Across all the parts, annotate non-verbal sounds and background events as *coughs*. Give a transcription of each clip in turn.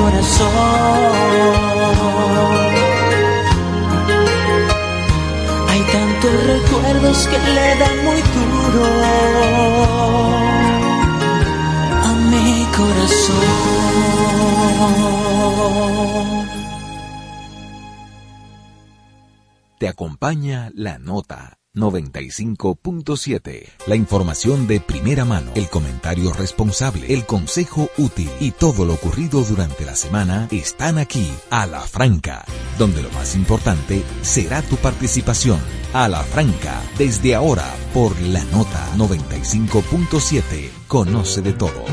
corazón. Hay tantos recuerdos que le dan muy duro a mi corazón. Te acompaña la nota 95.7. La información de primera mano, el comentario responsable, el consejo útil y todo lo ocurrido durante la semana están aquí, a la franca, donde lo más importante será tu participación. A la franca, desde ahora, por la nota 95.7. Conoce de todo.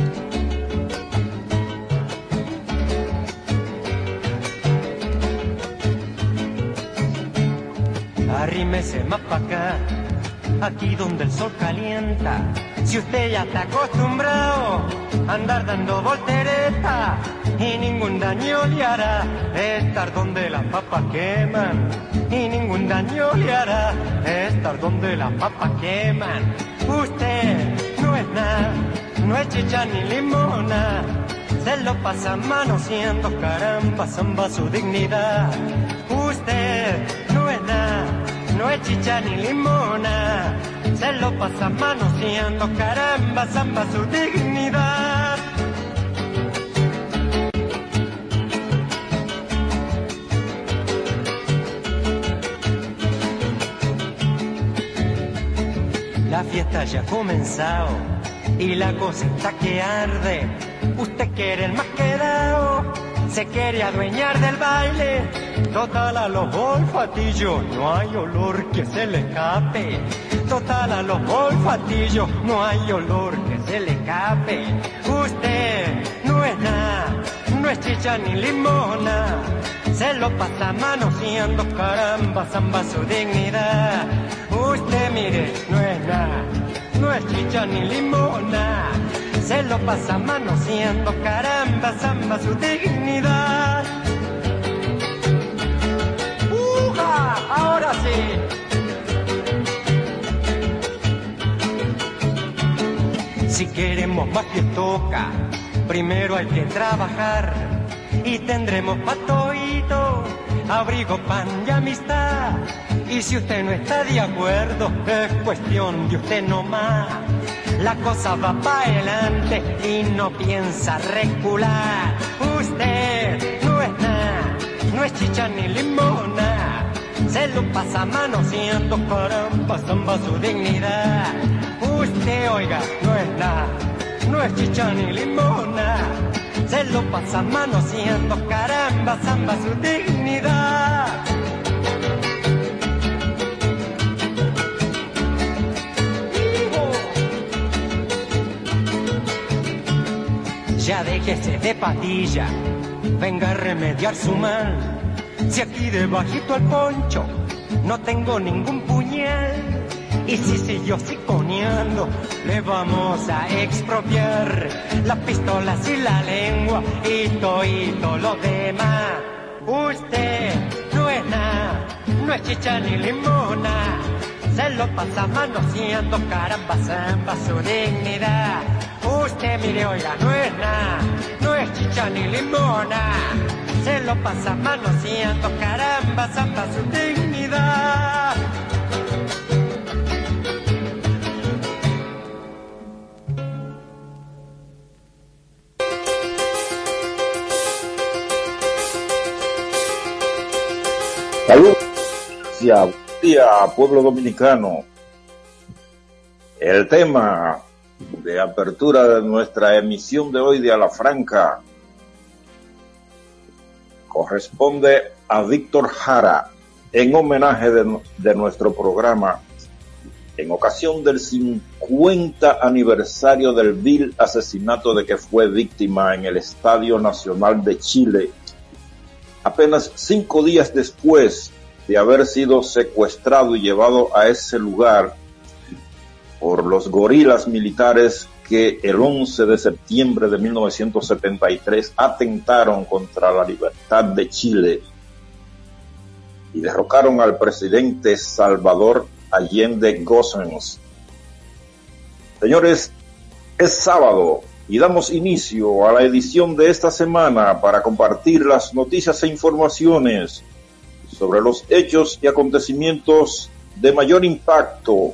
Arrímese más pa' acá, aquí donde el sol calienta. Si usted ya está acostumbrado a andar dando voltereta y ningún daño le hará estar donde las papas queman. Y ningún daño le hará estar donde las papas queman. Usted no es nada, no es chicha ni limona. Se lo pasa manoseando, caramba, zamba su dignidad. Usted no es nada no es chicha ni limona. Se lo pasa manoseando, caramba, zamba su dignidad. La fiesta ya ha comenzado y la cosa está que arde. Usted quiere el más quedado, se quiere adueñar del baile. Total a los olfatillos, no hay olor que se le escape. Total a los olfatillos, no hay olor que se le escape. Usted no es nada, no es chicha ni limona. Se lo pasa manoseando, caramba, zamba su dignidad. Usted mire, no es nada, no es chicha ni limona. Se lo pasa manoseando, caramba, zamba su dignidad. ¡Uja! Ahora sí. Si queremos más que toca, primero hay que trabajar y tendremos patoito, abrigo, pan y amistad. Y si usted no está de acuerdo, es cuestión de usted nomás. La cosa va para adelante y no piensa recular. Usted no es nada, no es chicha ni limona. Se lo pasa manoseando, caramba, zamba su dignidad. Usted, oiga, no es nada, no es chicha ni limona. Se lo pasa manoseando, caramba, zamba su dignidad. Ya déjese de patilla, venga a remediar su mal. Si aquí debajito al poncho no tengo ningún puñal. Y si siguió siconeando, le vamos a expropiar las pistolas y la lengua y todo lo demás. Usted no es nada, no es chicha ni limona. Se lo pasa manoseando, caramba, zamba su dignidad. Usted mire, oiga, no es nada, no es chicha ni limona. Se lo pasa manoseando, caramba, zamba su dignidad. Buen día, pueblo dominicano. El tema de apertura de nuestra emisión de hoy de A la Franca corresponde a Víctor Jara en homenaje de, de nuestro programa en ocasión del 50 aniversario del vil asesinato de que fue víctima en el Estadio Nacional de Chile, apenas cinco días después de haber sido secuestrado y llevado a ese lugar por los gorilas militares que el 11 de septiembre de 1973 atentaron contra la libertad de Chile y derrocaron al presidente Salvador Allende Gossens. Señores, es sábado y damos inicio a la edición de esta semana para compartir las noticias e informaciones sobre los hechos y acontecimientos de mayor impacto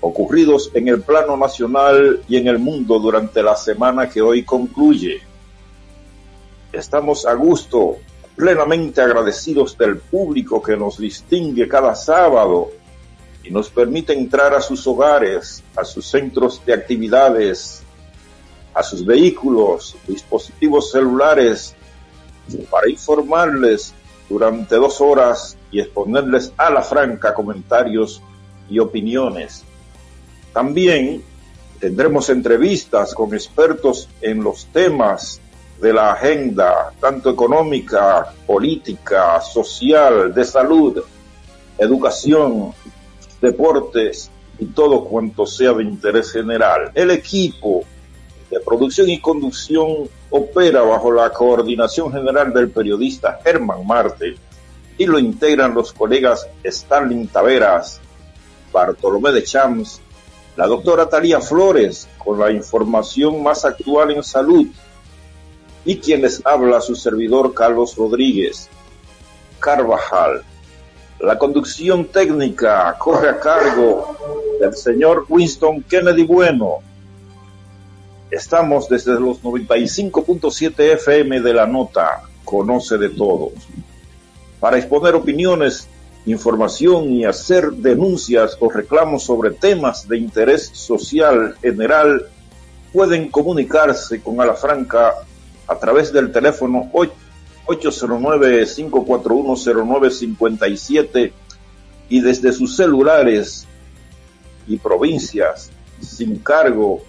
ocurridos en el plano nacional y en el mundo durante la semana que hoy concluye. Estamos a gusto, plenamente agradecidos del público que nos distingue cada sábado y nos permite entrar a sus hogares, a sus centros de actividades, a sus vehículos, dispositivos celulares, para informarles durante dos horas y exponerles a la franca comentarios y opiniones. También tendremos entrevistas con expertos en los temas de la agenda, tanto económica, política, social, de salud, educación, deportes y todo cuanto sea de interés general. El equipo de producción y conducción opera bajo la coordinación general del periodista Germán Marte y lo integran los colegas Starling Taveras, Bartolomé de Champs, la doctora Talía Flores con la información más actual en salud y quien les habla su servidor Carlos Rodríguez Carvajal. La conducción técnica corre a cargo del señor Winston Kennedy Bueno Estamos desde los 95.7 FM de la nota, conoce de todos. Para exponer opiniones, información y hacer denuncias o reclamos sobre temas de interés social general, pueden comunicarse con Alafranca a través del teléfono 809-541-0957 y desde sus celulares y provincias sin cargo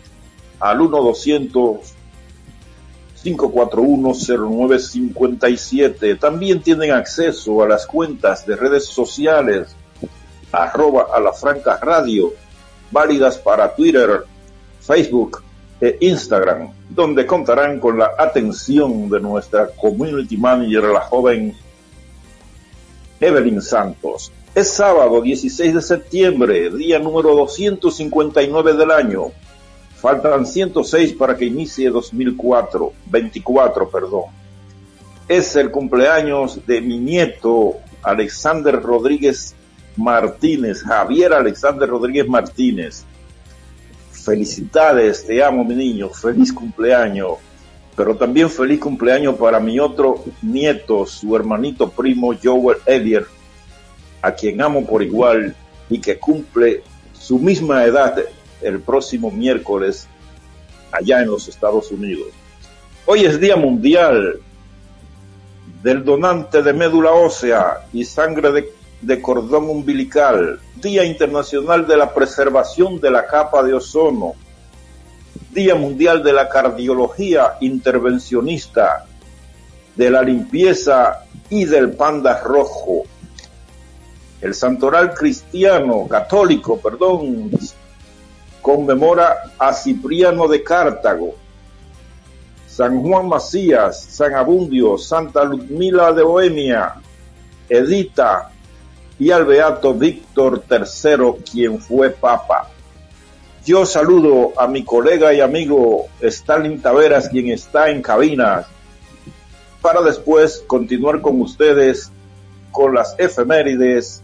al 1-200-541-0957. También tienen acceso a las cuentas de redes sociales arroba a la franca radio, válidas para Twitter, Facebook e Instagram, donde contarán con la atención de nuestra community manager, la joven Evelyn Santos. Es sábado 16 de septiembre, día número 259 del año. Faltan 106 para que inicie 2004, 24, perdón. Es el cumpleaños de mi nieto Alexander Rodríguez Martínez, Javier Alexander Rodríguez Martínez. Felicidades, te amo mi niño, feliz cumpleaños. Pero también feliz cumpleaños para mi otro nieto, su hermanito primo Joel Elliot, a quien amo por igual y que cumple su misma edad el próximo miércoles allá en los Estados Unidos. Hoy es Día Mundial del Donante de Médula Ósea y Sangre de, de, Cordón Umbilical, Día Internacional de la Preservación de la Capa de Ozono, Día Mundial de la Cardiología Intervencionista, de la Limpieza y del Panda Rojo. El Santoral Cristiano, Católico, perdón, conmemora a Cipriano de Cartago, San Juan Macías, San Abundio, Santa Ludmila de Bohemia, Edita y al Beato Víctor III, quien fue Papa. Yo saludo a mi colega y amigo Stalin Taveras, quien está en cabina, para después continuar con ustedes con las efemérides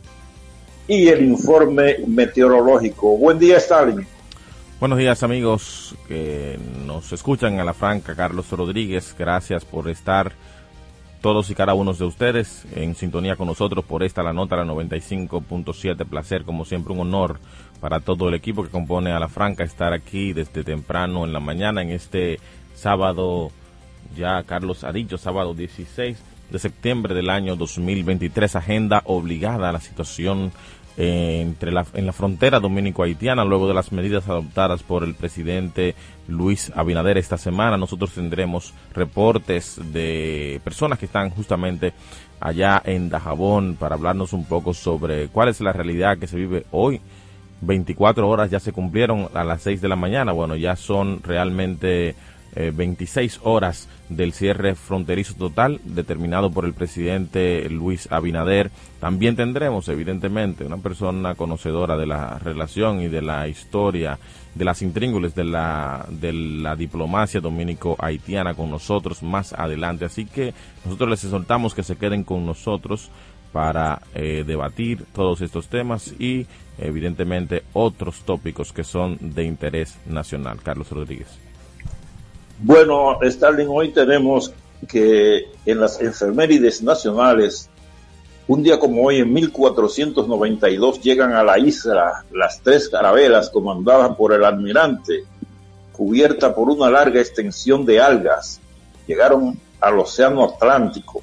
y el informe meteorológico. Buen día, Stalin. Buenos días amigos que nos escuchan. A la franca, Carlos Rodríguez, gracias por estar todos y cada uno de ustedes en sintonía con nosotros por esta la nota la 95.7, placer como siempre un honor para todo el equipo que compone a la franca estar aquí desde temprano en la mañana en este sábado, ya Carlos ha dicho, sábado 16 de septiembre del año 2023, agenda obligada a la situación entre la, en la frontera dominico-haitiana, luego de las medidas adoptadas por el presidente Luis Abinader esta semana. Nosotros tendremos reportes de personas que están justamente allá en Dajabón para hablarnos un poco sobre cuál es la realidad que se vive hoy. 24 horas ya se cumplieron a las 6 de la mañana. Bueno, ya son realmente 26 horas del cierre fronterizo total determinado por el presidente Luis Abinader. También tendremos, evidentemente, una persona conocedora de la relación y de la historia, de las intríngules de la, de la diplomacia dominico-haitiana con nosotros más adelante. Así que nosotros les exhortamos que se queden con nosotros para eh, debatir todos estos temas y evidentemente otros tópicos que son de interés nacional. Carlos Rodríguez. Bueno, Stalin, hoy tenemos que en las enfermerides nacionales, un día como hoy, en 1492, llegan a la isla las tres carabelas comandadas por el almirante, cubierta por una larga extensión de algas. Llegaron al Océano Atlántico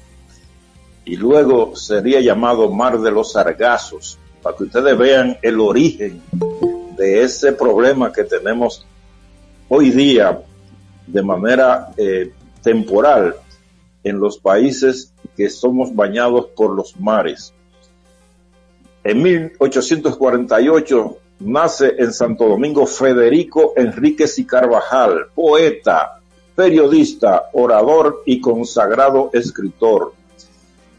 y luego sería llamado Mar de los Sargazos, para que ustedes vean el origen de ese problema que tenemos hoy día de manera eh, temporal en los países que somos bañados por los mares. En 1848 nace en Santo Domingo Federico Enríquez y Carvajal, poeta, periodista, orador y consagrado escritor.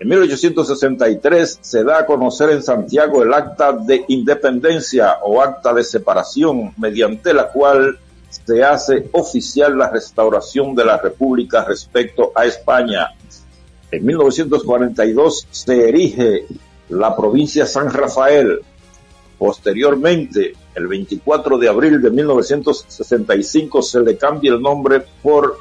En 1863 se da a conocer en Santiago el acta de independencia o acta de separación, mediante la cual se hace oficial la restauración de la República respecto a España. En 1942 se erige la provincia San Rafael. Posteriormente, el 24 de abril de 1965 se le cambia el nombre por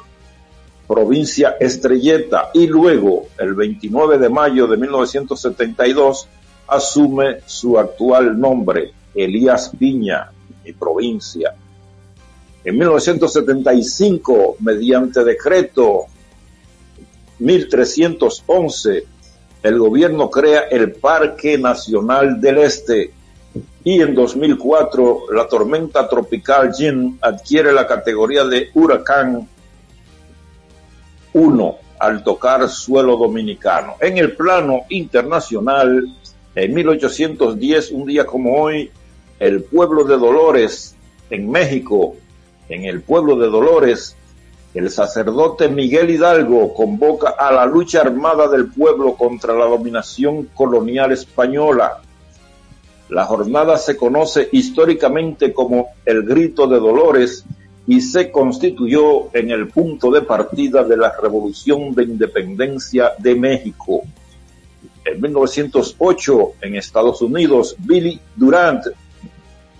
provincia Estrelleta y luego, el 29 de mayo de 1972, asume su actual nombre, Elías Piña, mi provincia. En 1975, mediante decreto 1311, el gobierno crea el Parque Nacional del Este y en 2004 la tormenta tropical Jin adquiere la categoría de huracán 1 al tocar suelo dominicano. En el plano internacional, en 1810, un día como hoy, el pueblo de Dolores en México en el pueblo de Dolores, el sacerdote Miguel Hidalgo convoca a la lucha armada del pueblo contra la dominación colonial española. La jornada se conoce históricamente como el Grito de Dolores y se constituyó en el punto de partida de la Revolución de Independencia de México. En 1908, en Estados Unidos, Billy Durant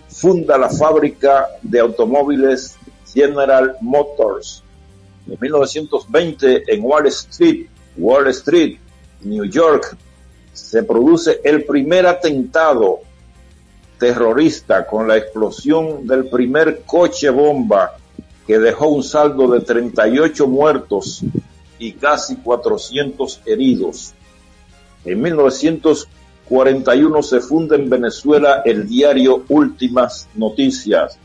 funda la fábrica de automóviles General Motors. En 1920 en Wall Street, Wall Street, New York, se produce el primer atentado terrorista con la explosión del primer coche bomba que dejó un saldo de 38 muertos y casi 400 heridos. En 1941 se funda en Venezuela el diario Últimas Noticias.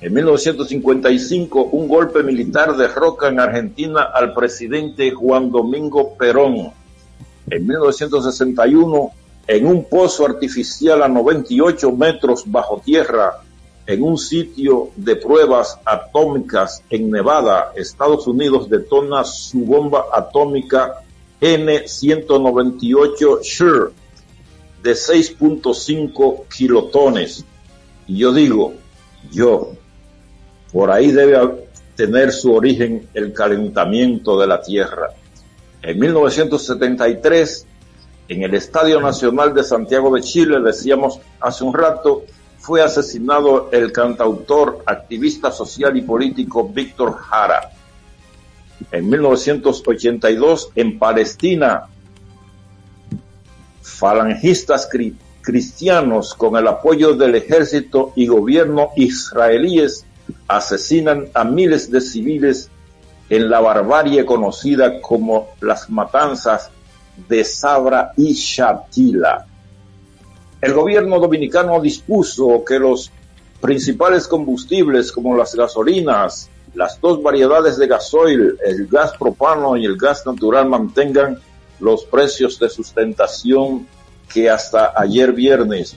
En 1955, un golpe militar derroca en Argentina al presidente Juan Domingo Perón. En 1961, en un pozo artificial a 98 metros bajo tierra, en un sitio de pruebas atómicas en Nevada, Estados Unidos, detona su bomba atómica N-198 Shure de 6.5 kilotones. Y yo digo, yo, por ahí debe tener su origen el calentamiento de la Tierra. En 1973, en el Estadio Nacional de Santiago de Chile, decíamos hace un rato, fue asesinado el cantautor, activista social y político Víctor Jara. En 1982, en Palestina, falangistas cristianos con el apoyo del ejército y gobierno israelíes asesinan a miles de civiles en la barbarie conocida como las matanzas de Sabra y Shatila. El gobierno dominicano dispuso que los principales combustibles como las gasolinas, las dos variedades de gasoil, el gas propano y el gas natural mantengan los precios de sustentación que hasta ayer viernes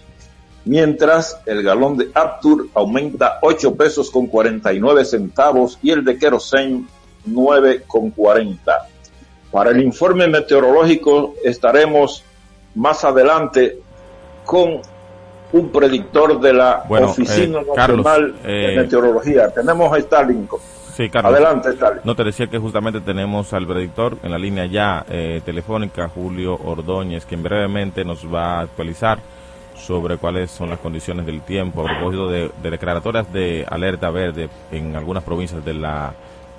mientras el galón de Aptur aumenta 8 pesos con 49 centavos y el de kerosene 9.40. Para el informe meteorológico estaremos más adelante con un predictor de la Oficina eh, Nacional de eh, Meteorología. Tenemos a Stalin. Sí, Carlos. Adelante, Stalin. No te decía que justamente tenemos al predictor en la línea ya eh, telefónica, Julio Ordóñez, quien brevemente nos va a actualizar sobre cuáles son las condiciones del tiempo a propósito de, de declaratorias de alerta verde en algunas provincias de la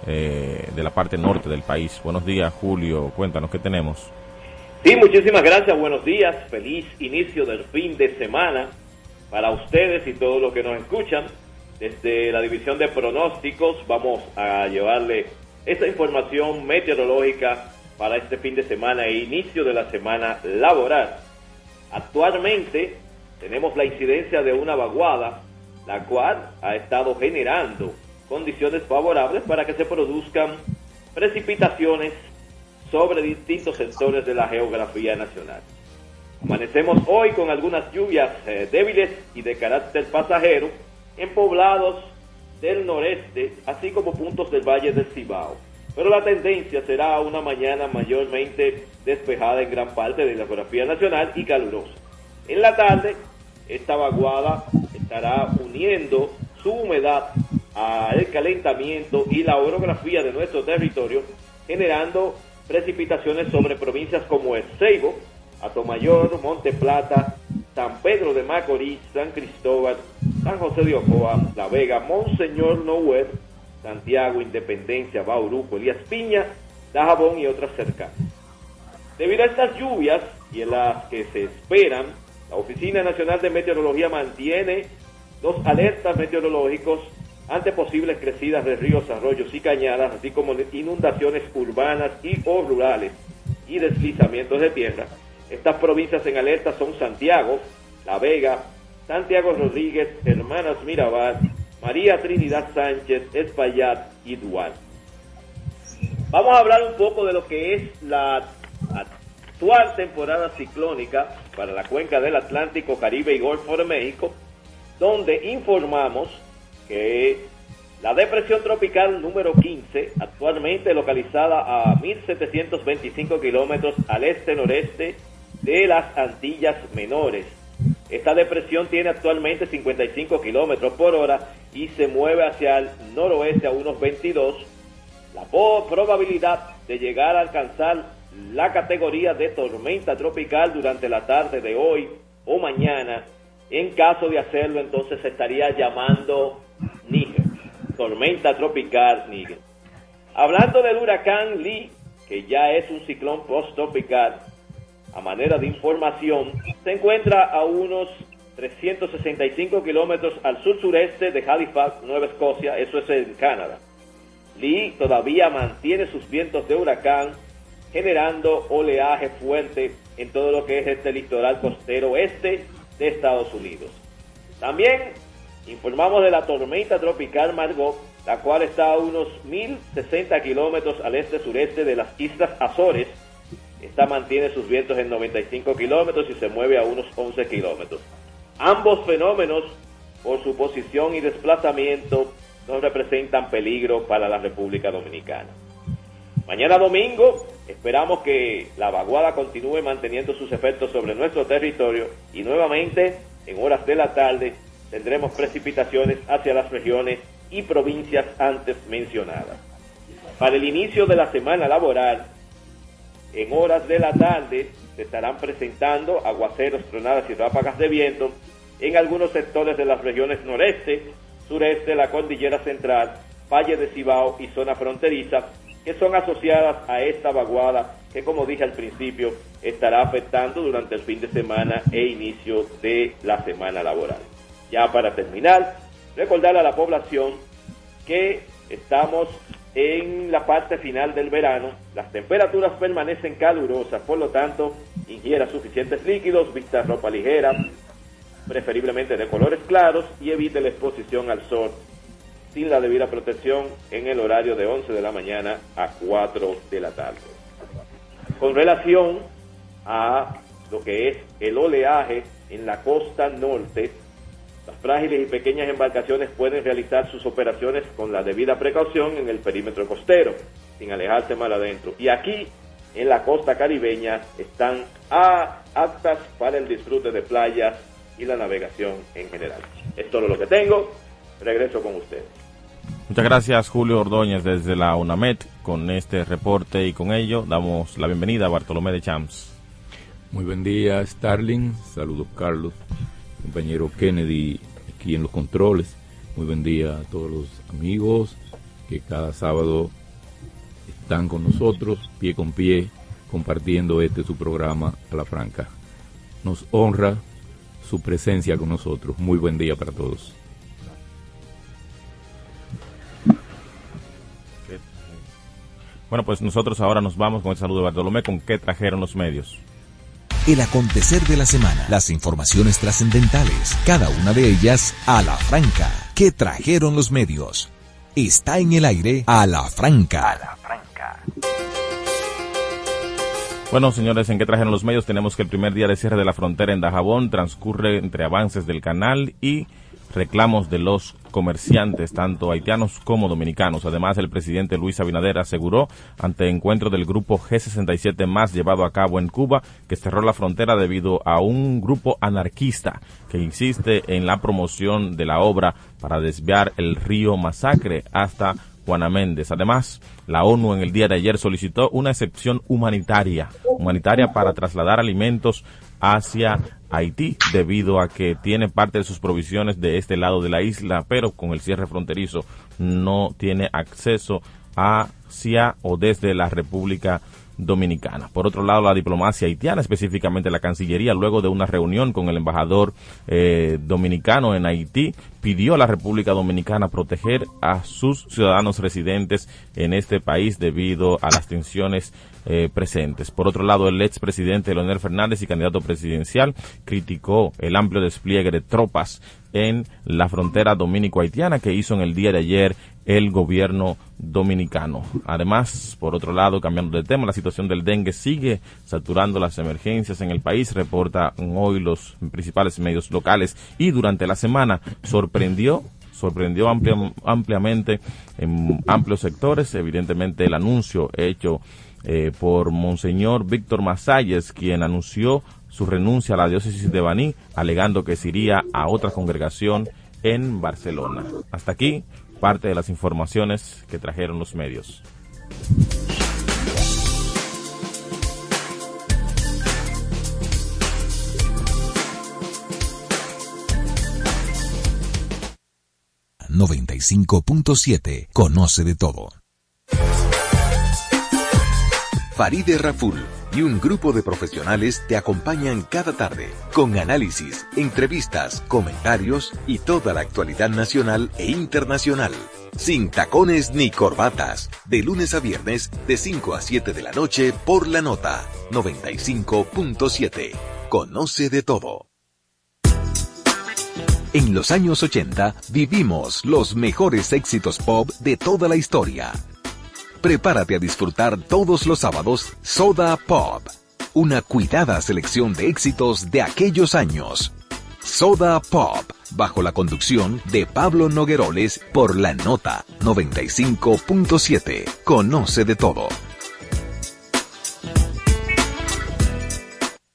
eh, de la parte norte del país. Buenos días, Julio. Cuéntanos qué tenemos. Sí, muchísimas gracias. Buenos días. Feliz inicio del fin de semana para ustedes y todos los que nos escuchan. Desde la división de pronósticos vamos a llevarle esa información meteorológica para este fin de semana e inicio de la semana laboral. Actualmente tenemos la incidencia de una vaguada, la cual ha estado generando condiciones favorables para que se produzcan precipitaciones sobre distintos sectores de la geografía nacional. Amanecemos hoy con algunas lluvias eh, débiles y de carácter pasajero en poblados del noreste, así como puntos del Valle del Cibao. Pero la tendencia será una mañana mayormente despejada en gran parte de la geografía nacional y calurosa. En la tarde, esta vaguada estará uniendo su humedad al calentamiento y la orografía de nuestro territorio, generando precipitaciones sobre provincias como El Ceibo, Atomayor, Monte Plata, San Pedro de Macorís, San Cristóbal, San José de Ocoa, La Vega, Monseñor Noel, Santiago, Independencia, Bauruco, Elías Piña, Dajabón y otras cercanas. Debido a estas lluvias y en las que se esperan, la Oficina Nacional de Meteorología mantiene dos alertas meteorológicos ante posibles crecidas de ríos, arroyos y cañadas, así como inundaciones urbanas y o rurales y deslizamientos de tierra. Estas provincias en alerta son Santiago, La Vega, Santiago Rodríguez, Hermanas Mirabal, María Trinidad Sánchez, Espaillat y Dual. Vamos a hablar un poco de lo que es la actual temporada ciclónica para la cuenca del Atlántico, Caribe y Golfo de México, donde informamos que la depresión tropical número 15, actualmente localizada a 1725 kilómetros al este-noreste de las Antillas Menores. Esta depresión tiene actualmente 55 kilómetros por hora y se mueve hacia el noroeste a unos 22. La probabilidad de llegar a alcanzar la categoría de tormenta tropical durante la tarde de hoy o mañana, en caso de hacerlo, entonces se estaría llamando Níger, tormenta tropical Níger. Hablando del huracán Lee, que ya es un ciclón post-tropical, a manera de información, se encuentra a unos 365 kilómetros al sur-sureste de Halifax, Nueva Escocia, eso es en Canadá. Lee todavía mantiene sus vientos de huracán, generando oleaje fuerte en todo lo que es este litoral costero este de Estados Unidos. También Informamos de la tormenta tropical Margot, la cual está a unos 1060 kilómetros al este-sureste de las Islas Azores. Esta mantiene sus vientos en 95 kilómetros y se mueve a unos 11 kilómetros. Ambos fenómenos, por su posición y desplazamiento, no representan peligro para la República Dominicana. Mañana domingo esperamos que la vaguada continúe manteniendo sus efectos sobre nuestro territorio y nuevamente en horas de la tarde tendremos precipitaciones hacia las regiones y provincias antes mencionadas. Para el inicio de la semana laboral, en horas de la tarde se estarán presentando aguaceros, tronadas y ráfagas de viento en algunos sectores de las regiones noreste, sureste, la cordillera central, Valle de Cibao y zona fronteriza, que son asociadas a esta vaguada que, como dije al principio, estará afectando durante el fin de semana e inicio de la semana laboral. Ya para terminar, recordar a la población que estamos en la parte final del verano, las temperaturas permanecen calurosas, por lo tanto, ingiera suficientes líquidos, vista ropa ligera, preferiblemente de colores claros y evite la exposición al sol sin la debida protección en el horario de 11 de la mañana a 4 de la tarde. Con relación a lo que es el oleaje en la costa norte, Las frágiles y pequeñas embarcaciones pueden realizar sus operaciones con la debida precaución en el perímetro costero, sin alejarse mal adentro. Y aquí, en la costa caribeña, están aptas para el disfrute de playas y la navegación en general. Es todo lo que tengo. Regreso con ustedes. Muchas gracias Julio Ordóñez desde la UNAMED con este reporte y con ello damos la bienvenida a Bartolomé de Champs. Muy buen día Starling, saludos Carlos, compañero Kennedy aquí en los controles. Muy buen día a todos los amigos que cada sábado están con nosotros, pie con pie, compartiendo este su programa a la franca. Nos honra su presencia con nosotros. Muy buen día para todos. Bueno, pues nosotros ahora nos vamos con el saludo de Bartolomé con qué trajeron los medios. El acontecer de la semana, las informaciones trascendentales, cada una de ellas a la franca. ¿Qué trajeron los medios? Está en el aire a la franca. A la franca. Bueno, señores, ¿en qué trajeron los medios? Tenemos que el primer día de cierre de la frontera en Dajabón transcurre entre avances del canal y reclamos de los comerciantes, tanto haitianos como dominicanos. Además, el presidente Luis Abinader aseguró ante encuentro del grupo G67 más llevado a cabo en Cuba que cerró la frontera debido a un grupo anarquista que insiste en la promoción de la obra para desviar el río Masacre hasta Juana Méndez. Además, la ONU en el día de ayer solicitó una excepción humanitaria, humanitaria para trasladar alimentos hacia Haití debido a que tiene parte de sus provisiones de este lado de la isla, pero con el cierre fronterizo no tiene acceso hacia o desde la República Dominicana. Por otro lado, la diplomacia haitiana, específicamente la Cancillería, luego de una reunión con el embajador eh, dominicano en Haití, pidió a la República Dominicana proteger a sus ciudadanos residentes en este país debido a las tensiones eh, presentes. Por otro lado, el expresidente Leonel Fernández y candidato presidencial criticó el amplio despliegue de tropas en la frontera dominico-haitiana que hizo en el día de ayer el gobierno dominicano. Además, por otro lado, cambiando de tema, la situación del dengue sigue saturando las emergencias en el país, reporta hoy los principales medios locales y durante la semana sorprendió sorprendió ampliamente en amplios sectores, evidentemente el anuncio hecho eh, por Monseñor Víctor Masalles, quien anunció su renuncia a la diócesis de Baní, alegando que se iría a otra congregación en Barcelona. Hasta aquí parte de las informaciones que trajeron los medios. ...95.7... Conoce de todo. Faride Raful y un grupo de profesionales te acompañan cada tarde con análisis, entrevistas, comentarios y toda la actualidad nacional e internacional. Sin tacones ni corbatas, de lunes a viernes de 5 a 7 de la noche por la nota 95.7. Conoce de todo. En los años 80 vivimos los mejores éxitos pop de toda la historia prepárate a disfrutar todos los sábados Soda Pop, una cuidada selección de éxitos de aquellos años. Soda Pop, bajo la conducción de Pablo Nogueroles por la nota 95.7. Conoce de todo.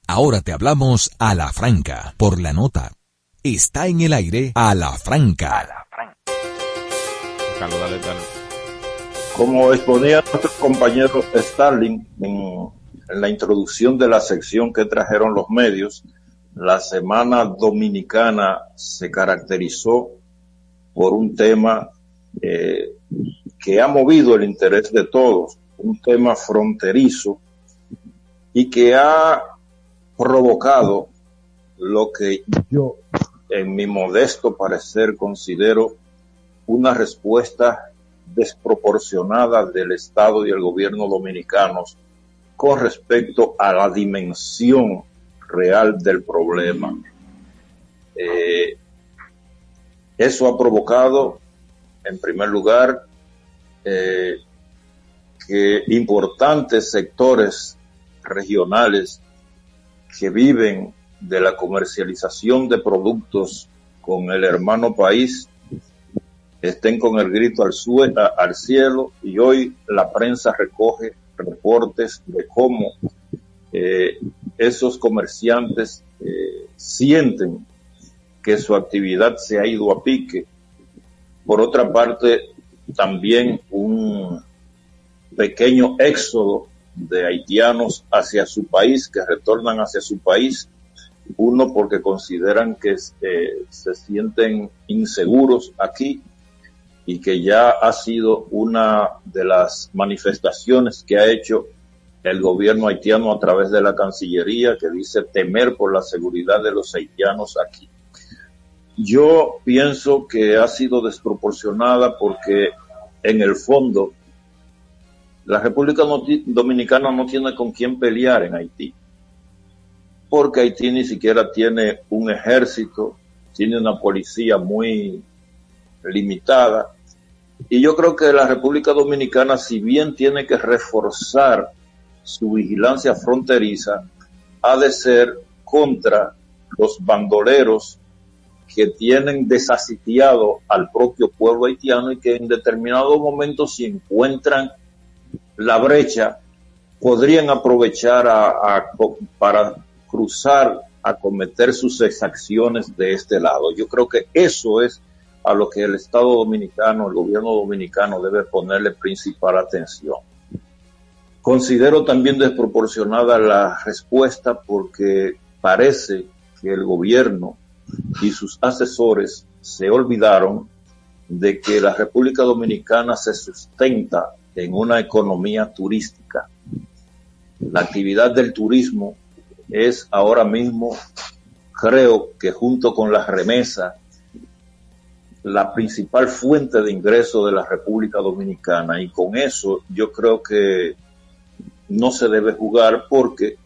Ahora te hablamos a la franca por la nota. Está en el aire a la franca. A la franca. Como exponía nuestro compañero Starling en, la introducción de la sección que trajeron los medios, la semana dominicana se caracterizó por un tema eh, que ha movido el interés de todos, un tema fronterizo y que ha provocado lo que yo, en mi modesto parecer, considero una respuesta desproporcionada del Estado y el gobierno dominicanos con respecto a la dimensión real del problema. Eh, eso ha provocado, en primer lugar, eh, que importantes sectores regionales que viven de la comercialización de productos con el hermano país, estén con el grito al, al cielo y hoy la prensa recoge reportes de cómo eh, esos comerciantes eh, sienten que su actividad se ha ido a pique. Por otra parte, también un pequeño éxodo de haitianos hacia su país, que retornan hacia su país, uno porque consideran que eh, se sienten inseguros aquí y que ya ha sido una de las manifestaciones que ha hecho el gobierno haitiano a través de la Cancillería, que dice temer por la seguridad de los haitianos aquí. Yo pienso que ha sido desproporcionada porque en el fondo la República Dominicana no tiene con quién pelear en Haití, porque Haití ni siquiera tiene un ejército, tiene una policía muy limitada, y yo creo que la República Dominicana, si bien tiene que reforzar su vigilancia fronteriza, ha de ser contra los bandoleros que tienen desasitiado al propio pueblo haitiano y que en determinados momentos si encuentran la brecha, podrían aprovechar para cruzar a cometer sus exacciones de este lado. Yo creo que eso es a lo que el Estado dominicano, el gobierno dominicano debe ponerle principal atención. Considero también desproporcionada la respuesta porque parece que el gobierno y sus asesores se olvidaron de que la República Dominicana se sustenta en una economía turística. La actividad del turismo es ahora mismo, creo que junto con la remesa, la principal fuente de ingreso de la República Dominicana y con eso yo creo que no se debe jugar porque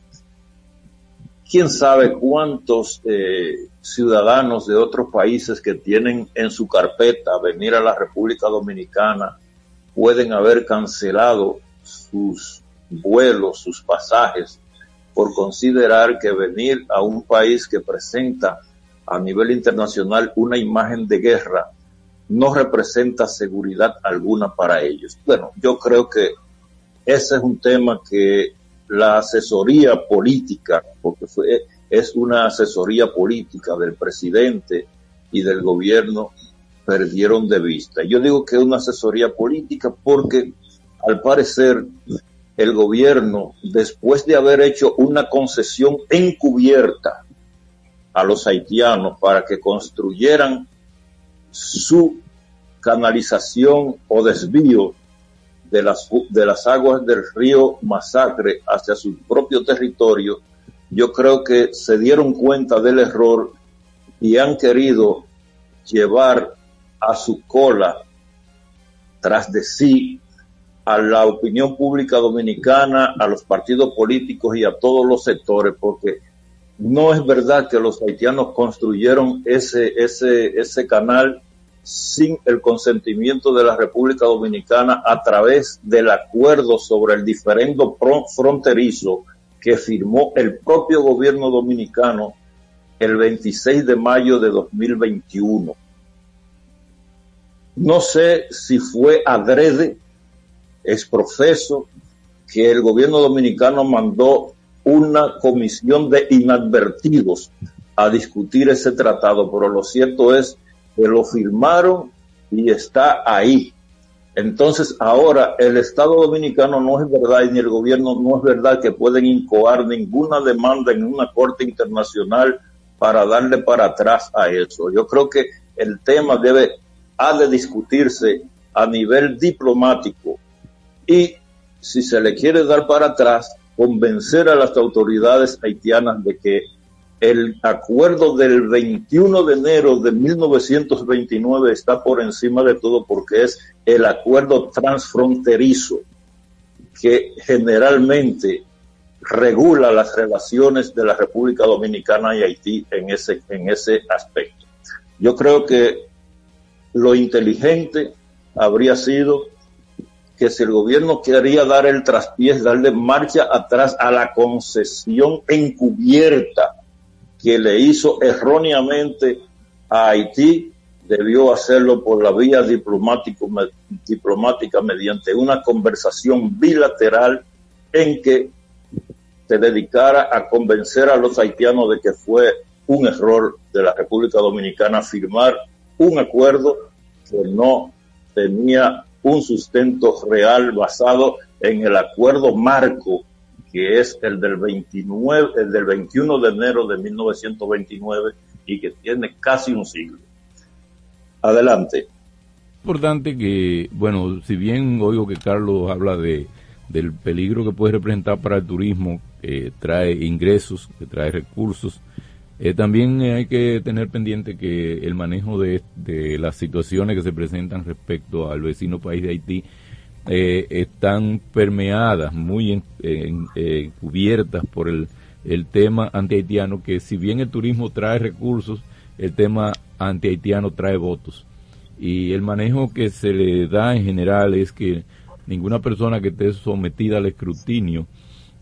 quién sabe cuántos eh, ciudadanos de otros países que tienen en su carpeta venir a la República Dominicana pueden haber cancelado sus vuelos, sus pasajes, por considerar que venir a un país que presenta a nivel internacional una imagen de guerra no representa seguridad alguna para ellos. Bueno, yo creo que ese es un tema que la asesoría política, porque fue, es una asesoría política del presidente y del gobierno, perdieron de vista. Yo digo que es una asesoría política porque al parecer el gobierno, después de haber hecho una concesión encubierta a los haitianos para que construyeran su canalización o desvío de las, de las aguas del río Masacre hacia su propio territorio, yo creo que se dieron cuenta del error y han querido llevar a su cola tras de sí a la opinión pública dominicana, a los partidos políticos y a todos los sectores, porque no es verdad que los haitianos construyeron ese, ese, ese canal sin el consentimiento de la República Dominicana a través del acuerdo sobre el diferendo fronterizo que firmó el propio gobierno dominicano el 26 de mayo de 2021. No sé si fue adrede, es profeso, que el gobierno dominicano mandó una comisión de inadvertidos a discutir ese tratado, pero lo cierto es que lo firmaron y está ahí. Entonces ahora el Estado dominicano no es verdad y ni el gobierno no es verdad que pueden incoar ninguna demanda en una corte internacional para darle para atrás a eso. Yo creo que el tema debe, ha de discutirse a nivel diplomático y si se le quiere dar para atrás, convencer a las autoridades haitianas de que el acuerdo del 21 de enero de 1929 está por encima de todo porque es el acuerdo transfronterizo que generalmente regula las relaciones de la República Dominicana y Haití en ese, en ese aspecto. Yo creo que lo inteligente habría sido que si el gobierno quería dar el traspiés, darle marcha atrás a la concesión encubierta que le hizo erróneamente a Haití debió hacerlo por la vía diplomático, diplomática mediante una conversación bilateral en que se dedicara a convencer a los haitianos de que fue un error de la República Dominicana firmar un acuerdo que no tenía un sustento real basado en el acuerdo marco que es el del 29, el del 21 de enero de 1929 y que tiene casi un siglo. Adelante. Importante que, bueno, si bien oigo que Carlos habla de del peligro que puede representar para el turismo, que trae ingresos, que trae recursos, eh, también hay que tener pendiente que el manejo de, las situaciones que se presentan respecto al vecino país de Haití eh, están permeadas, muy eh, cubiertas por el, el tema anti-haitiano, que si bien el turismo trae recursos, el tema anti-haitiano trae votos. Y el manejo que se le da en general es que ninguna persona que esté sometida al escrutinio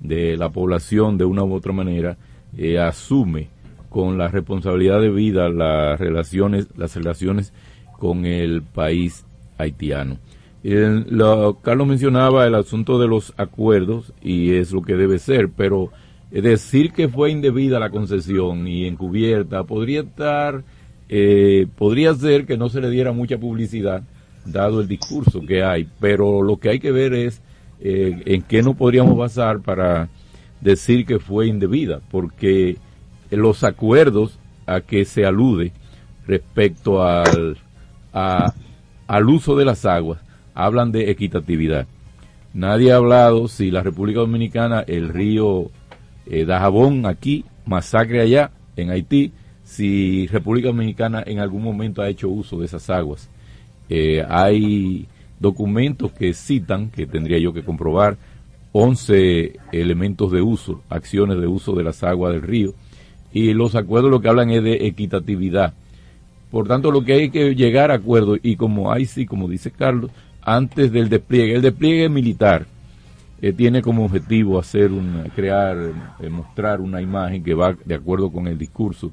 de la población de una u otra manera eh, asume con la responsabilidad de vida las relaciones, las relaciones con el país haitiano. Carlos mencionaba el asunto de los acuerdos y es lo que debe ser, pero decir que fue indebida la concesión y encubierta podría estar, eh, podría ser que no se le diera mucha publicidad dado el discurso que hay, pero lo que hay que ver es eh, en qué nos podríamos basar para decir que fue indebida, porque los acuerdos a que se alude respecto al, al uso de las aguas hablan de equitatividad. Nadie ha hablado si la República Dominicana, el río eh, Dajabón aquí, masacre allá, en Haití, si República Dominicana en algún momento ha hecho uso de esas aguas. Eh, hay documentos que citan, que tendría yo que comprobar, 11 elementos de uso, acciones de uso de las aguas del río, y los acuerdos lo que hablan es de equitatividad. Por tanto, lo que hay que llegar a acuerdos, y como hay como dice Carlos, antes del despliegue, el despliegue militar eh, tiene como objetivo hacer un, crear, eh, mostrar una imagen que va de acuerdo con el discurso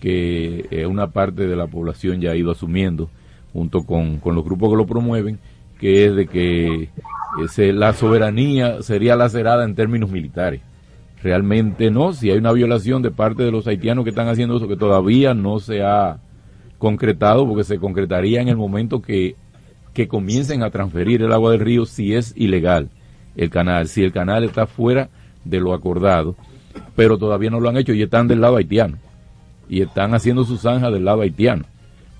que una parte de la población ya ha ido asumiendo junto con, los grupos que lo promueven, que es de que la soberanía sería lacerada en términos militares. Realmente no, si hay una violación de parte de los haitianos que están haciendo eso, que todavía no se ha concretado, porque se concretaría en el momento que, que comiencen a transferir el agua del río si es ilegal el canal, si el canal está fuera de lo acordado, pero todavía no lo han hecho y están del lado haitiano, y están haciendo su zanja del lado haitiano.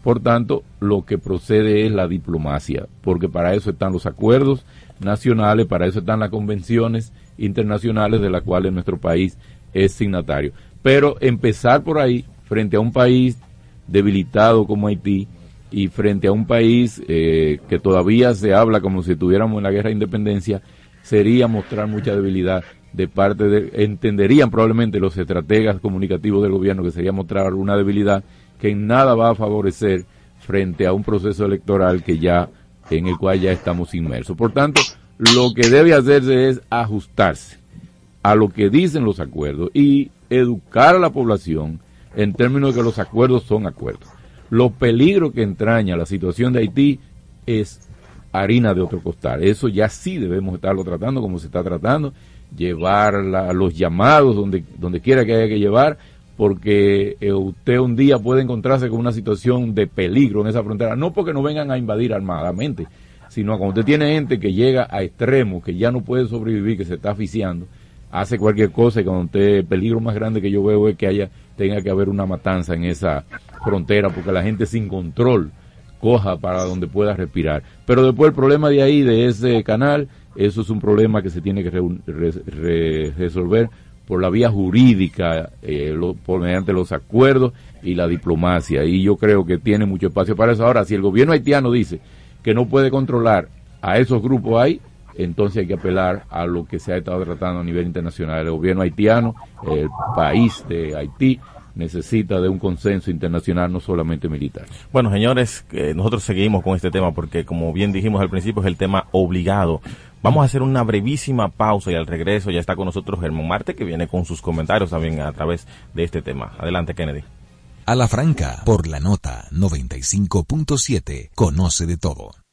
Por tanto, lo que procede es la diplomacia, porque para eso están los acuerdos nacionales, para eso están las convenciones internacionales de las cuales nuestro país es signatario. Pero empezar por ahí, frente a un país debilitado como Haití y frente a un país eh, que todavía se habla como si estuviéramos en la guerra de independencia, sería mostrar mucha debilidad de parte de, entenderían probablemente los estrategas comunicativos del gobierno que sería mostrar una debilidad que en nada va a favorecer frente a un proceso electoral que ya en el cual ya estamos inmersos. Por tanto, lo que debe hacerse es ajustarse a lo que dicen los acuerdos y educar a la población en términos de que los acuerdos son acuerdos. Los peligros que entraña la situación de Haití es harina de otro costal. Eso ya sí debemos estarlo tratando como se está tratando, llevar los llamados donde, donde quiera que haya que llevar, porque eh, usted un día puede encontrarse con una situación de peligro en esa frontera, no porque no vengan a invadir armadamente, sino cuando usted tiene gente que llega a extremos, que ya no puede sobrevivir, que se está asfixiando, hace cualquier cosa y cuando usted, el peligro más grande que yo veo es que haya, tenga que haber una matanza en esa frontera, porque la gente sin control coja para donde pueda respirar. Pero después el problema de ahí, de ese canal, eso es un problema que se tiene que resolver por la vía jurídica, eh, por mediante los acuerdos y la diplomacia. Y yo creo que tiene mucho espacio para eso. Ahora, si el gobierno haitiano dice que no puede controlar a esos grupos ahí, entonces hay que apelar a lo que se ha estado tratando a nivel internacional. El gobierno haitiano, el país de Haití, necesita de un consenso internacional, no solamente militar. Bueno, señores, nosotros seguimos con este tema porque, como bien dijimos al principio, es el tema obligado Vamos a hacer una brevísima pausa y al regreso ya está con nosotros Germán Marte que viene con sus comentarios también a través de este tema. Adelante, Kennedy. A la franca, por la nota 95.7, conoce de todo.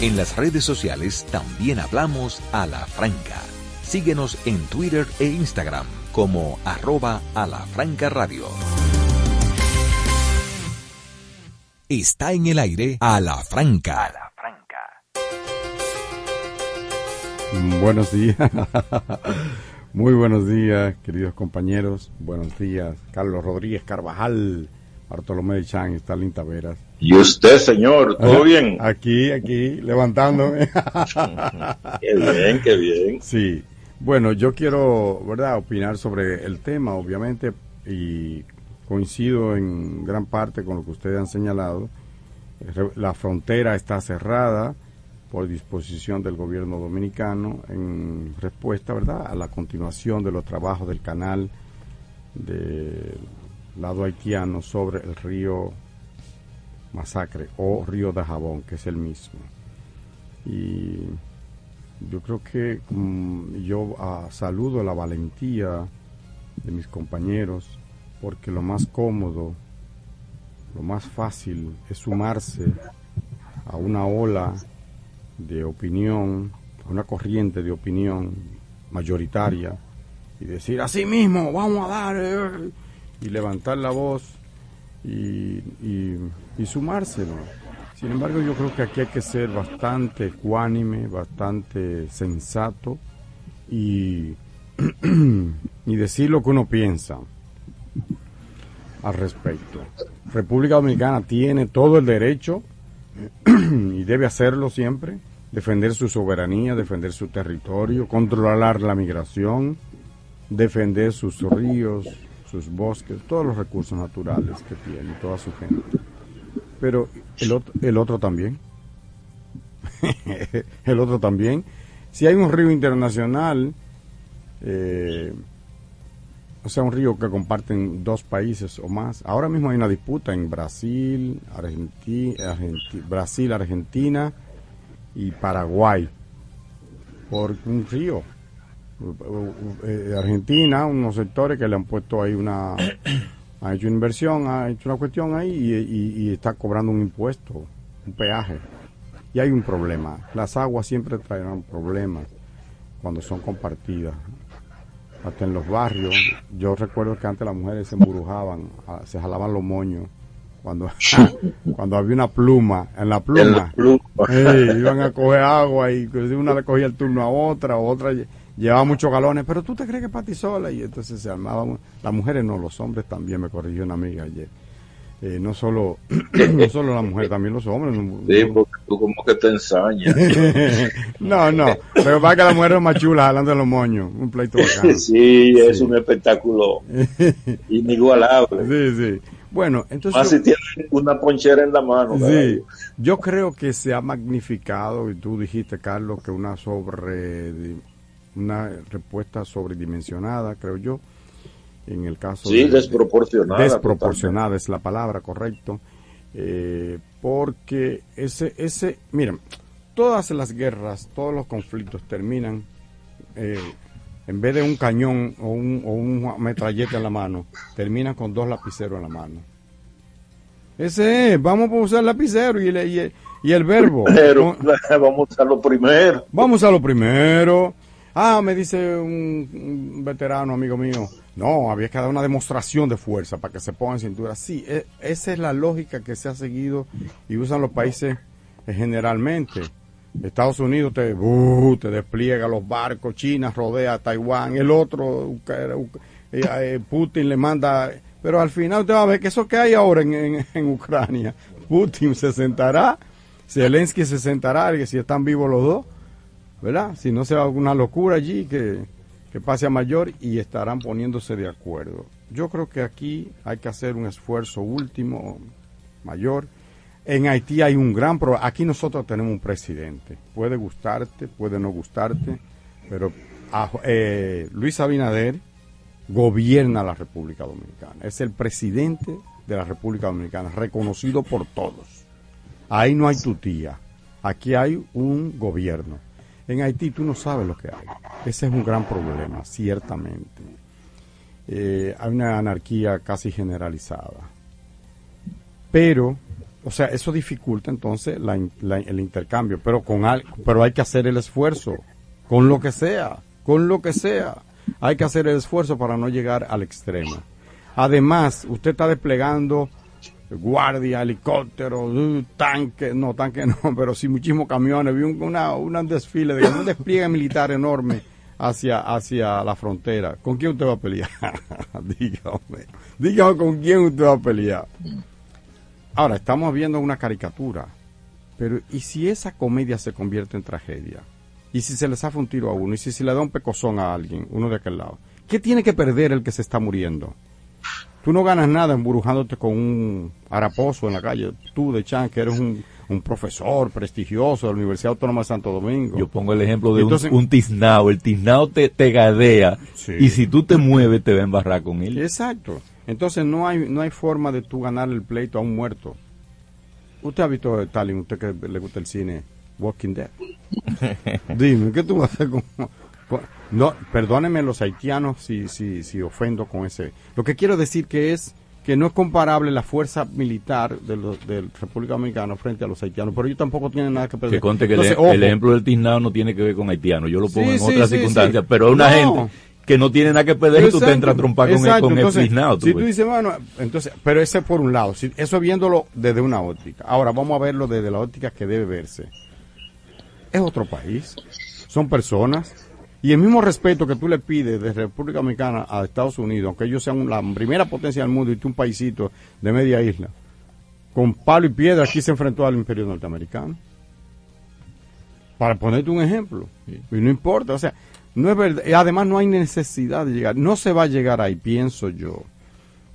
En las redes sociales también hablamos a la franca. Síguenos en Twitter e Instagram como arroba a la franca radio. Está en el aire a la franca. Buenos días. *laughs* Muy buenos días, queridos compañeros. Buenos días, Carlos Rodríguez Carvajal, Bartolomé Chan y Stalin Taveras. ¿Y usted, señor? ¿Todo bien? Aquí, aquí, levantándome. *laughs* Qué bien, qué bien. Sí. Bueno, yo quiero, ¿verdad?, opinar sobre el tema, obviamente, y coincido en gran parte con lo que ustedes han señalado. La frontera está cerrada por disposición del gobierno dominicano en respuesta, ¿verdad?, a la continuación de los trabajos del canal del lado haitiano sobre el río Masacre o río de Jabón, que es el mismo. Y yo creo que mm, yo ah, saludo la valentía de mis compañeros porque lo más cómodo, lo más fácil es sumarse a una ola de opinión, a una corriente de opinión mayoritaria y decir así mismo, vamos a dar eh", y levantar la voz y, y, sumárselo. Sin embargo, yo creo que aquí hay que ser bastante ecuánime, bastante sensato y, *clears throat* y decir lo que uno piensa al respecto. República Dominicana tiene todo el derecho *clears throat* y debe hacerlo siempre, defender su soberanía, defender su territorio, controlar la migración, defender sus ríos, sus bosques, todos los recursos naturales que tiene, toda su gente. Pero el otro, el otro también. *laughs* el otro también. Si hay un río internacional, eh, o sea, un río que comparten dos países o más. Ahora mismo hay una disputa en Brasil, Argenti- Argenti- Brasil, Argentina y Paraguay por un río. Eh, Argentina, unos sectores que le han puesto ahí una, *coughs* ha hecho una inversión, ha hecho una cuestión ahí y, y- y está cobrando un impuesto, un peaje. Y hay un problema. Las aguas siempre traerán problemas cuando son compartidas hasta en los barrios. Yo recuerdo que antes las mujeres se embrujaban, ah, se jalaban los moños. Cuando, *laughs* cuando había una pluma, en la pluma, En la pluma. eh, iban a coger agua y una le cogía el turno a otra, o otra llevaba muchos galones, pero tú te crees que es para ti sola, y entonces se armaban, las mujeres no, los hombres también, me corrigió una amiga ayer. Eh, no solo *clears throat* no solo las mujeres, también los hombres. no- Sí, porque tú como que te ensañas. *laughs* no, no, pero para que la mujer es más chula jalando los moños, un pleito bacano. *laughs* Sí, es un espectáculo *laughs* inigualable. Sí, sí. Bueno, entonces... Más si tienes una ponchera en la mano. Sí, yo creo que se ha magnificado, y tú dijiste, Carlos, que una sobre una respuesta sobredimensionada, creo yo, en el caso Sí, de- desproporcionada, desproporcionada es la palabra, correcto, eh, porque ese, ese, miren, todas las guerras, todos los conflictos terminan eh, en vez de un cañón o un, o un metralleta en la mano, terminan con dos lapiceros en la mano. Ese es, vamos a usar lapicero y, el- y el, y el verbo. Pero *laughs* vamos a lo primero. Vamos a lo primero. Ah, me dice un, veterano amigo mío. No, había que dar una demostración de fuerza para que se pongan cintura. Sí, e- esa es la lógica que se ha seguido y usan los países eh, generalmente. Estados Unidos te, uh, te despliega los barcos, China rodea a Taiwán, el otro, eh, eh, Putin le manda... Pero al final usted va a ver que eso que hay ahora en, Ucrania, Putin se sentará, Zelensky se sentará, y si están vivos los dos, ¿verdad? Si no sea alguna locura allí que, que pase a mayor y estarán poniéndose de acuerdo. yo creo que aquí hay que hacer un esfuerzo último, mayor. En Haití hay un gran problema. Aquí nosotros tenemos un presidente. Puede gustarte, puede no gustarte, pero ah, eh, Luis Abinader gobierna la República Dominicana. Es el presidente de la República Dominicana, reconocido por todos. Ahí no hay tutía. Aquí hay un gobierno. En Haití tú no sabes lo que hay. Ese es un gran problema, ciertamente. Eh, hay una anarquía casi generalizada. Pero, o sea, eso dificulta entonces el intercambio, pero, con pero hay que hacer el esfuerzo, con lo que sea, con lo que sea. Hay que hacer el esfuerzo para no llegar al extremo. Además, usted está desplegando guardia, helicópteros, uh, tanques, no, tanques no, *laughs* pero sí muchísimos camiones. Vi un, desfile, de un despliegue militar enorme hacia, hacia la frontera. ¿Con quién usted va a pelear? *laughs* dígame, dígame con quién usted va a pelear. Ahora, estamos viendo una caricatura, pero ¿y si esa comedia se convierte en tragedia? ¿Y si se le zafa un tiro a uno? ¿Y si se le da un pecozón a alguien, uno de aquel lado? ¿Qué tiene que perder el que se está muriendo? Tú no ganas nada embrujándote con un haraposo en la calle. Tú, de Chan, que eres un, profesor prestigioso de la Universidad Autónoma de Santo Domingo. Yo pongo el ejemplo de un, tiznao. El tiznao te, te gadea y si tú te mueves te va a embarrar con él. Exacto. Entonces no hay, no hay forma de tú ganar el pleito a un muerto. Usted ha visto, Stalin, usted que le gusta el cine, Walking Dead. *laughs* Dime, ¿qué tú vas a hacer con, no, perdónenme los haitianos si, si, si ofendo con ese. Lo que quiero decir que es que no es comparable la fuerza militar de, los, de República Dominicana frente a los haitianos, pero ellos tampoco tienen nada que perder. Que conte que el, ejemplo del tiznado no tiene que ver con haitianos, yo lo pongo en otras circunstancias, pero una gente que no tiene nada que perder y tú te entras a trompar con, el, con tiznado. Si tú dices, bueno, entonces, pero ese por un lado, si, eso viéndolo desde una óptica. Ahora vamos a verlo desde la óptica que debe verse. Es otro país, son personas, y el mismo respeto que tú le pides de República Dominicana a Estados Unidos, aunque ellos sean la primera potencia del mundo y tú un paisito de media isla, con palo y piedra aquí se enfrentó al imperio norteamericano. Para ponerte un ejemplo. Y no importa, o sea, no es verdad. Además no hay necesidad de llegar. No se va a llegar ahí, pienso yo.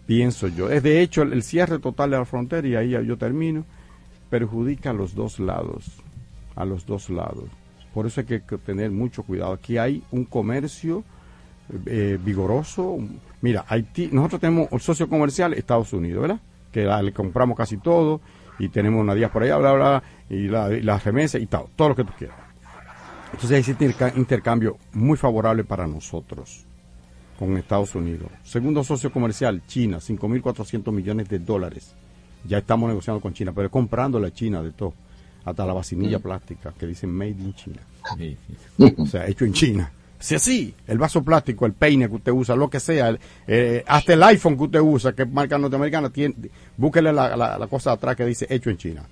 Pienso yo. Es de hecho el, cierre total de la frontera, y ahí yo termino, perjudica a los dos lados. A los dos lados por eso hay que tener mucho cuidado. Aquí hay un comercio eh, vigoroso. Mira, Haití, nosotros tenemos un socio comercial Estados Unidos, ¿verdad? Que le compramos casi todo y tenemos una por allá, bla, bla, y la, y remesa y tal, todo lo que tú quieras. Entonces hay un intercambio muy favorable para nosotros con Estados Unidos. Segundo socio comercial, China, 5.400 millones de dólares. Ya estamos negociando con China, pero comprando la China de todo hasta la vacinilla plástica que dicen Made in China. O sea, hecho en China. Si así, el vaso plástico, el peine que usted usa, lo que sea, eh, hasta el iPhone que usted usa, que es marca norteamericana, tiene, búsquele la, la, cosa atrás que dice hecho en China.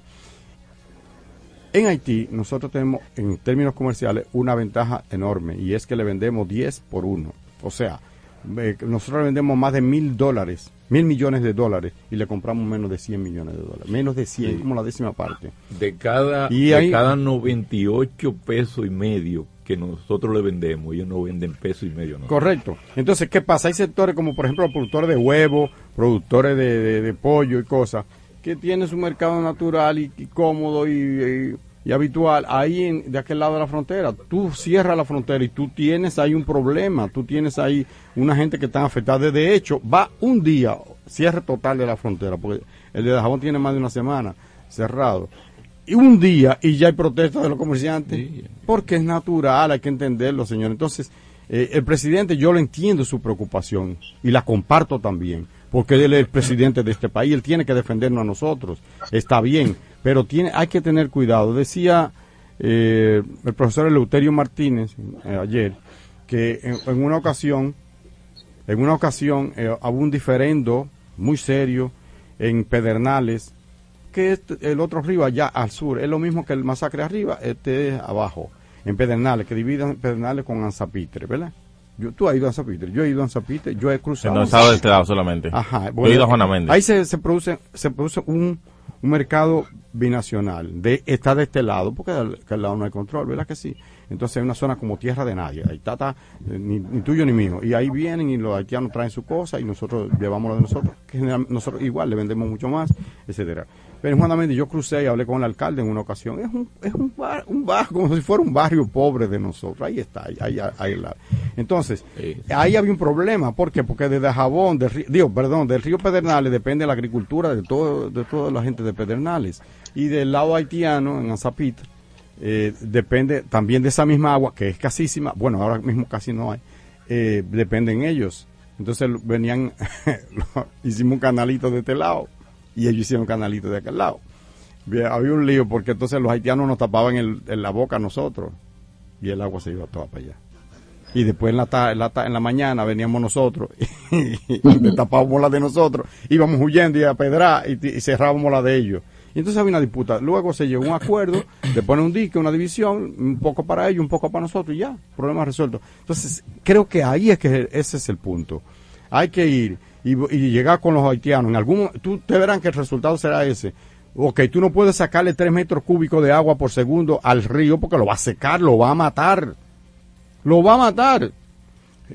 En Haití, nosotros tenemos, en términos comerciales, una ventaja enorme y es que le vendemos 10 por 1. O sea, nosotros le vendemos más de mil dólares, mil millones de dólares y le compramos menos de 100 millones de dólares. Menos de 100, como la décima parte. De cada, de cada 98 pesos y medio que nosotros le vendemos, ellos no venden peso y medio. Correcto. Entonces, ¿qué pasa? Hay sectores como, por ejemplo, los productores de huevo, productores de, pollo y cosas, que tienen su mercado natural y, cómodo y y habitual ahí en, de aquel lado de la frontera. Tú cierras la frontera y tú tienes ahí un problema, tú tienes ahí una gente que está afectada. De hecho, va un día, cierre total de la frontera, porque el de Dajabón tiene más de una semana cerrado. Y un día y ya hay protestas de los comerciantes, porque es natural, hay que entenderlo, señor. Entonces, eh, el presidente, yo lo entiendo su preocupación y la comparto también, porque él es el presidente de este país, él tiene que defendernos a nosotros, está bien pero tiene, hay que tener cuidado. Decía eh, el profesor Eleuterio Martínez eh, ayer que en, una ocasión, en una ocasión eh, hubo un diferendo muy serio en Pedernales, que es el otro arriba, allá al sur, es lo mismo que el masacre arriba, este es abajo, en Pedernales, que dividen Pedernales con Anzapitre, ¿verdad? Yo, tú has ido a Anzapitre, yo he ido a Anzapitre, yo he cruzado. No he estado de este lado solamente. Ajá. he ido a Juana Méndez. Ahí se, se, produce, se produce un, un mercado binacional. De, está de este lado, porque del, del lado no hay control, ¿verdad que sí? Entonces hay una zona como tierra de nadie, ahí está, eh, ni, ni tuyo ni mío. Y ahí vienen y los haitianos traen su cosa y nosotros llevamos lo de nosotros, que nosotros igual le vendemos mucho más, etcétera. Pero justamente yo crucé y hablé con el alcalde en una ocasión. Es un, es un bar, un bar como si fuera un barrio pobre de nosotros. Ahí está, ahí, ahí, ahí al lado. Entonces, ahí había un problema. ¿Por qué? Porque desde Jabón, del río, digo, perdón, del río Pedernales depende la agricultura de todo, de toda la gente de Pedernales. Y del lado haitiano, en Azapita, eh, depende también de esa misma agua, que es casísima. Bueno, ahora mismo casi no hay. Eh, dependen ellos. Entonces venían, *laughs* hicimos un canalito de este lado y ellos hicieron canalito de aquel lado. Había un lío porque entonces los haitianos nos tapaban el- en la boca a nosotros y el agua se iba toda para allá. Y después en la, en la, en la mañana veníamos nosotros *laughs* y le tapábamos la de nosotros, íbamos huyendo y a pedrar y, y cerrábamos la de ellos. Y entonces había una disputa. Luego se llegó a un acuerdo de poner un dique, una división, un poco para ellos, un poco para nosotros y ya, problema resuelto. Entonces creo que ahí es que ese es el punto. Hay que ir y, y llegar con los haitianos. En algún tú te verán que el resultado será ese. Ok, tú no puedes sacarle tres metros cúbicos de agua por segundo al río porque lo va a secar, lo va a matar. Lo va a matar.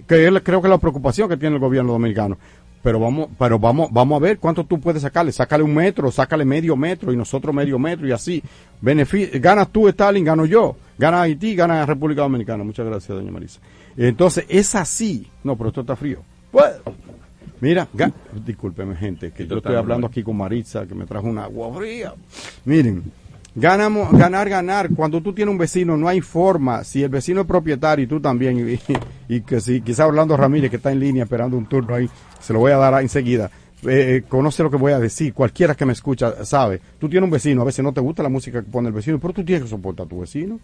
Que es, creo que es la preocupación que tiene el gobierno dominicano. Pero vamos, pero vamos, vamos a ver cuánto tú puedes sacarle. Sácale un metro, sácale medio metro y nosotros medio metro y así. Benefi- ganas tú, Stalin, gano yo. Gana Haití, gana República Dominicana. Muchas gracias, doña Marisa. Entonces, es así. No, pero esto está frío. Pues, mira, discúlpeme, gente, que yo estoy hablando aquí con Maritza, que me trajo una agua fría. Miren, ganamos, ganar, ganar. Cuando tú tienes un vecino, no hay forma. Si el vecino es propietario y tú también, y, y que si quizá Orlando Ramírez, que está en línea esperando un turno ahí, se lo voy a dar enseguida. Eh, conoce lo que voy a decir, cualquiera que me escucha sabe. Tú tienes un vecino, a veces no te gusta la música que pone el vecino, pero tú tienes que soportar a tu vecino.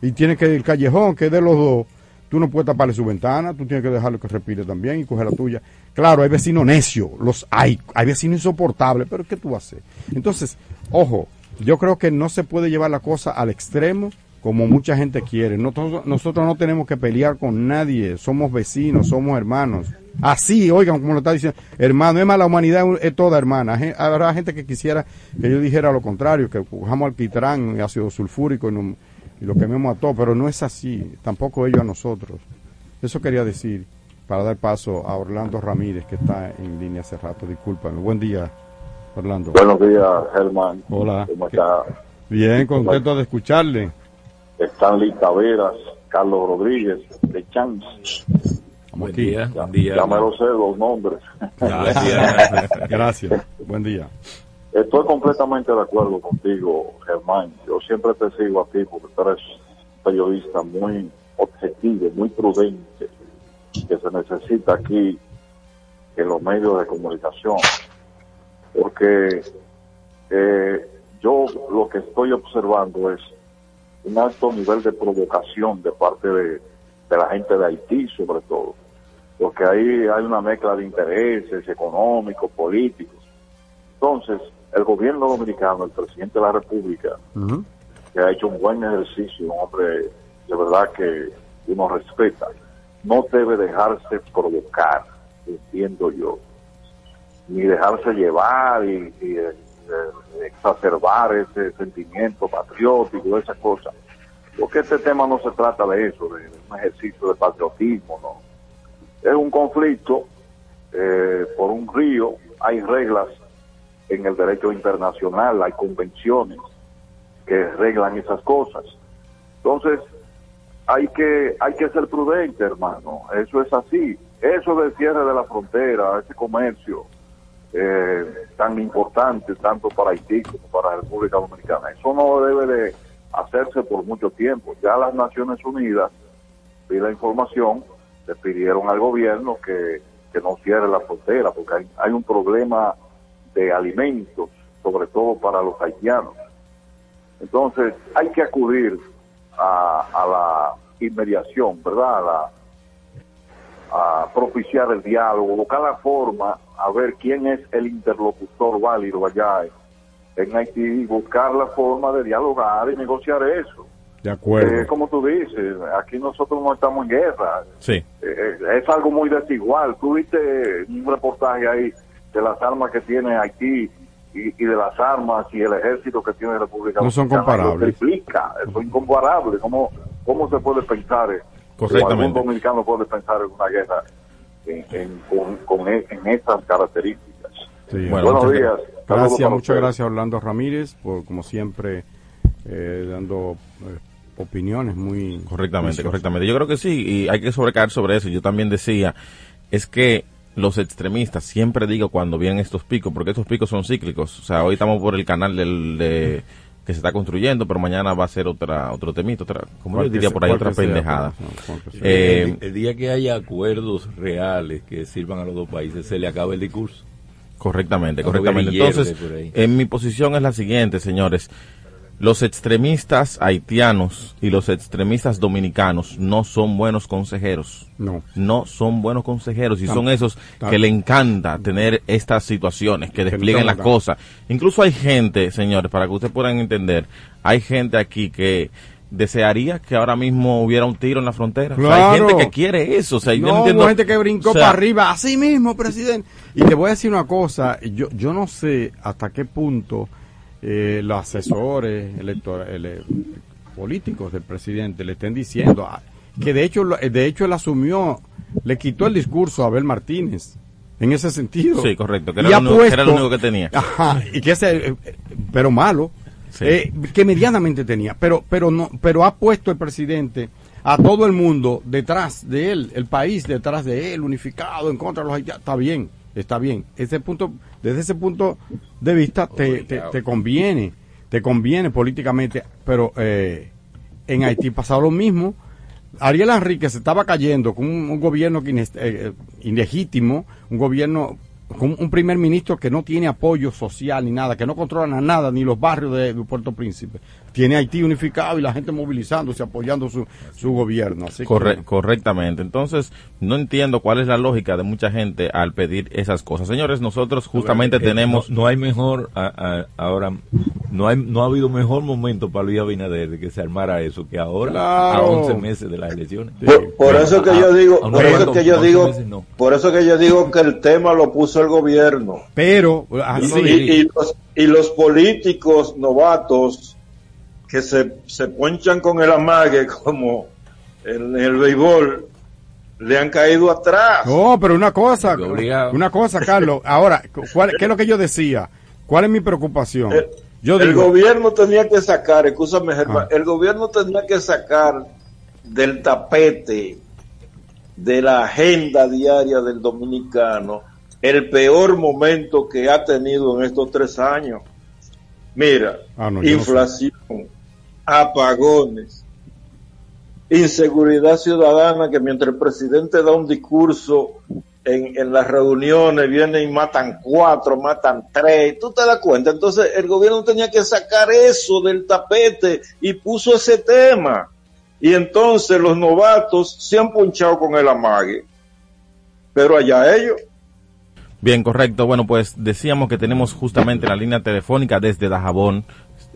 Y tienes que el callejón, que es de los dos. Tú no puedes taparle su ventana, tú tienes que dejarlo que respire también y coger la tuya. Claro, hay vecinos necios, los hay, hay vecinos insoportables, pero ¿qué tú haces? Entonces, ojo, yo creo que no se puede llevar la cosa al extremo como mucha gente quiere. Nosotros, nosotros no tenemos que pelear con nadie, somos vecinos, somos hermanos. Así, oigan, como lo está diciendo, hermano, es más, la humanidad es toda hermana. Habrá gente que quisiera que yo dijera lo contrario, que cojamos alquitrán y ácido sulfúrico y, no- y lo quememos a todo, pero no es así, tampoco ellos a nosotros. Eso quería decir para dar paso a Orlando Ramírez, que está en línea hace rato. Discúlpame. Buen día, Orlando. Buenos días, Germán. Hola. ¿Cómo está? Bien, contento de escucharle. Stanley Taveras, Carlos Rodríguez, de Chance. Buen aquí. día, buen día. Ya me lo sé los nombres. Gracias. *laughs* Gracias. Buen día. Estoy completamente de acuerdo contigo, Germán. Yo siempre te sigo a ti porque tú eres periodista muy objetivo, muy prudente, que se necesita aquí en los medios de comunicación. Porque eh, yo lo que estoy observando es un alto nivel de provocación de parte de la gente de Haití, sobre todo. Porque ahí hay una mezcla de intereses económicos, políticos. Entonces, el gobierno dominicano, el presidente de la República, que ha hecho un buen ejercicio, un hombre de verdad que uno respeta, no debe dejarse provocar, entiendo yo, ni dejarse llevar y, y, eh, eh, exacerbar ese sentimiento patriótico, esa cosa. Porque este tema no se trata de eso, de, de un ejercicio de patriotismo, no. Es un conflicto eh, por un río, hay reglas en el derecho internacional, hay convenciones que reglan esas cosas. Entonces, hay que hay que ser prudente, hermano. Eso es así. Eso del cierre de la frontera, ese comercio eh, tan importante tanto para Haití como para la República Dominicana, eso no debe de hacerse por mucho tiempo. Ya las Naciones Unidas, vi la información, le pidieron al gobierno que, que no cierre la frontera porque hay, hay un problema de alimentos, sobre todo para los haitianos. Entonces, hay que acudir a, a la inmediación, ¿verdad? A, la- a propiciar el diálogo, buscar la forma, a ver quién es el interlocutor válido allá en, Haití, y buscar la forma de dialogar y negociar eso. De acuerdo. Eh, como tú dices, aquí nosotros no estamos en guerra, Sí. eh, es algo muy desigual. Tú viste un reportaje ahí de las armas que tiene Haití y, y de las armas y el ejército que tiene la República No son comparables. triplica, eso es incomparable. ¿Cómo, ¿Cómo se puede pensar? Correctamente. algún dominicano puede pensar en una guerra en, en- con, con e- en estas características? Sí. Bueno, Buenos muchas días. Gracias, muchas ustedes. gracias Orlando Ramírez, por como siempre eh, dando eh, opiniones muy Correctamente, correctamente. Yo creo que sí, y hay que sobrecaer sobre eso. Yo también decía, es que los extremistas, siempre digo cuando vienen estos picos, porque estos picos son cíclicos. O sea, hoy estamos por el canal del, de, que se está construyendo, pero mañana va a ser otra otro temito, otra, como yo diría por ahí, otra pendejada. pues, sea. Eh, el, el día que haya acuerdos reales que sirvan a los dos países, se le acaba el discurso. Correctamente, correctamente. Entonces, en mi posición es la siguiente, señores. Los extremistas haitianos y los extremistas dominicanos no son buenos consejeros. No. No son buenos consejeros y son esos que le encanta tener estas situaciones, que desplieguen las cosas. Incluso hay gente, señores, para que ustedes puedan entender, hay gente aquí que desearía que ahora mismo hubiera un tiro en la frontera. O sea, hay gente que quiere eso. O sea, yo no No, entiendo. hubo gente que brincó o sea, para arriba, así mismo, presidente. Y te voy a decir una cosa, yo, yo no sé hasta qué punto eh, los asesores elector- ele- políticos del presidente le estén diciendo ah, que de hecho, lo- de hecho él asumió, le quitó el discurso a Abel Martínez. En ese sentido. Sí, correcto, que era, lo único, que era lo puesto- único que tenía. Ajá, y que ese, eh, eh, pero malo, Sí. eh, que medianamente tenía, pero, pero no, pero ha puesto el presidente a todo el mundo detrás de él, el país detrás de él, unificado en contra de los haitianos, está bien, está bien. Ese punto, desde ese punto de vista te, te, te conviene, te conviene políticamente, pero eh, en Haití pasaba lo mismo. Ariel Enrique se estaba cayendo con un, un gobierno eh, eh, ilegítimo, un gobierno con un primer ministro que no tiene apoyo social ni nada, que no controla nada, ni los barrios de, de Puerto Príncipe. Tiene Haití unificado y la gente movilizándose, apoyando su, su gobierno. Así que- correctamente. Entonces, no entiendo cuál es la lógica de mucha gente al pedir esas cosas. Señores, nosotros justamente Eh, tenemos... No, no hay mejor, a- a- ahora, no, hay, no ha habido mejor momento para Luis Abinader de que se armara eso que ahora, a Claro. 11 meses de las elecciones. Por, por eso que yo digo, por eso que yo 11 digo, meses no. por eso que yo digo que el tema lo puso el gobierno. Pero, Y, así, y los, y los políticos novatos que se, se ponchan con el amague como en el béisbol le han caído atrás. no, pero una cosa, Obligado. una cosa, Carlos. Ahora, ¿cuál, ¿qué es lo que yo decía? ¿Cuál es mi preocupación? El, Yo el digo, gobierno tenía que sacar, escúchame Germán, Ah. el gobierno tenía que sacar del tapete de la agenda diaria del dominicano el peor momento que ha tenido en estos tres años. Mira, Ah, no, yo no inflación, apagones, inseguridad ciudadana, que mientras el presidente da un discurso en, en las reuniones, vienen y matan cuatro, matan tres, tú te das cuenta. Entonces el gobierno tenía que sacar eso del tapete y puso ese tema. Y entonces los novatos se han punchado con el amague. Pero allá ellos. Bien, correcto. Bueno, pues decíamos que tenemos justamente la línea telefónica desde Dajabón.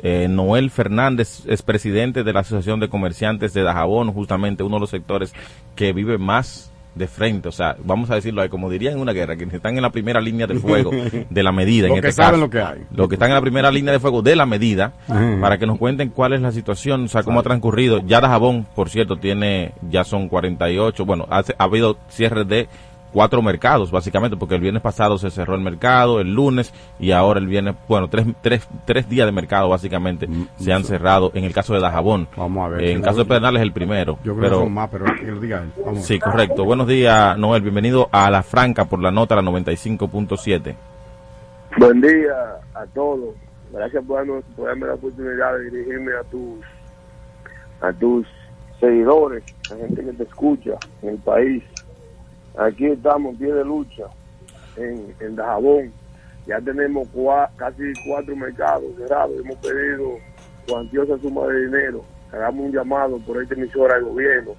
Eh, Noel Fernández es presidente de la Asociación de Comerciantes de Dajabón, justamente uno de los sectores que vive más de frente, o sea, vamos a decirlo ahí, como dirían en una guerra, quienes están en la primera línea de fuego *laughs* de la medida. Lo en que este saben caso. lo que hay. Los que están en la primera línea de fuego de la medida, Ajá. para que nos cuenten cuál es la situación, o sea, cómo ha transcurrido. Ya Dajabón, por cierto, tiene, ya son 48, bueno, hace- ha habido cierres de cuatro mercados, básicamente, porque el viernes pasado se cerró el mercado, el lunes, y ahora el viernes, bueno, tres, tres, tres días de mercado, básicamente, se han cerrado, en el caso de Dajabón. Mm, Vamos a ver. En el caso de Pedernales es el primero. yo creo pero, que son más, pero que lo diga él. Vamos. Sí, correcto. Buenos días, Noel. Bienvenido a La Franca por la nota, la 95.7. Buen día a todos. Gracias por, darnos- por darme la oportunidad de dirigirme a tus a tus seguidores, a gente que te escucha en el país. Aquí estamos en pie de lucha en, en Dajabón. Ya tenemos cua- casi cuatro mercados cerrados. Hemos pedido cuantiosa suma de dinero. Hagamos un llamado por esta emisora al gobierno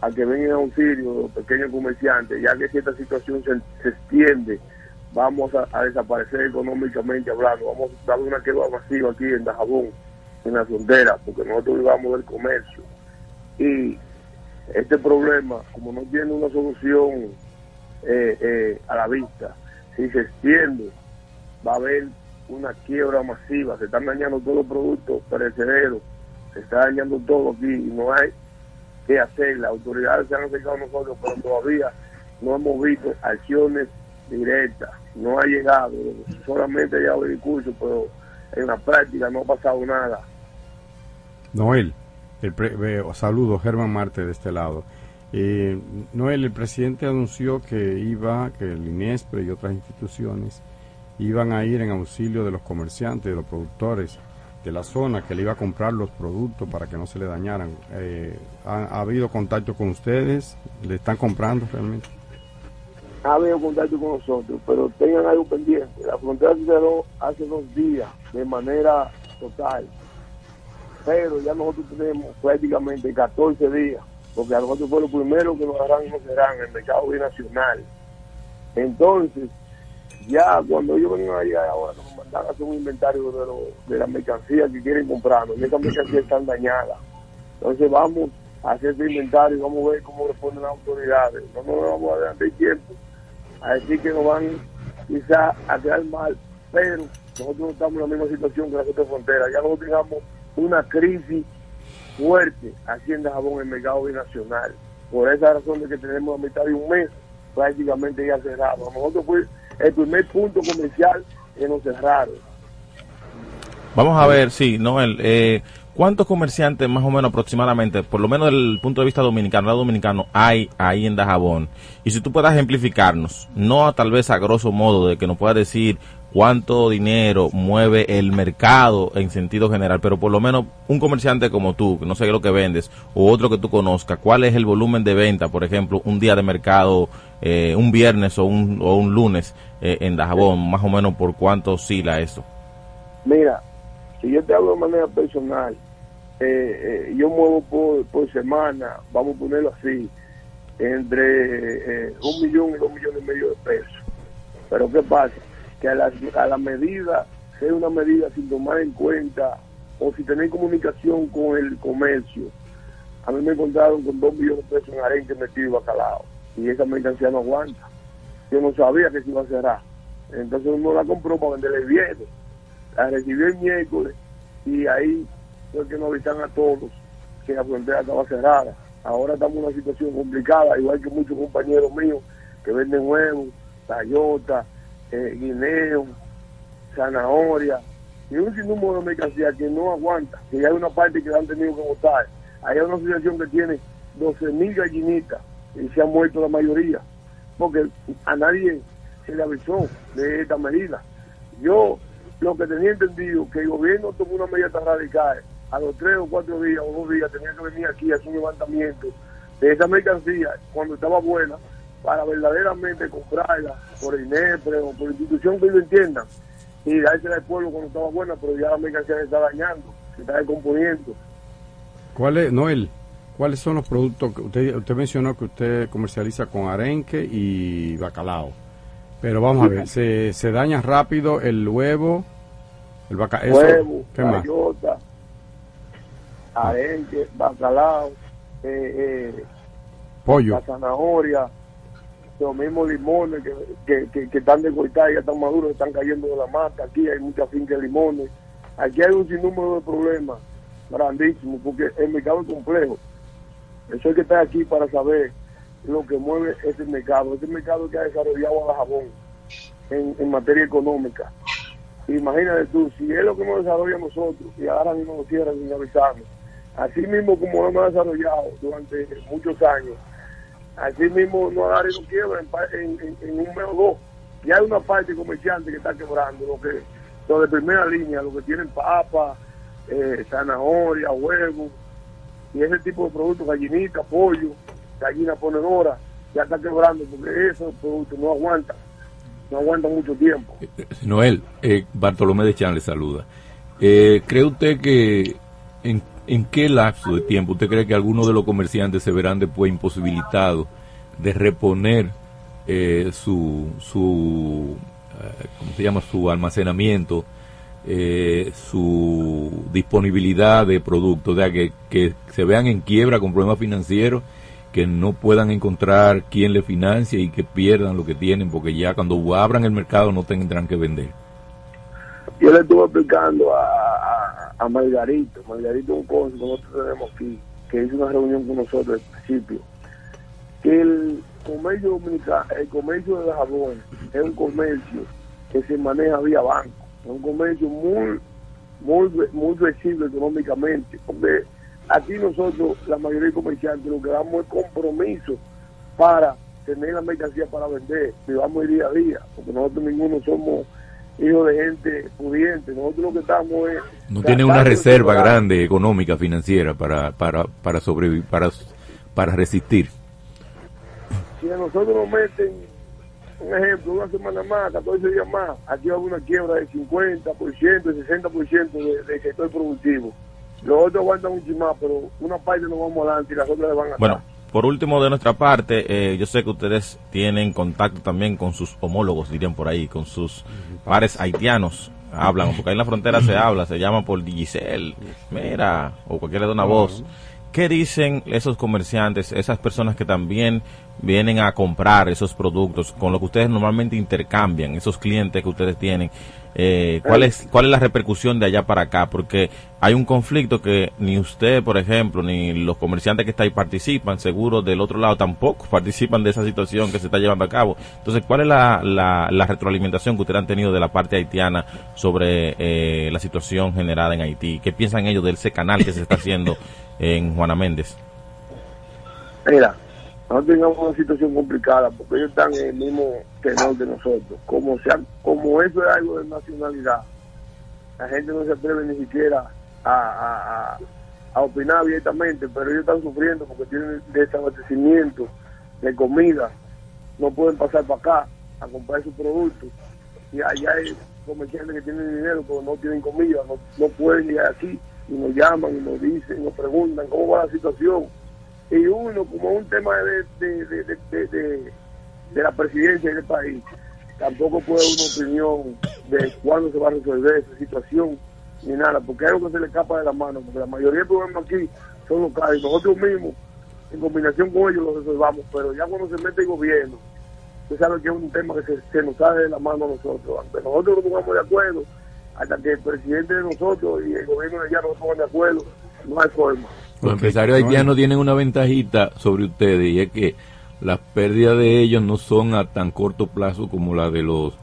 a que vengan en auxilio los pequeños comerciantes, ya que si esta situación se, se extiende, vamos a, a desaparecer económicamente hablando. Vamos a dar una quema masiva aquí en Dajabón, en la frontera, porque nosotros vivamos del comercio. Y este problema, como no tiene una solución eh, eh, a la vista, si se extiende, va a haber una quiebra masiva, se están dañando todos los productos perecederos, se está dañando todo aquí y no hay que hacer. Las autoridades se han acercado a nosotros, pero todavía no hemos visto acciones directas. No ha llegado, solamente ha llegado el discurso, pero en la práctica no ha pasado nada. Noel, el saludo, Germán Marte de este lado. Eh, Noel, el presidente anunció que iba, que el INESPRE y otras instituciones iban a ir en auxilio de los comerciantes, de los productores de la zona, que le iba a comprar los productos para que no se le dañaran. Eh, ¿ha, ha habido contacto con ustedes? ¿Le están comprando realmente? ha habido contacto con nosotros, pero tengan algo pendiente. La frontera se cerró hace dos días de manera total, pero ya nosotros tenemos prácticamente 14 días, porque a nosotros fue lo primero que nos harán y nos serán en el mercado binacional. Entonces, ya cuando ellos vengan a llegar ahora, nos mandan a hacer un inventario de, lo- de las mercancías que quieren comprarnos, y esas mercancías están dañadas. Entonces vamos a hacer ese inventario y vamos a ver cómo responden las autoridades. No nos vamos a adelantar tiempo a decir que nos van quizás a quedar mal, pero nosotros no estamos en la misma situación que las otras fronteras. Ya nosotros tengamos una crisis fuerte aquí en Dajabón, en mercado binacional. Por esa razón de que tenemos a mitad de un mes prácticamente ya cerrado. A nosotros fue el primer punto comercial que nos cerraron. Vamos a ver, sí, Noel, eh, ¿cuántos comerciantes más o menos aproximadamente, por lo menos desde el punto de vista dominicano, dominicano, hay ahí en Dajabón? Y si tú puedas ejemplificarnos, no tal vez a grosso modo de que nos puedas decir cuánto dinero mueve el mercado en sentido general, pero por lo menos un comerciante como tú, que no sé qué es lo que vendes, o otro que tú conozcas, ¿cuál es el volumen de venta, por ejemplo, un día de mercado, eh, un viernes o un, lunes eh, en Dajabón, más o menos por cuánto oscila eso? Mira, si yo te hablo de manera personal, eh, yo muevo por, por semana, vamos a ponerlo así, entre un millón y dos millones y medio de pesos. Pero ¿qué pasa? Que a la, a la medida, sea una medida sin tomar en cuenta o si tener comunicación con el comercio, a mí me encontraron con dos millones de pesos en arenque metido y bacalao. Y esa mercancía no aguanta. Yo no sabía que se iba a cerrar. Entonces uno la compró para venderle el viernes. La recibió el miércoles y ahí fue que nos avisan a todos que la frontera estaba cerrada. Ahora estamos en una situación complicada, igual que muchos compañeros míos que venden huevos, tayota, eh, guineo, zanahoria y un sinnúmero de mercancía que no aguanta, que hay una parte que la han tenido que votar. Hay una asociación que tiene 12 mil gallinitas y se han muerto la mayoría, porque a nadie se le avisó de esta medida. Yo lo que tenía entendido que el gobierno tomó una medida tan radical, a los tres o cuatro días o dos días tenía que venir aquí a hacer un levantamiento de esa mercancía cuando estaba buena para verdaderamente comprarla por el INEPRE o por institución que ellos entiendan y dársela al pueblo cuando estaba buena, pero ya la mercancía se está dañando, se está descomponiendo. ¿Cuál es, Noel, cuáles son los productos que usted, usted mencionó que usted comercializa con arenque y bacalao? Pero vamos a ver, se, se daña rápido el huevo, el bacalao. Huevo, ¿Qué más? gallota, arenque, bacalao, eh, eh, Pollo. la zanahoria, los mismos limones que, que, que, están descortados y ya están maduros, están cayendo de la mata. Aquí hay muchas fincas de limones. Aquí hay un sinnúmero de problemas grandísimos porque el mercado es complejo. Eso hay que estar aquí para saber lo que mueve ese mercado. Ese mercado que ha desarrollado a jabón en, materia económica. Imagínate tú, si es lo que hemos desarrollado nosotros y agarran y nos cierran sin avisarnos, así mismo como lo hemos desarrollado durante muchos años, así mismo no agarran y nos quiebran en, en, en- un mes o dos. Y hay una parte comerciante que está quebrando, lo que lo de primera línea, lo que tienen papa, eh, zanahoria, huevos, y ese tipo de productos, gallinita, pollo, gallina ponedora, ya está quebrando porque esos productos no aguantan, no aguantan mucho tiempo. Noel, eh, Bartolomé de Chan le saluda. Eh, ¿Cree usted que en, en qué lapso de tiempo usted cree que algunos de los comerciantes se verán después imposibilitados de reponer eh, su, su eh, ¿cómo se llama? su almacenamiento, eh, su disponibilidad de productos, o sea, que, se vean en quiebra con problemas financieros, que no puedan encontrar quien le financie y que pierdan lo que tienen, porque ya cuando abran el mercado no tendrán que vender. Yo le estuve explicando a, a, a Margarito, Margarito un que nosotros tenemos aquí, que hizo una reunión con nosotros al principio, que el comercio dominicano, el comercio de jabón es un comercio que se maneja vía banco, es un comercio muy, muy, muy flexible económicamente, porque aquí nosotros, la mayoría de comerciantes, lo que damos es compromiso para tener la mercancía para vender, vivamos día a día, porque nosotros ninguno somos hijos de gente pudiente, nosotros lo que estamos es... No tiene una reserva grande económica, financiera para, para, para sobrevivir, para, para resistir. Si a nosotros nos meten, un ejemplo, una semana más, 14 días más, aquí va a haber una quiebra del 50%, del 60% de- del sector productivo. Los otros aguantan mucho más, pero una parte nos vamos adelante y las otras le van a Bueno, por último de nuestra parte, eh, yo sé que ustedes tienen contacto también con sus homólogos, dirían por ahí, con sus pares haitianos. Hablan, porque ahí en la frontera se habla, se llama por Digicel, mira, o cualquiera de una voz. ¿Qué dicen esos comerciantes, esas personas que también vienen a comprar esos productos con lo que ustedes normalmente intercambian, esos clientes que ustedes tienen? Eh, ¿cuál, es, ¿Cuál es la repercusión de allá para acá? Porque hay un conflicto que ni usted, por ejemplo, ni los comerciantes que están ahí participan, seguro del otro lado tampoco *laughs* participan de esa situación que se está llevando a cabo. Entonces, ¿cuál es la, la, la retroalimentación que ustedes han tenido de la parte haitiana sobre eh, la situación generada en Haití? ¿Qué piensan ellos de ese canal que se está haciendo *laughs* en Juana Méndez? Mira, no tengamos una situación complicada porque ellos están en el mismo tenor de nosotros. Como sea, como eso es algo de nacionalidad, la gente no se atreve ni siquiera a- a opinar abiertamente, pero ellos están sufriendo porque tienen desabastecimiento de comida, no pueden pasar para acá a comprar sus productos. Y allá hay comerciantes que tienen dinero pero no tienen comida, no, no pueden llegar aquí y nos llaman y nos dicen, nos preguntan cómo va la situación y uno como un tema de, de, de, de, de- la presidencia del país tampoco puede una opinión de cuándo se va a resolver esa situación ni nada porque es algo que se le escapa de la mano porque la mayoría de problemas aquí son locales nosotros mismos en combinación con ellos los resolvamos pero ya cuando se mete el gobierno usted sabe que es un tema que se, nos sale de la mano a nosotros aunque nosotros nos pongamos de acuerdo hasta que el presidente de nosotros y el gobierno de allá no pongan de acuerdo no hay forma Los empresarios haitianos tienen una ventajita sobre ustedes y es que las pérdidas de ellos no son a tan corto plazo como la de los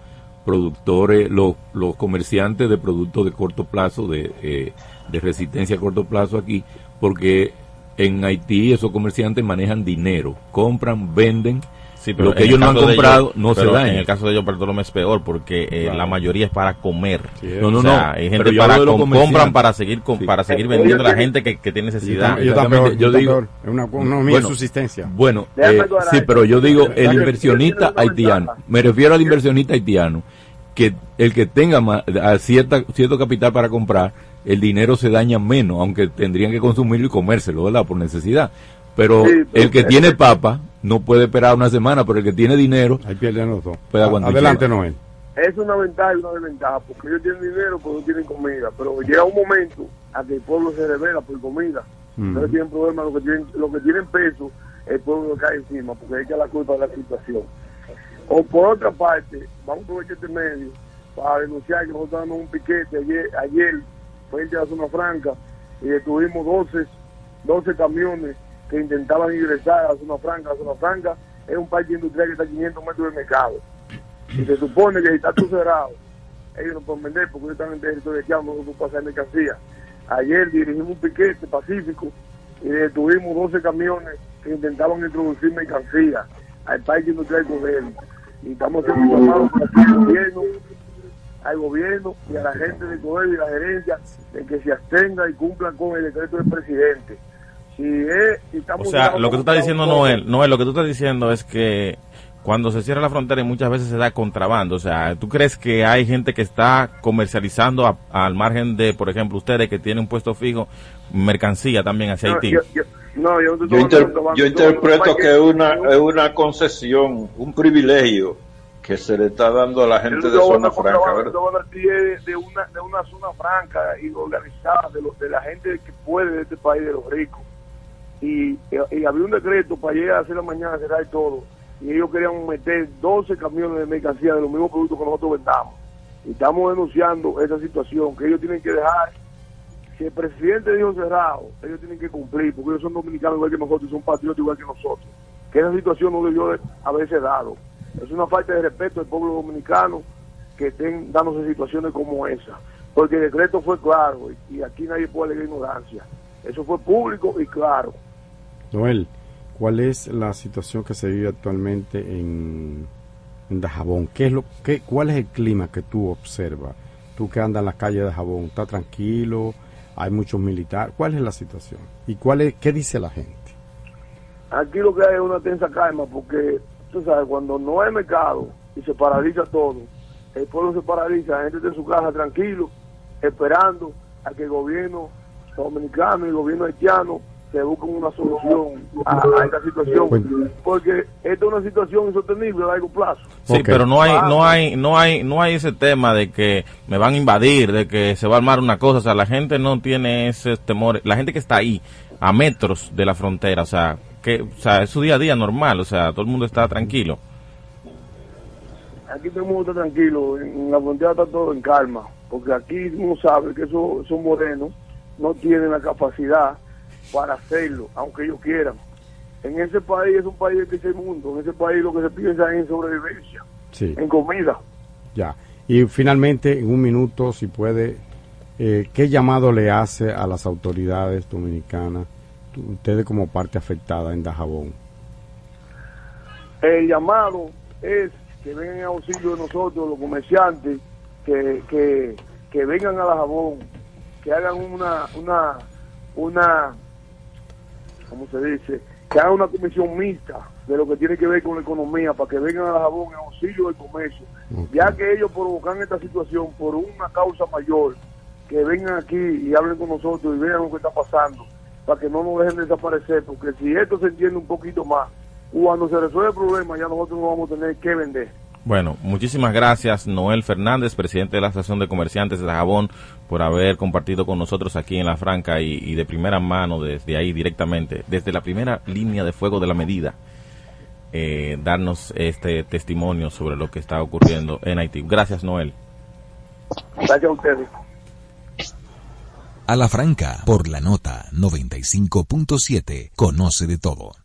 productores, los, los comerciantes de productos de corto plazo, de, eh, de resistencia a corto plazo aquí, porque en Haití esos comerciantes manejan dinero, compran, venden, Sí, pero lo que en ellos el no han caso de comprado ellos- no se pero daña. En el caso de ellos, Bartolomé es peor porque eh, Claro. la mayoría es para comer. No, no, O sea, no, Hay gente para de com- compran para seguir com- Sí. para seguir Ellos vendiendo a la gente que, que tiene necesidad. Yo peor, yo digo- peor. Es una, una mía Bueno, subsistencia. Bueno, eh, sí, pero yo digo, el inversionista haitiano, me refiero al inversionista haitiano, que el que tenga más, a cierta, cierto capital para comprar, el dinero se daña menos, aunque tendrían que consumirlo y comérselo, ¿verdad? Por necesidad. Pero Sí, pero- el que tiene papa no puede esperar una semana, pero el que tiene dinero Ahí pierden los dos. puede aguantar. Adelante, Noel. es una ventaja y una desventaja, porque ellos tienen dinero, pero no tienen comida. Pero llega un momento a que el pueblo se revela por comida. Mm. Entonces tienen problemas, los que tienen, los que tienen peso, el pueblo cae encima, porque echa la culpa de la situación. O por otra parte, vamos a aprovechar este medio para denunciar que nosotros damos un piquete ayer, ayer frente a la zona franca y detuvimos 12, 12 camiones que intentaban ingresar a zona franca. La zona franca es un parque industrial que está a 500 metros del mercado. Y se supone que está todo cerrado, ellos no pueden vender porque ellos están en territorio haitiano, no pueden pasar mercancía. Ayer dirigimos un piquete pacífico y detuvimos 12 camiones que intentaban introducir mercancía al parque industrial gobierno. Y estamos haciendo un llamado para el gobierno, al gobierno y a la gente del poder y la gerencia de que se abstenga y cumplan con el decreto del presidente. Si es, si estamos O sea, lo que tú estás diciendo, Noel, Noel, lo que tú estás diciendo es que cuando se cierra la frontera y muchas veces se da contrabando, o sea, ¿tú crees que hay gente que está comercializando a- al margen de, por ejemplo, ustedes que tienen un puesto fijo, mercancía también hacia No, Haití? yo- yo- no, yo, no Yo, estoy inter- tomando- yo tomando- interpreto que es una, es una concesión, un privilegio que se le está dando a la gente de zona franca, yo ¿verdad? de, de una, de una zona franca y organizada de, los de la gente que puede de este país, de los ricos. Y, y, había un decreto para llegar a hacer la mañana, cerrar todo. Y ellos querían meter 12 camiones de mercancía de los mismos productos que nosotros vendamos. Y estamos denunciando esa situación, que ellos tienen que dejar, si el presidente dijo cerrado, ellos tienen que cumplir, porque ellos son dominicanos igual que nosotros y son patriotas igual que nosotros. Que esa situación no debió de haberse dado. Es una falta de respeto al pueblo dominicano que estén dándose situaciones como esa. Porque el decreto fue claro y, y aquí nadie puede alegar ignorancia. Eso fue público y claro. Noel, ¿cuál es la situación que se vive actualmente en, en Dajabón? ¿Qué es lo, qué, ¿Cuál es el clima que tú observas? Tú que andas en las calles de Dajabón, ¿está tranquilo? ¿Hay muchos militares? ¿Cuál es la situación? ¿Y cuál es, qué dice la gente? Aquí lo que hay es una tensa calma porque, tú sabes, cuando no hay mercado y se paraliza todo, el pueblo se paraliza, la gente está en su casa tranquilo, esperando a que el gobierno dominicano y el gobierno haitiano se busquen una solución a, a esta situación, porque esta es una situación insostenible a largo plazo. Sí, pero no hay, no hay, no hay, no hay ese tema de que me van a invadir, de que se va a armar una cosa. O sea, la gente no tiene ese temor. La gente que está ahí, a metros de la frontera, o sea, que, o sea, es su día a día normal. O sea, todo el mundo está tranquilo. Aquí todo el mundo está tranquilo, en la frontera está todo en calma, porque aquí uno sabe que esos, esos morenos no tienen la capacidad para hacerlo, aunque ellos quieran. En ese país es un país del tercer mundo, en ese país lo que se piensa es en sobrevivencia, Sí. en comida. Ya. Y finalmente, en un minuto, si puede, eh, ¿qué llamado le hace a las autoridades dominicanas, ustedes como parte afectada en Dajabón? El llamado es que vengan en auxilio de nosotros, los comerciantes, que, que, que vengan a la jabón, que hagan una, una, una, ¿cómo se dice? Que hagan una comisión mixta de lo que tiene que ver con la economía, para que vengan a la jabón en auxilio del comercio, ya que ellos provocan esta situación por una causa mayor, que vengan aquí y hablen con nosotros y vean lo que está pasando, para que no nos dejen desaparecer, porque si esto se entiende un poquito más, cuando se resuelve el problema ya nosotros no vamos a tener que vender. Bueno, muchísimas gracias Noel Fernández, presidente de la Asociación de Comerciantes de Dajabón, por haber compartido con nosotros aquí en La Franca y, y de primera mano, desde ahí directamente, desde la primera línea de fuego de la medida, eh, darnos este testimonio sobre lo que está ocurriendo en Haití. Gracias Noel. Gracias a ustedes. A la franca, por la nota 95.7, conoce de todo.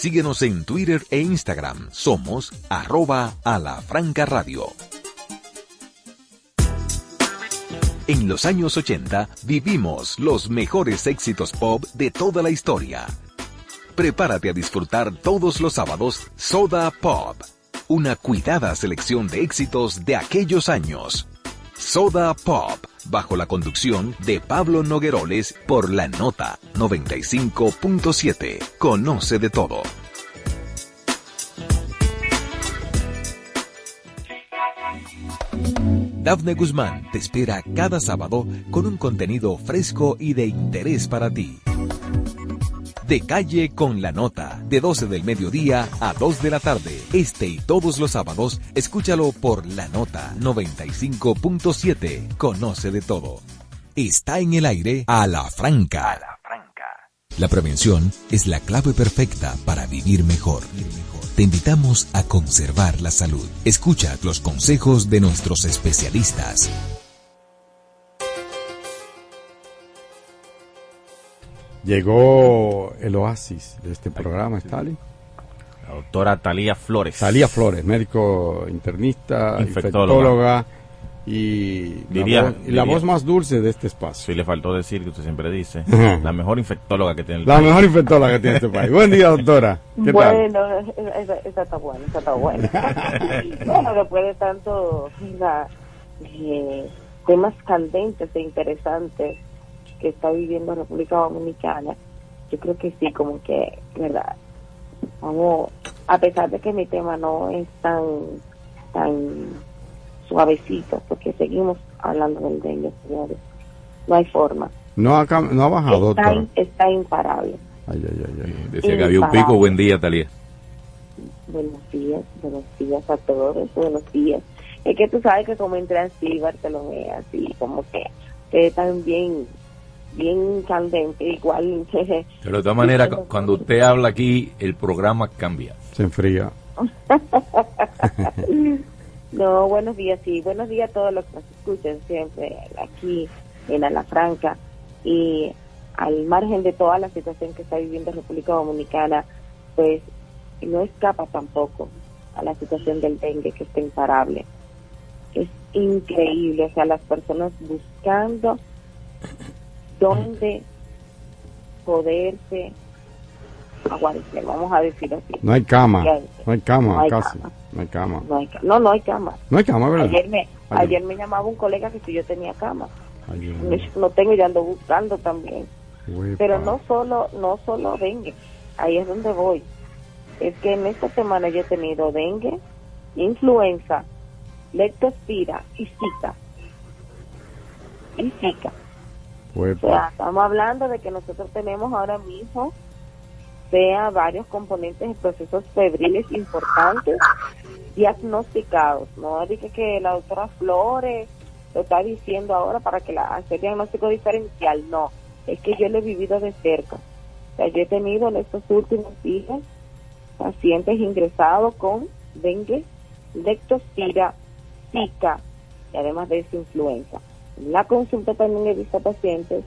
Síguenos en Twitter e Instagram. Somos arroba a la franca radio. En los años 80 vivimos los mejores éxitos pop de toda la historia. Prepárate a disfrutar todos los sábados Soda Pop, una cuidada selección de éxitos de aquellos años. Soda Pop, bajo la conducción de Pablo Nogueroles por la nota 95.7. Conoce de todo. Dafne Guzmán te espera cada sábado con un contenido fresco y de interés para ti. De calle con la nota, de 12 del mediodía a 2 de la tarde. Este y todos los sábados, escúchalo por la nota 95.7. Conoce de todo. Está en el aire a la franca. La prevención es la clave perfecta para vivir mejor. Te invitamos a conservar la salud. Escucha los consejos de nuestros especialistas. Llegó el oasis de este programa, Stalin. La doctora Talía Flores. Talía Flores, médico internista, Infectóloga. infectóloga y, Diría- la, voz, y la diría- voz más dulce de este espacio. Sí, le faltó decir que usted siempre dice. La mejor infectóloga que tiene el La país. mejor infectóloga que tiene este país. Buen día, doctora. ¿Qué tal? bueno, esa, esa está buena, esa está buena. *laughs* bueno, después de tanto la, eh, temas candentes e interesantes que está viviendo República Dominicana, yo creo que sí, como que, ¿verdad? Vamos, a pesar de que mi tema no es tan, tan suavecito, porque seguimos hablando del dengue, señores. No hay forma. No ha, cam- no ha bajado, está, in- está imparable. Ay, ay, ay. Decía que había un pico. Buen día, Talía. Buenos días, buenos días a todos, buenos días. Es que tú sabes que como entra así, Bartolomé, así como que, que están bien, candente, igual. Pero de todas maneras, cu- cuando usted habla aquí, el programa cambia. Se enfría. *laughs* no, buenos días, sí, buenos días a todos los que nos escuchan siempre aquí en Alafranca y al margen de toda la situación que está viviendo República Dominicana, pues no escapa tampoco a la situación del dengue que está imparable. Es increíble, o sea, las personas buscando dónde poderse aguantar, vamos a decir así. No hay cama. No hay cama, No hay casi. cama. No hay cama. No, hay, no, no hay cama. No hay cama, ¿verdad? Ayer me, Ay, ayer me llamaba un colega que si yo tenía cama. ay, Dios No, tengo y ando buscando también. Uepa. Pero no solo, no solo dengue, ahí es donde voy. Es que en esta semana yo he tenido dengue, influenza, leptospira y zika. Y zika. Sea, estamos hablando de que nosotros tenemos ahora mismo sea varios componentes de procesos febriles importantes diagnosticados. No dije que la doctora Flores lo está diciendo ahora para que la hacer diagnóstico diferencial. No, es que yo lo he vivido de cerca. O sea, yo he tenido en estos últimos días pacientes ingresados con dengue, leptospira, zika y además de esa influenza. La consulta también he visto pacientes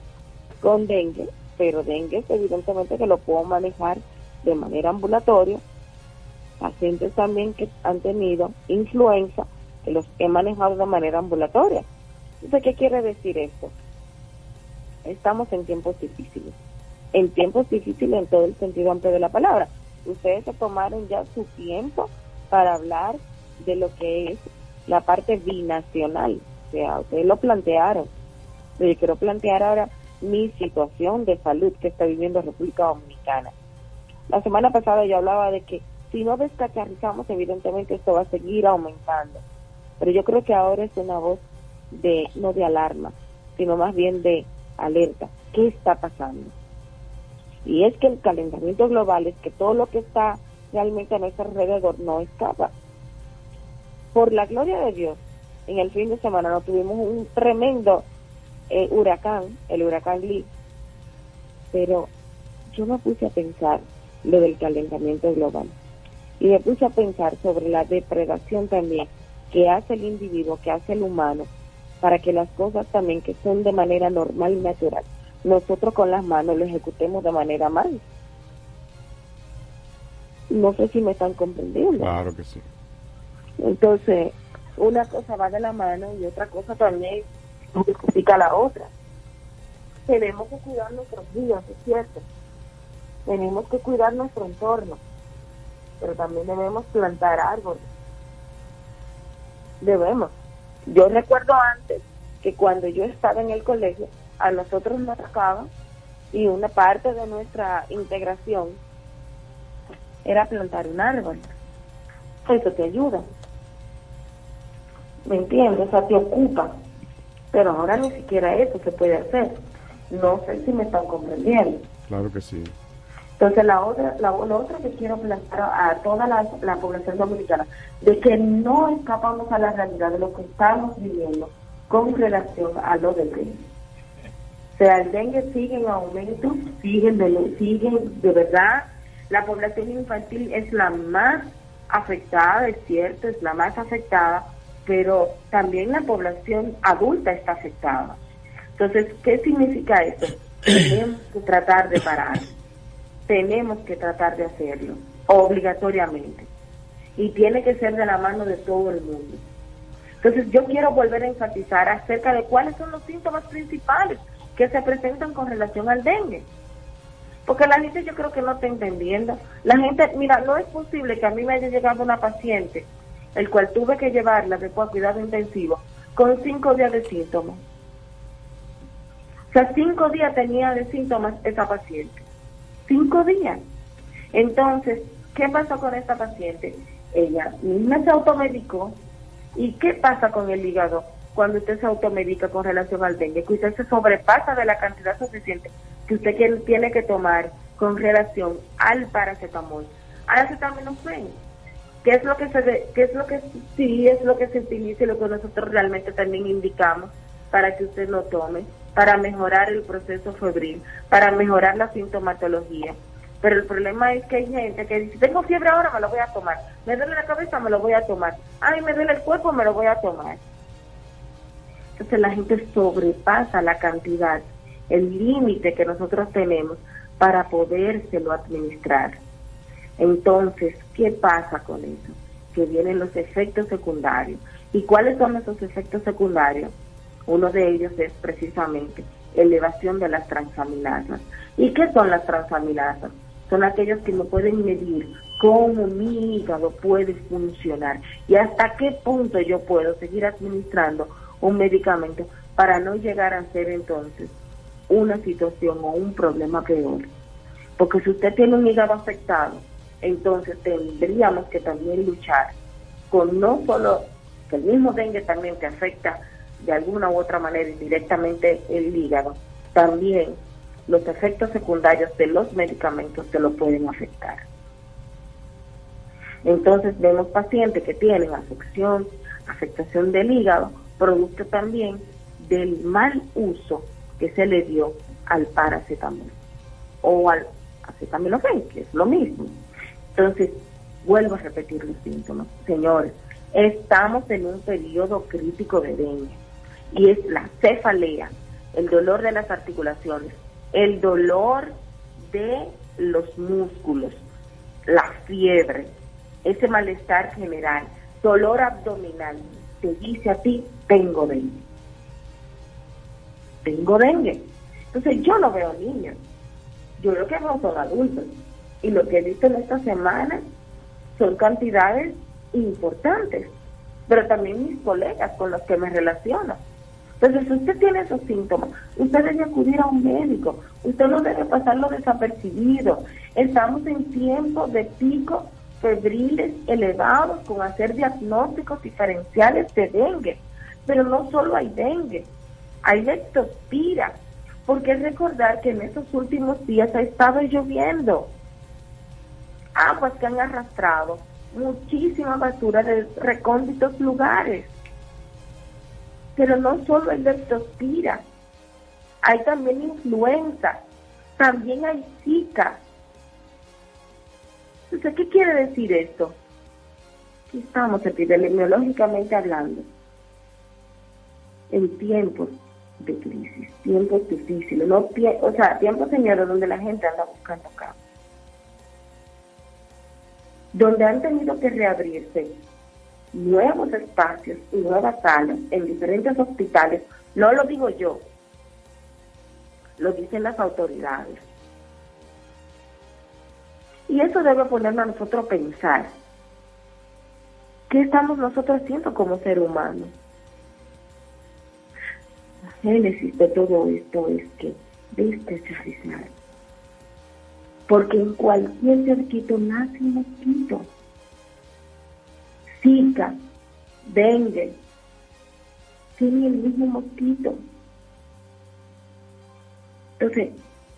con dengue, pero dengue evidentemente que lo puedo manejar de manera ambulatoria. Pacientes también que han tenido influenza, que los he manejado de manera ambulatoria. Entonces, ¿qué quiere decir esto? Estamos en tiempos difíciles. En tiempos difíciles en todo el sentido amplio de la palabra. Ustedes se tomaron ya su tiempo para hablar de lo que es la parte binacional. Ustedes lo plantearon. Yo quiero plantear ahora mi situación de salud que está viviendo República Dominicana. La semana pasada yo hablaba de que si no descacharrizamos, evidentemente esto va a seguir aumentando. Pero yo creo que ahora es una voz de, no de alarma, sino más bien de alerta. ¿Qué está pasando? Y es que el calentamiento global es que todo lo que está realmente a nuestro alrededor no escapa. Por la gloria de Dios, en el fin de semana no tuvimos un tremendo eh, huracán, el huracán Lee, pero yo me puse a pensar lo del calentamiento global y me puse a pensar sobre la depredación también que hace el individuo, que hace el humano, para que las cosas también que son de manera normal y natural, nosotros con las manos lo ejecutemos de manera mal. No sé si me están comprendiendo. Claro que sí. Entonces, una cosa va de la mano y otra cosa también justifica la otra. Tenemos que cuidar nuestros ríos, es cierto. Tenemos que cuidar nuestro entorno, pero también debemos plantar árboles. Debemos. Yo recuerdo antes que cuando yo estaba en el colegio, a nosotros nos tocaba y una parte de nuestra integración era plantar un árbol. Eso te ayuda. ¿Me entiendes? O sea, te ocupa. Pero ahora ni siquiera eso se puede hacer. No sé si me están comprendiendo. Claro que sí. Entonces, la otra, la, lo otro que quiero plantear a toda la, la población dominicana, de que no escapamos a la realidad de lo que estamos viviendo con relación a lo del dengue. O sea, el dengue sigue en aumento, sigue de, sigue de verdad. La población infantil es la más afectada, es cierto, es la más afectada, pero también la población adulta está afectada. Entonces, ¿qué significa eso? *clears throat* Tenemos que tratar de parar tenemos que tratar de hacerlo, obligatoriamente. Y tiene que ser de la mano de todo el mundo. Entonces yo quiero volver a enfatizar acerca de cuáles son los síntomas principales que se presentan con relación al dengue. Porque la gente yo creo que no está entendiendo. La gente, mira, no es posible que a mí me haya llegado una paciente, el cual tuve que llevarla después a cuidado intensivo, con cinco días de síntomas. O sea, cinco días tenía de síntomas esa paciente cinco días. Entonces, ¿qué pasó con esta paciente? Ella misma se automedicó. ¿Y qué pasa con el hígado? cuando usted se automedica con relación al dengue, que usted se sobrepasa de la cantidad suficiente que usted tiene que tomar con relación al paracetamol. Al acetaminofén, ¿qué es lo que se qué es lo que sí es lo que se utiliza y lo que nosotros realmente también indicamos para que usted lo tome, para mejorar el proceso febril, para mejorar la sintomatología. Pero el problema es que hay gente que dice, tengo fiebre ahora, me lo voy a tomar. Me duele la cabeza, me lo voy a tomar. Ay, me duele el cuerpo, me lo voy a tomar. Entonces la gente sobrepasa la cantidad, el límite que nosotros tenemos para podérselo administrar. Entonces, ¿qué pasa con eso? Que vienen los efectos secundarios. ¿Y cuáles son esos efectos secundarios? Uno de ellos es precisamente elevación de las transaminasas. ¿Y qué son las transaminasas? Son aquellos que no pueden medir cómo mi hígado puede funcionar y hasta qué punto yo puedo seguir administrando un medicamento para no llegar a ser entonces una situación o un problema peor. Porque si usted tiene un hígado afectado, entonces tendríamos que también luchar con no solo que el mismo dengue también te afecta de alguna u otra manera indirectamente el hígado, también los efectos secundarios de los medicamentos te lo pueden afectar. Entonces vemos pacientes que tienen afección, afectación del hígado, producto también del mal uso que se le dio al paracetamol o al acetaminofén, que es lo mismo. Entonces, vuelvo a repetir los síntomas. Señores, estamos en un periodo crítico de dengue y es la cefalea, el dolor de las articulaciones, el dolor de los músculos, la fiebre, ese malestar general, dolor abdominal, te dice a ti, tengo dengue. Tengo dengue. Entonces yo no veo niños, yo lo que veo son adultos. Y lo que he visto en esta semana son cantidades importantes, pero también mis colegas con los que me relaciono. Entonces, si usted tiene esos síntomas, usted debe acudir a un médico, usted no debe pasarlo desapercibido. Estamos en tiempos de pico febriles elevados con hacer diagnósticos diferenciales de dengue. Pero no solo hay dengue, hay lectospira, porque recordar que en estos últimos días ha estado lloviendo. Aguas que han arrastrado muchísima basura de recónditos lugares. Pero no solo hay leptospira, hay también influenza, también hay zika, entonces, ¿qué quiere decir esto? Que estamos epidemiológicamente hablando en tiempos de crisis, tiempos difíciles, o sea, tiempos, señores, donde la gente anda buscando campo, donde han tenido que reabrirse nuevos espacios y nuevas salas en diferentes hospitales, no lo digo yo, lo dicen las autoridades. Y eso debe ponernos a nosotros a pensar. ¿Qué estamos nosotros haciendo como ser humano? La génesis de todo esto es que despecializar. Porque en cualquier cerquito nace un mosquito. Zika, dengue, tiene el mismo mosquito. Entonces,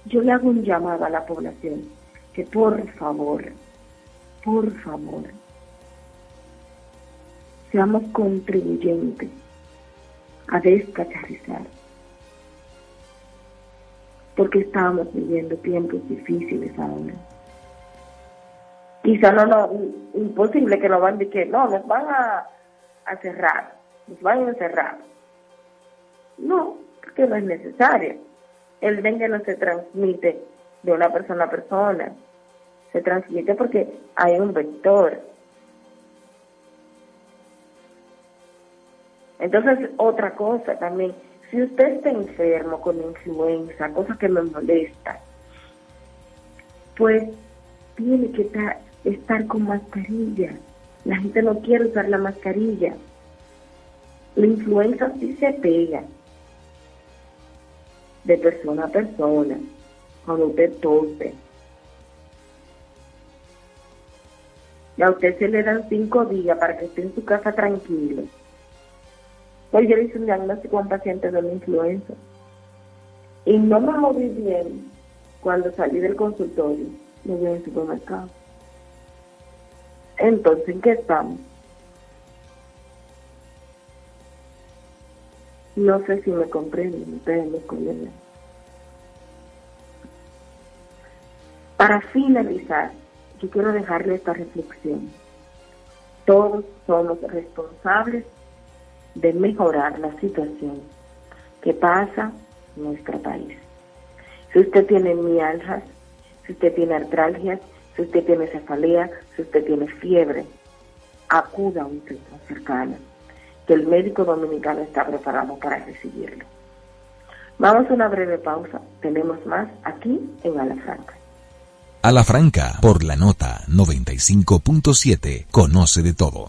yo le hago un llamado a la población que por favor, por favor, seamos contribuyentes a descacharrizar. Porque estamos viviendo tiempos difíciles ahora. Quizá no, no, imposible que nos van decir que no, nos van a, a cerrar, nos van a cerrar. No, porque no es necesario. El dengue no se transmite de una persona a persona se transmite porque hay un vector. Entonces, otra cosa también, si usted está enfermo con influenza, cosa que me molesta, pues tiene que estar, con mascarilla. La gente no quiere usar la mascarilla. La influenza sí se pega de persona a persona, cuando usted tose y a usted se le dan cinco días para que esté en su casa tranquilo. Hoy yo hice un diagnóstico a un paciente de una influenza y no me moví bien cuando salí del consultorio, me voy al supermercado. Entonces, ¿en qué estamos? No sé si me comprenden, ustedes me comprenden. Para finalizar, yo quiero dejarle esta reflexión. Todos somos responsables de mejorar la situación que pasa en nuestro país. Si usted tiene mialgias, si usted tiene artralgias, si usted tiene cefalea, si usted tiene fiebre, acuda a un centro cercano, que el médico dominicano está preparado para recibirlo. Vamos a una breve pausa. Tenemos más aquí en Alafranca. A la Franca, por la nota 95.7, conoce de todo.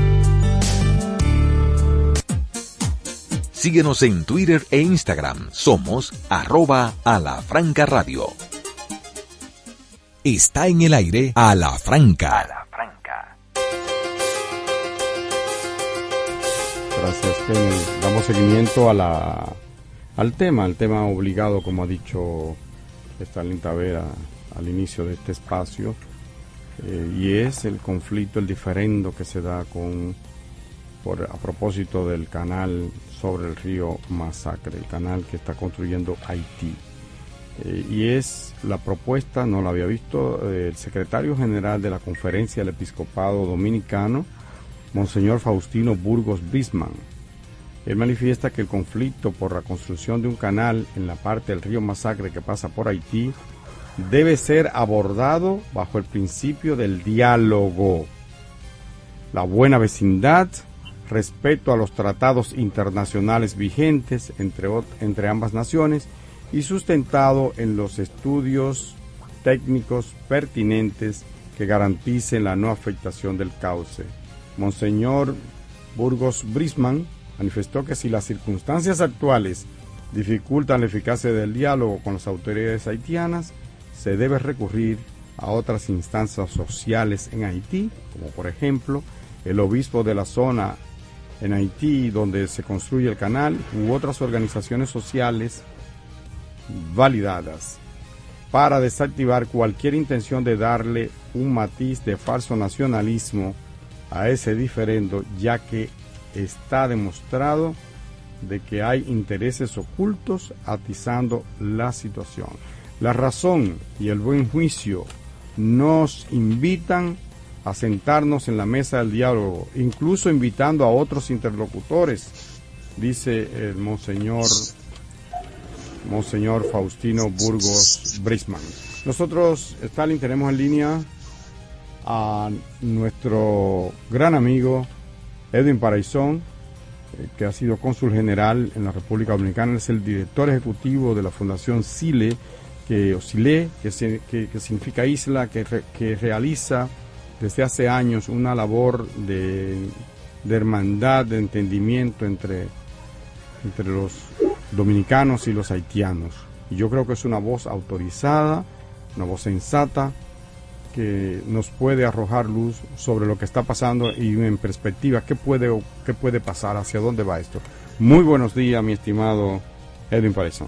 Síguenos en Twitter e Instagram. Somos arroba a la franca radio. Está en el aire a la franca. Gracias, Kenny. Damos seguimiento a la, al tema, al tema obligado, como ha dicho Stalin Tavera al inicio de este espacio, eh, y es el conflicto, el diferendo que se da con, por, a propósito del canal sobre el río Masacre, el canal que está construyendo Haití. Eh, y es la propuesta, no la había visto, eh, el secretario general de la Conferencia del Episcopado Dominicano, Monseñor Faustino Burgos Bisman. Él manifiesta que el conflicto por la construcción de un canal en la parte del río Masacre que pasa por Haití debe ser abordado bajo el principio del diálogo, la buena vecindad, respeto a los tratados internacionales vigentes entre, entre ambas naciones y sustentado en los estudios técnicos pertinentes que garanticen la no afectación del cauce. Monseñor Burgos Brisman manifestó que si las circunstancias actuales dificultan la eficacia del diálogo con las autoridades haitianas, se debe recurrir a otras instancias sociales en Haití, como por ejemplo el obispo de la zona en Haití donde se construye el canal u otras organizaciones sociales validadas para desactivar cualquier intención de darle un matiz de falso nacionalismo a ese diferendo, ya que está demostrado de que hay intereses ocultos atizando la situación. La razón y el buen juicio nos invitan sentarnos en la mesa del diálogo, incluso invitando a otros interlocutores, dice el monseñor, monseñor Faustino Burgos Brisman. Nosotros, Stalin, tenemos en línea a nuestro gran amigo Edwin Paraizón, eh, que ha sido cónsul general en la República Dominicana, es el director ejecutivo de la Fundación SILE, que oscilé, que, que, significa isla, que, que, realiza desde hace años una labor de, hermandad, de entendimiento entre, entre los dominicanos y los haitianos. Y yo creo que es una voz autorizada, una voz sensata, que nos puede arrojar luz sobre lo que está pasando y en perspectiva qué puede, qué puede pasar, hacia dónde va esto. Muy buenos días, mi estimado Edwin Parizón.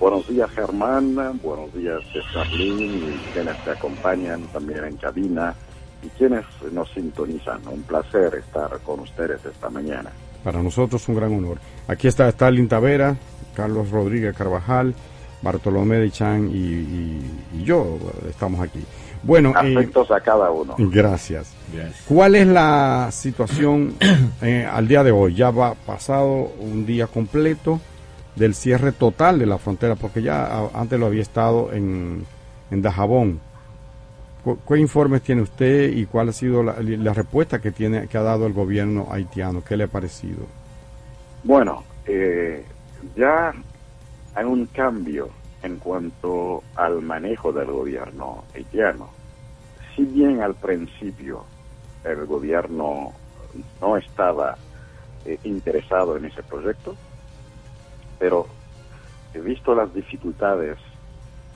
Buenos días Germán, buenos días Charlene y quienes te acompañan también en cabina y quienes nos sintonizan. Un placer estar con ustedes esta mañana. Para nosotros un gran honor. Aquí está Stalin Tavera, Carlos Rodríguez Carvajal, Bartolomé de Chan y, yo estamos aquí. Bueno, eh, afectos a cada uno. Gracias. ¿Cuál es la situación eh, al día de hoy? Ya va pasado un día completo del cierre total de la frontera, porque ya antes lo había estado en, en Dajabón. ¿Qué informes tiene usted y cuál ha sido la, respuesta que tiene que ha dado el gobierno haitiano? ¿Qué le ha parecido? Bueno, eh, ya hay un cambio en cuanto al manejo del gobierno haitiano. Si bien al principio el gobierno no estaba eh, interesado en ese proyecto, pero he visto las dificultades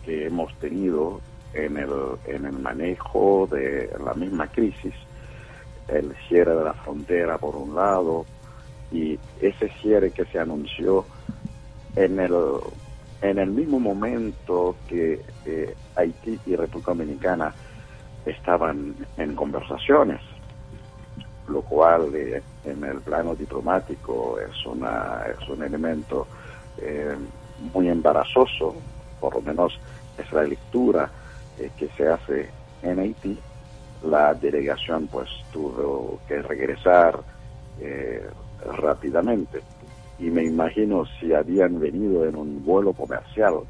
que hemos tenido en el, en el manejo de la misma crisis, el cierre de la frontera por un lado y ese cierre que se anunció en el, en el mismo momento que eh, Haití y República Dominicana estaban en conversaciones, lo cual eh, en el plano diplomático es, una, es un elemento eh, muy embarazoso, por lo menos es la lectura eh, que se hace en Haití. La delegación pues tuvo que regresar rápidamente y me imagino si habían venido en un vuelo comercial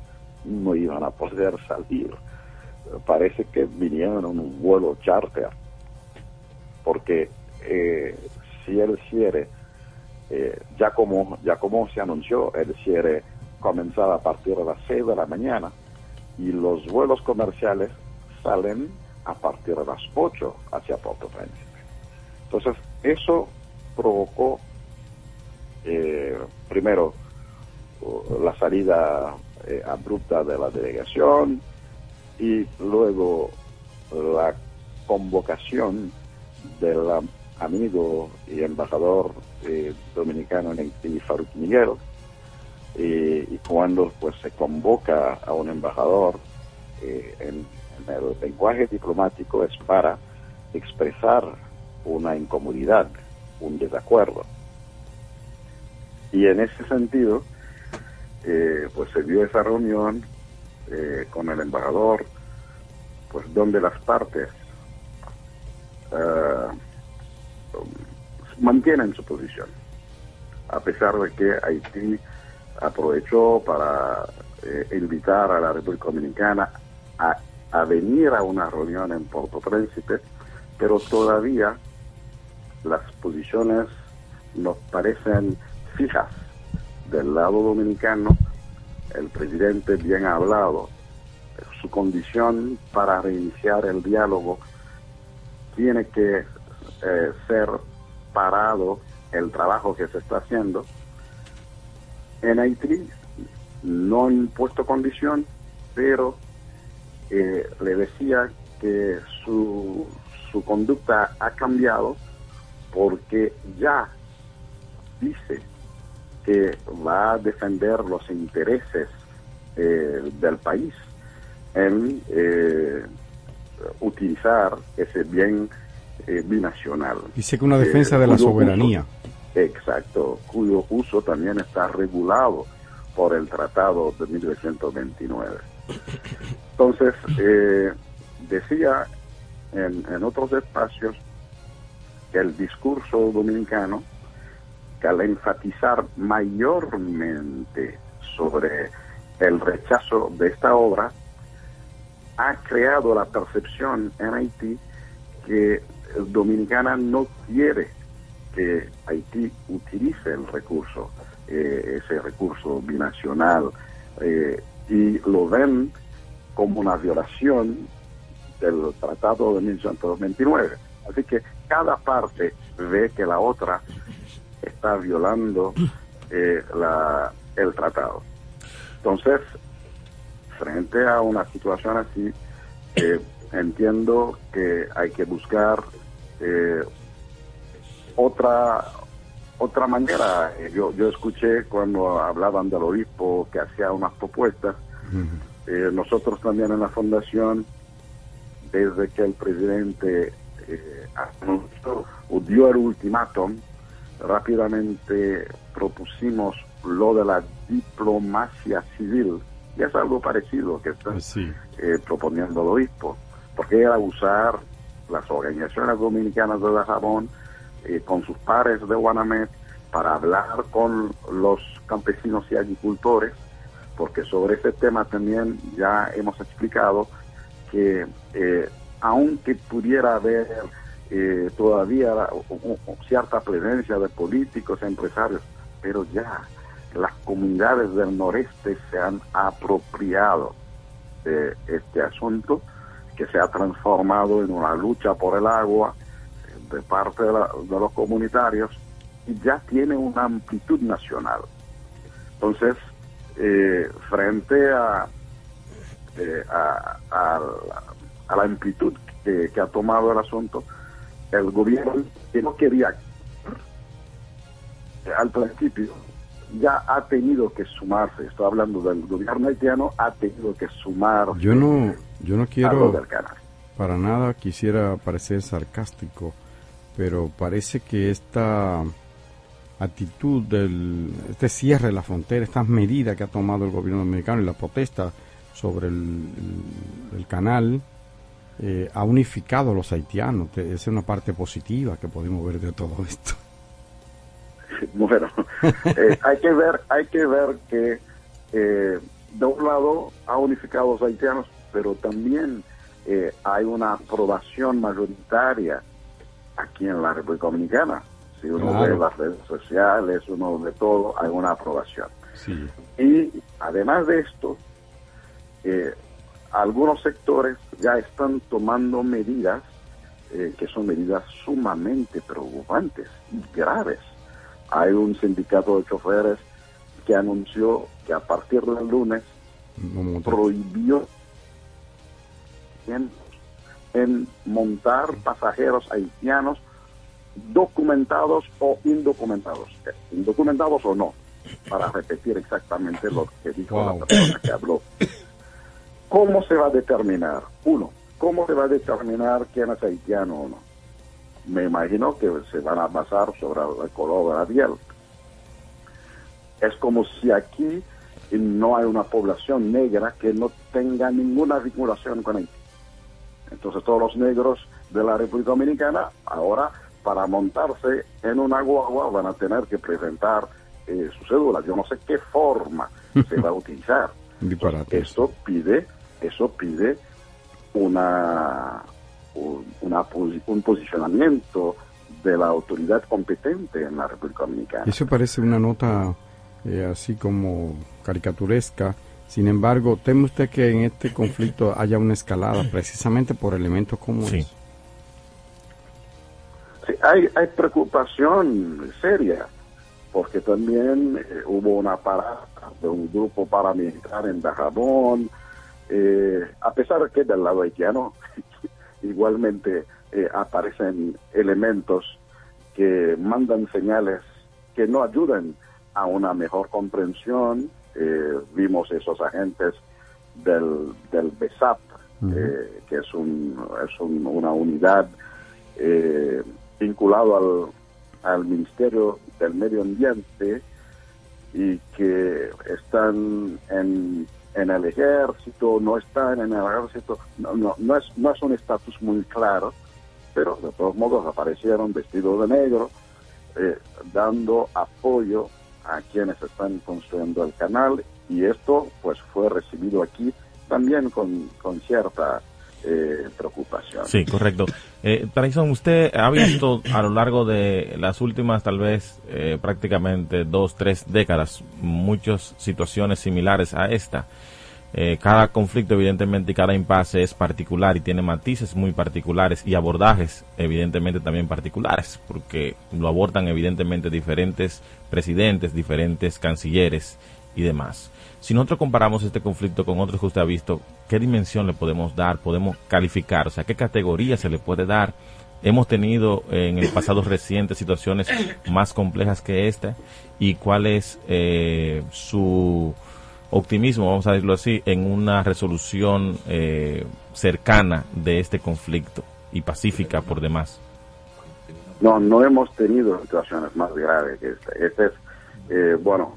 no iban a poder salir. Parece que vinieron en un vuelo charter, porque eh, si el cierre, eh, ya, como, ya como se anunció, el cierre comenzaba a partir de las 6 de la mañana y los vuelos comerciales salen a partir de las 8 hacia Puerto Príncipe. Entonces, eso provocó eh, primero la salida eh, abrupta de la delegación y luego la convocación del amigo y embajador eh, dominicano en Haití, Miguel, y cuando pues se convoca a un embajador en, en el lenguaje diplomático es para expresar una incomodidad, un desacuerdo. Y en ese sentido, eh, pues se dio esa reunión eh, con el embajador, pues donde las partes eh, mantienen su posición, a pesar de que Haití aprovechó para invitar a la República Dominicana a, a venir a una reunión en Puerto Príncipe, pero todavía las posiciones nos parecen fijas del lado dominicano, el presidente bien ha hablado, su condición para reiniciar el diálogo tiene que eh, ser parado el trabajo que se está haciendo. En Haití no han impuesto condición, pero eh, le decía que su, su conducta ha cambiado porque ya dice que va a defender los intereses eh, del país en eh, utilizar ese bien eh, binacional. Dice que una defensa de la soberanía. Exacto, cuyo uso también está regulado por el Tratado de 1929. Entonces, decía en, en otros espacios que el discurso dominicano que al enfatizar mayormente sobre el rechazo de esta obra, ha creado la percepción en Haití que Dominicana no quiere que Haití utilice el recurso, eh, ese recurso binacional, eh, y lo ven como una violación del Tratado de 1929. Así que cada parte ve que la otra está violando eh, la, el tratado. Entonces, frente a una situación así, eh, entiendo que hay que buscar eh, otra otra manera. Yo, yo escuché cuando hablaban del obispo que hacía unas propuestas. nosotros también en la fundación, desde que el presidente anunció, dio el ultimátum, rápidamente propusimos lo de la diplomacia civil, y es algo parecido que está eh, proponiendo el obispo, porque era usar las organizaciones dominicanas de Dajabón eh, con sus pares de Guanamet para hablar con los campesinos y agricultores, porque sobre ese tema también ya hemos explicado que eh, aunque pudiera haber eh, todavía cierta presencia de políticos, empresarios, pero ya las comunidades del noreste se han apropiado de este asunto que se ha transformado en una lucha por el agua de parte de, los comunitarios y ya tiene una amplitud nacional. Entonces, eh, frente a, eh, a, la amplitud que, que, ha tomado el asunto, el gobierno que no quería al principio ya ha tenido que sumarse, estoy hablando del gobierno haitiano, ha tenido que sumar. Yo no, yo no quiero, para nada quisiera parecer sarcástico, pero parece que esta actitud del este cierre de la frontera, estas medidas que ha tomado el gobierno americano y la protesta sobre el, el, canal eh, ha unificado a los haitianos. Esa es una parte positiva que podemos ver de todo esto. *laughs* bueno, eh, hay que ver, hay que ver que eh, de un lado ha unificado a los haitianos, pero también eh, hay una aprobación mayoritaria aquí en la República Dominicana. Si uno ve las redes sociales, uno ve todo, hay una aprobación. Y además de esto, algunos sectores ya están tomando medidas que son medidas sumamente preocupantes y graves hay un sindicato de choferes que anunció que a partir del lunes prohibió en, montar pasajeros haitianos documentados o indocumentados, eh, indocumentados o no, para repetir exactamente lo que dijo la persona que habló. ¿Cómo se va a determinar? Uno, ¿cómo se va a determinar quién es haitiano o no? me imagino que se van a basar sobre el color de la piel. Es como si aquí no hay una población negra que no tenga ninguna vinculación con Haití. Entonces todos los negros de la República Dominicana ahora para montarse en una guagua van a tener que presentar eh, su cédula. Yo no sé qué forma se va a *laughs* utilizar. Esto pide, eso pide una una, un posicionamiento de la autoridad competente en la República Dominicana. Eso parece una nota eh, así como caricaturesca. Sin embargo, ¿teme usted que en este conflicto haya una escalada precisamente por elementos como sí. Sí, hay, hay preocupación seria, porque también eh, hubo una parada de un grupo paramilitar en Dajabón, eh, a pesar de que del lado haitiano *laughs* igualmente eh, aparecen elementos que mandan señales que no ayudan a una mejor comprensión. Eh, vimos esos agentes del, del BESAP, eh, que es, un, es una unidad vinculado al, al Ministerio del Medio Ambiente y que están en en el ejército, no están en el ejército, no, no, no, es, no es un estatus muy claro, pero de todos modos aparecieron vestidos de negro, eh, dando apoyo a quienes están construyendo el canal y esto pues fue recibido aquí también con, con cierta eh, preocupación. Sí, correcto. Eh, usted ha visto a lo largo de las últimas tal vez eh, prácticamente dos, tres décadas muchas situaciones similares a esta. Eh, cada conflicto evidentemente y cada impasse es particular y tiene matices muy particulares y abordajes evidentemente también particulares porque lo abordan evidentemente diferentes presidentes, diferentes cancilleres y demás. Si nosotros comparamos este conflicto con otros que usted ha visto, ¿qué dimensión le podemos dar? ¿Podemos calificar? O sea, ¿qué categoría se le puede dar? Hemos tenido en el pasado reciente situaciones más complejas que esta y cuál es eh, su optimismo, vamos a decirlo así, en una resolución eh, cercana de este conflicto y pacífica por demás. No, no hemos tenido situaciones más graves que esta. Este es, eh, bueno,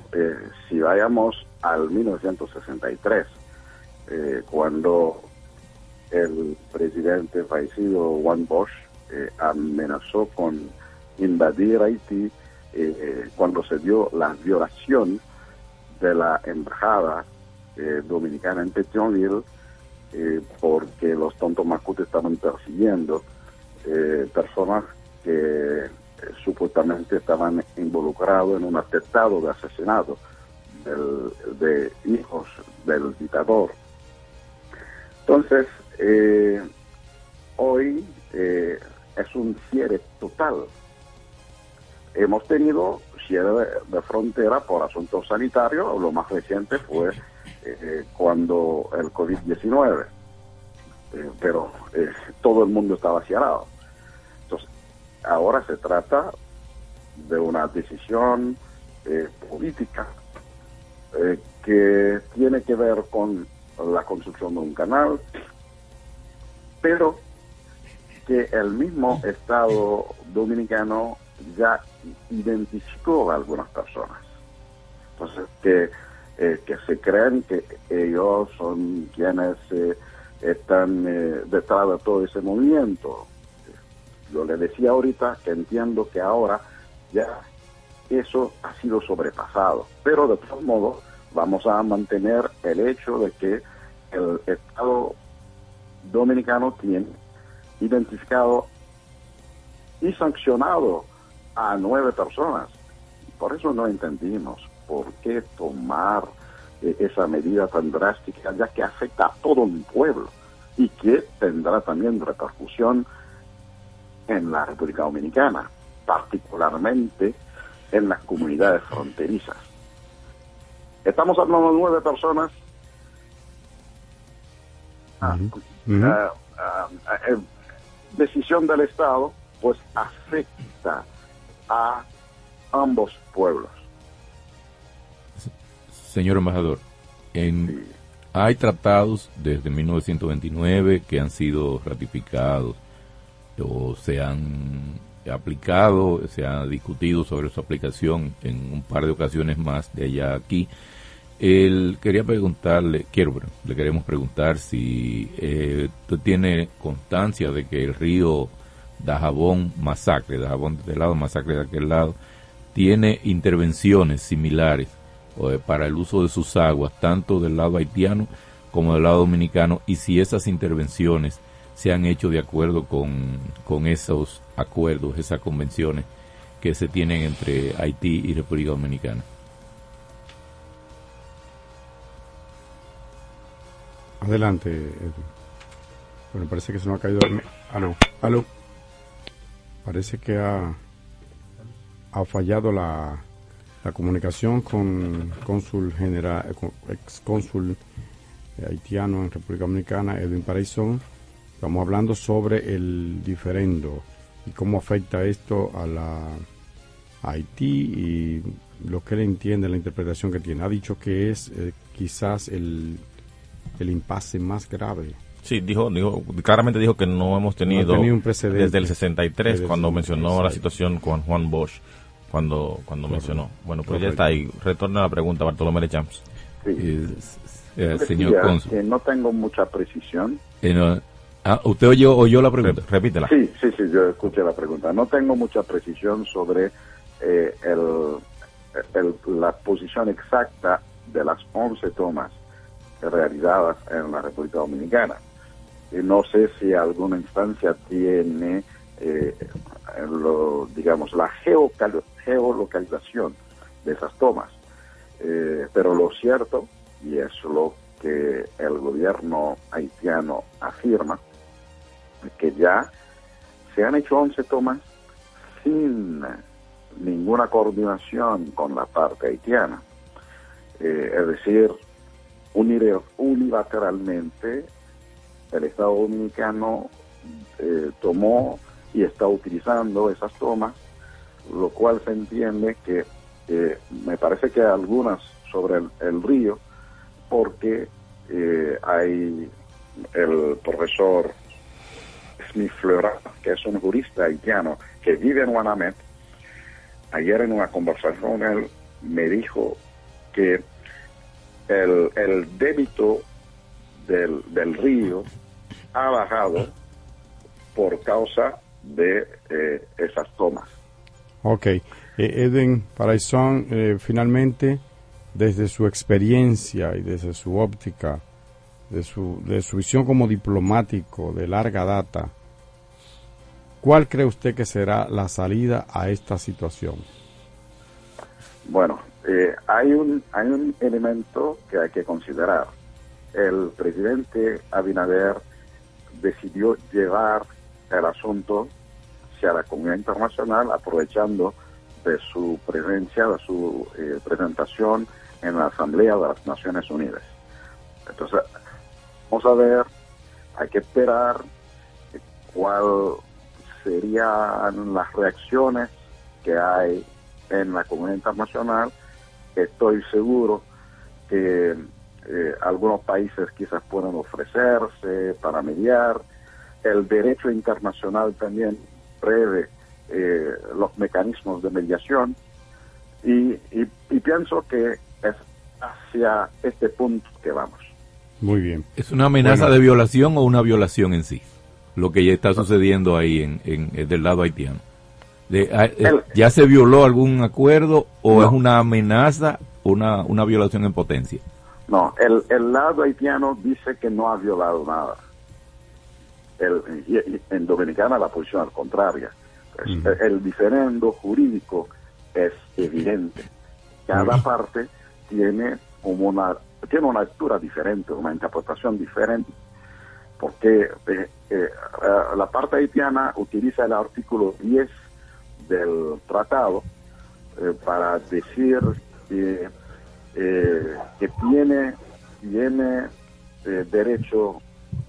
si vayamos al 1963, eh, cuando el presidente fallecido Juan Bosch eh, amenazó con invadir Haití eh, cuando se dio la violación de la embajada dominicana en Petionville porque los tontos macutes estaban persiguiendo personas que supuestamente estaban involucrados en un atentado de asesinato de hijos del dictador. Entonces, eh, hoy eh, es un cierre total. Hemos tenido cierre de, frontera por asuntos sanitarios, lo más reciente fue eh, cuando el COVID-19, pero todo el mundo estaba cerrado. Ahora se trata de una decisión política que tiene que ver con la construcción de un canal, pero que el mismo Estado dominicano ya identificó a algunas personas. Entonces, que, eh, que se creen que ellos son quienes eh, están eh, detrás de todo ese movimiento. Yo le decía ahorita que entiendo que ahora ya eso ha sido sobrepasado, pero de todos modos vamos a mantener el hecho de que el Estado dominicano tiene identificado y sancionado a nueve personas. Por eso no entendimos por qué tomar eh, esa medida tan drástica, ya que afecta a todo un pueblo y que tendrá también repercusión en la República Dominicana, particularmente en las comunidades fronterizas. Estamos hablando de nueve personas. Eh, decisión del Estado, pues afecta a ambos pueblos. Señor embajador, en, hay tratados desde 1929 que han sido ratificados o se han aplicado, se ha discutido sobre su aplicación en un par de ocasiones más de allá aquí. Él quería preguntarle, quiero, le queremos preguntar si eh, tiene constancia de que el río Dajabón Masacre, Dajabón de este lado, Masacre de aquel lado, tiene intervenciones similares eh, para el uso de sus aguas, tanto del lado haitiano como del lado dominicano, y si esas intervenciones se han hecho de acuerdo con, con esos acuerdos, esas convenciones que se tienen entre Haití y República Dominicana. Adelante, Bueno, parece que se nos ha caído. Ah, no. Aló. Parece que ha, ha fallado la, la comunicación con cónsul general, ex cónsul haitiano en República Dominicana, Edwin Paraizón. Estamos hablando sobre el diferendo y cómo afecta esto a la Haití y lo que él entiende, la interpretación que tiene. Ha dicho que es eh, quizás el el impasse más grave. Sí, dijo, dijo, claramente dijo que no hemos tenido, un precedente desde el 63 cuando mencionó la situación con Juan Bosch, cuando cuando mencionó. Bueno, pues ya está ahí. Retorna a la pregunta, Bartolomé de Champs. Sí. Eh, señor Que no tengo mucha precisión. Eh, ah, ¿Usted oyó, oyó la pregunta? Repítela. Sí, sí, sí, yo escuché la pregunta. No tengo mucha precisión sobre eh, el, el, la posición exacta de las 11 tomas realizadas en la República Dominicana. Y no sé si alguna instancia tiene, eh, lo, digamos, la geolocalización de esas tomas. Eh, pero lo cierto, 11 tomas sin ninguna coordinación con la parte haitiana. Eh, es decir, unilateralmente el Estado Dominicano eh, tomó y está utilizando esas tomas, lo cual se entiende que eh, me parece que hay algunas sobre el río, porque hay el profesor Smith Flora, que es un jurista haitiano que vive en Guanamet, ayer en una conversación con él me dijo que el, débito del, del, río ha bajado por causa de eh, esas tomas. Ok. Eh, Eden Paraizón, eh, finalmente, desde su experiencia y desde su óptica, de su, de su visión como diplomático de larga data, ¿cuál cree usted que será la salida a esta situación? Bueno, eh, hay, un, hay un elemento que hay que considerar. El presidente Abinader decidió llevar el asunto hacia la comunidad internacional aprovechando de su presencia, de su eh, presentación en la Asamblea de las Naciones Unidas. Entonces, vamos a ver, hay que esperar cuál serían las reacciones que hay en la comunidad internacional. Estoy seguro que eh, algunos países quizás pueden ofrecerse para mediar. El derecho internacional también prevé eh, los mecanismos de mediación y, y, pienso que es hacia este punto que vamos. Muy bien. ¿Es una amenaza de violación o una violación en sí? Lo que ya está sucediendo ahí en, en, del lado haitiano. Ah, eh, ¿Ya se violó algún acuerdo o es una amenaza o una, una violación en potencia? No, el, el lado haitiano dice que no ha violado nada. El, en Dominicana la posición al contraria. El diferendo jurídico es evidente. Cada parte tiene como una tiene una lectura diferente, una interpretación diferente, porque eh, eh, la parte haitiana utiliza el artículo 10 del tratado eh, para decir que, que tiene, tiene derecho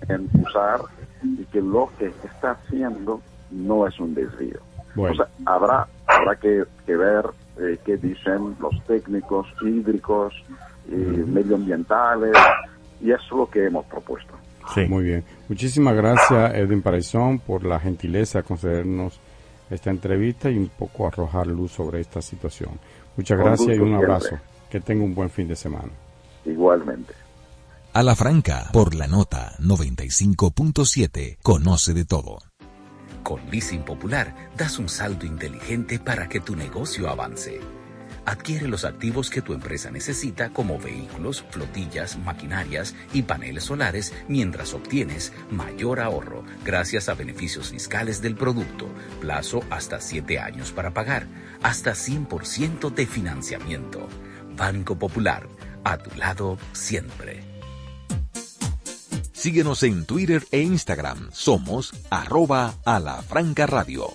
en usar y que lo que está haciendo no es un desvío. O sea, habrá, habrá que, ver eh, qué dicen los técnicos hídricos y medioambientales, y eso es lo que hemos propuesto. Sí. Muy bien. Muchísimas gracias, Edwin Paraizón, por la gentileza de concedernos esta entrevista y un poco arrojar luz sobre esta situación. Muchas gracias y un abrazo. Que tenga un buen fin de semana. Igualmente. A la franca, por la nota 95.7, conoce de todo. Con Leasing Popular das un salto inteligente para que tu negocio avance. Adquiere los activos que tu empresa necesita como vehículos, flotillas, maquinarias y paneles solares mientras obtienes mayor ahorro gracias a beneficios fiscales del producto, plazo hasta 7 años para pagar, hasta 100% de financiamiento. Banco Popular, a tu lado siempre. Síguenos en Twitter e Instagram. Somos arroba a la franca radio.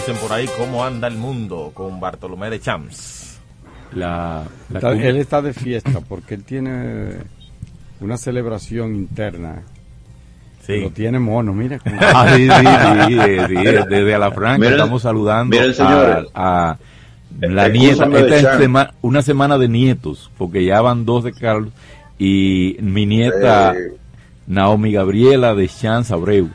Dicen por ahí cómo anda el mundo con Bartolomé de Champs. La, él está de fiesta porque él tiene una celebración interna lo tiene mono, mira. *laughs* Ah, sí, sí, desde Alafranca estamos saludando a, la nieta. Esta es una semana de nietos, porque ya van dos de Carlos y mi nieta Naomi Gabriela de Chance Abreu.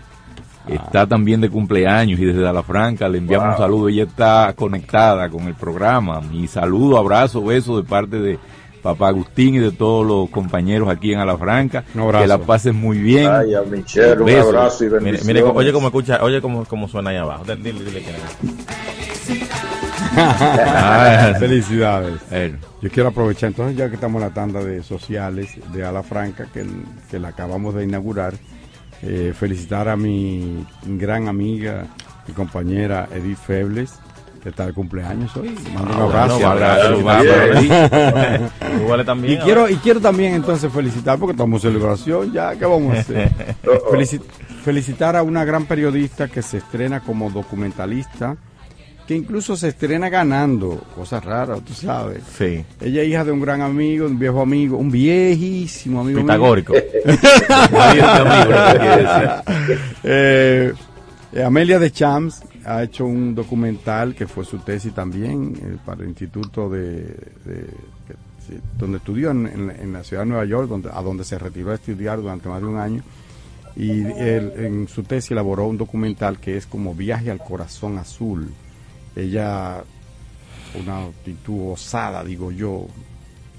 Está también de cumpleaños y desde Alafranca le enviamos un saludo. Ella está conectada con el programa. Mi saludo, abrazo, beso de parte de papá Agustín y de todos los compañeros aquí en Alafranca. Que la pasen muy bien. Ay, a Michelle, un abrazo y bendiciones. Mire, oye cómo escucha, oye cómo, cómo suena ahí abajo. Dile, dile, que... Felicidades. Yo quiero aprovechar entonces ya que estamos en la tanda de sociales de Alafranca que, que la acabamos de inaugurar, eh, felicitar a mi gran amiga y compañera Edith Febles que está de cumpleaños hoy. Ah, Mando un abrazo. *laughs* también. Y quiero, y quiero también entonces felicitar, porque estamos en celebración ya, ¿qué vamos a hacer? *laughs* Felici- felicitar a una gran periodista que se estrena como documentalista, que incluso se estrena ganando, cosas raras, tú sabes. Sí. Ella es hija de un gran amigo, un viejo amigo, un viejísimo amigo. Pitagórico. *laughs* Eh, eh, Amelia de Champs ha hecho un documental que fue su tesis también eh, para el instituto de, de- donde estudió en, en- en la ciudad de Nueva York, donde, a donde se retiró a estudiar durante más de un año. Y él, en su tesis elaboró un documental que es como Viaje al Corazón Azul. Ella, una actitud osada, digo yo,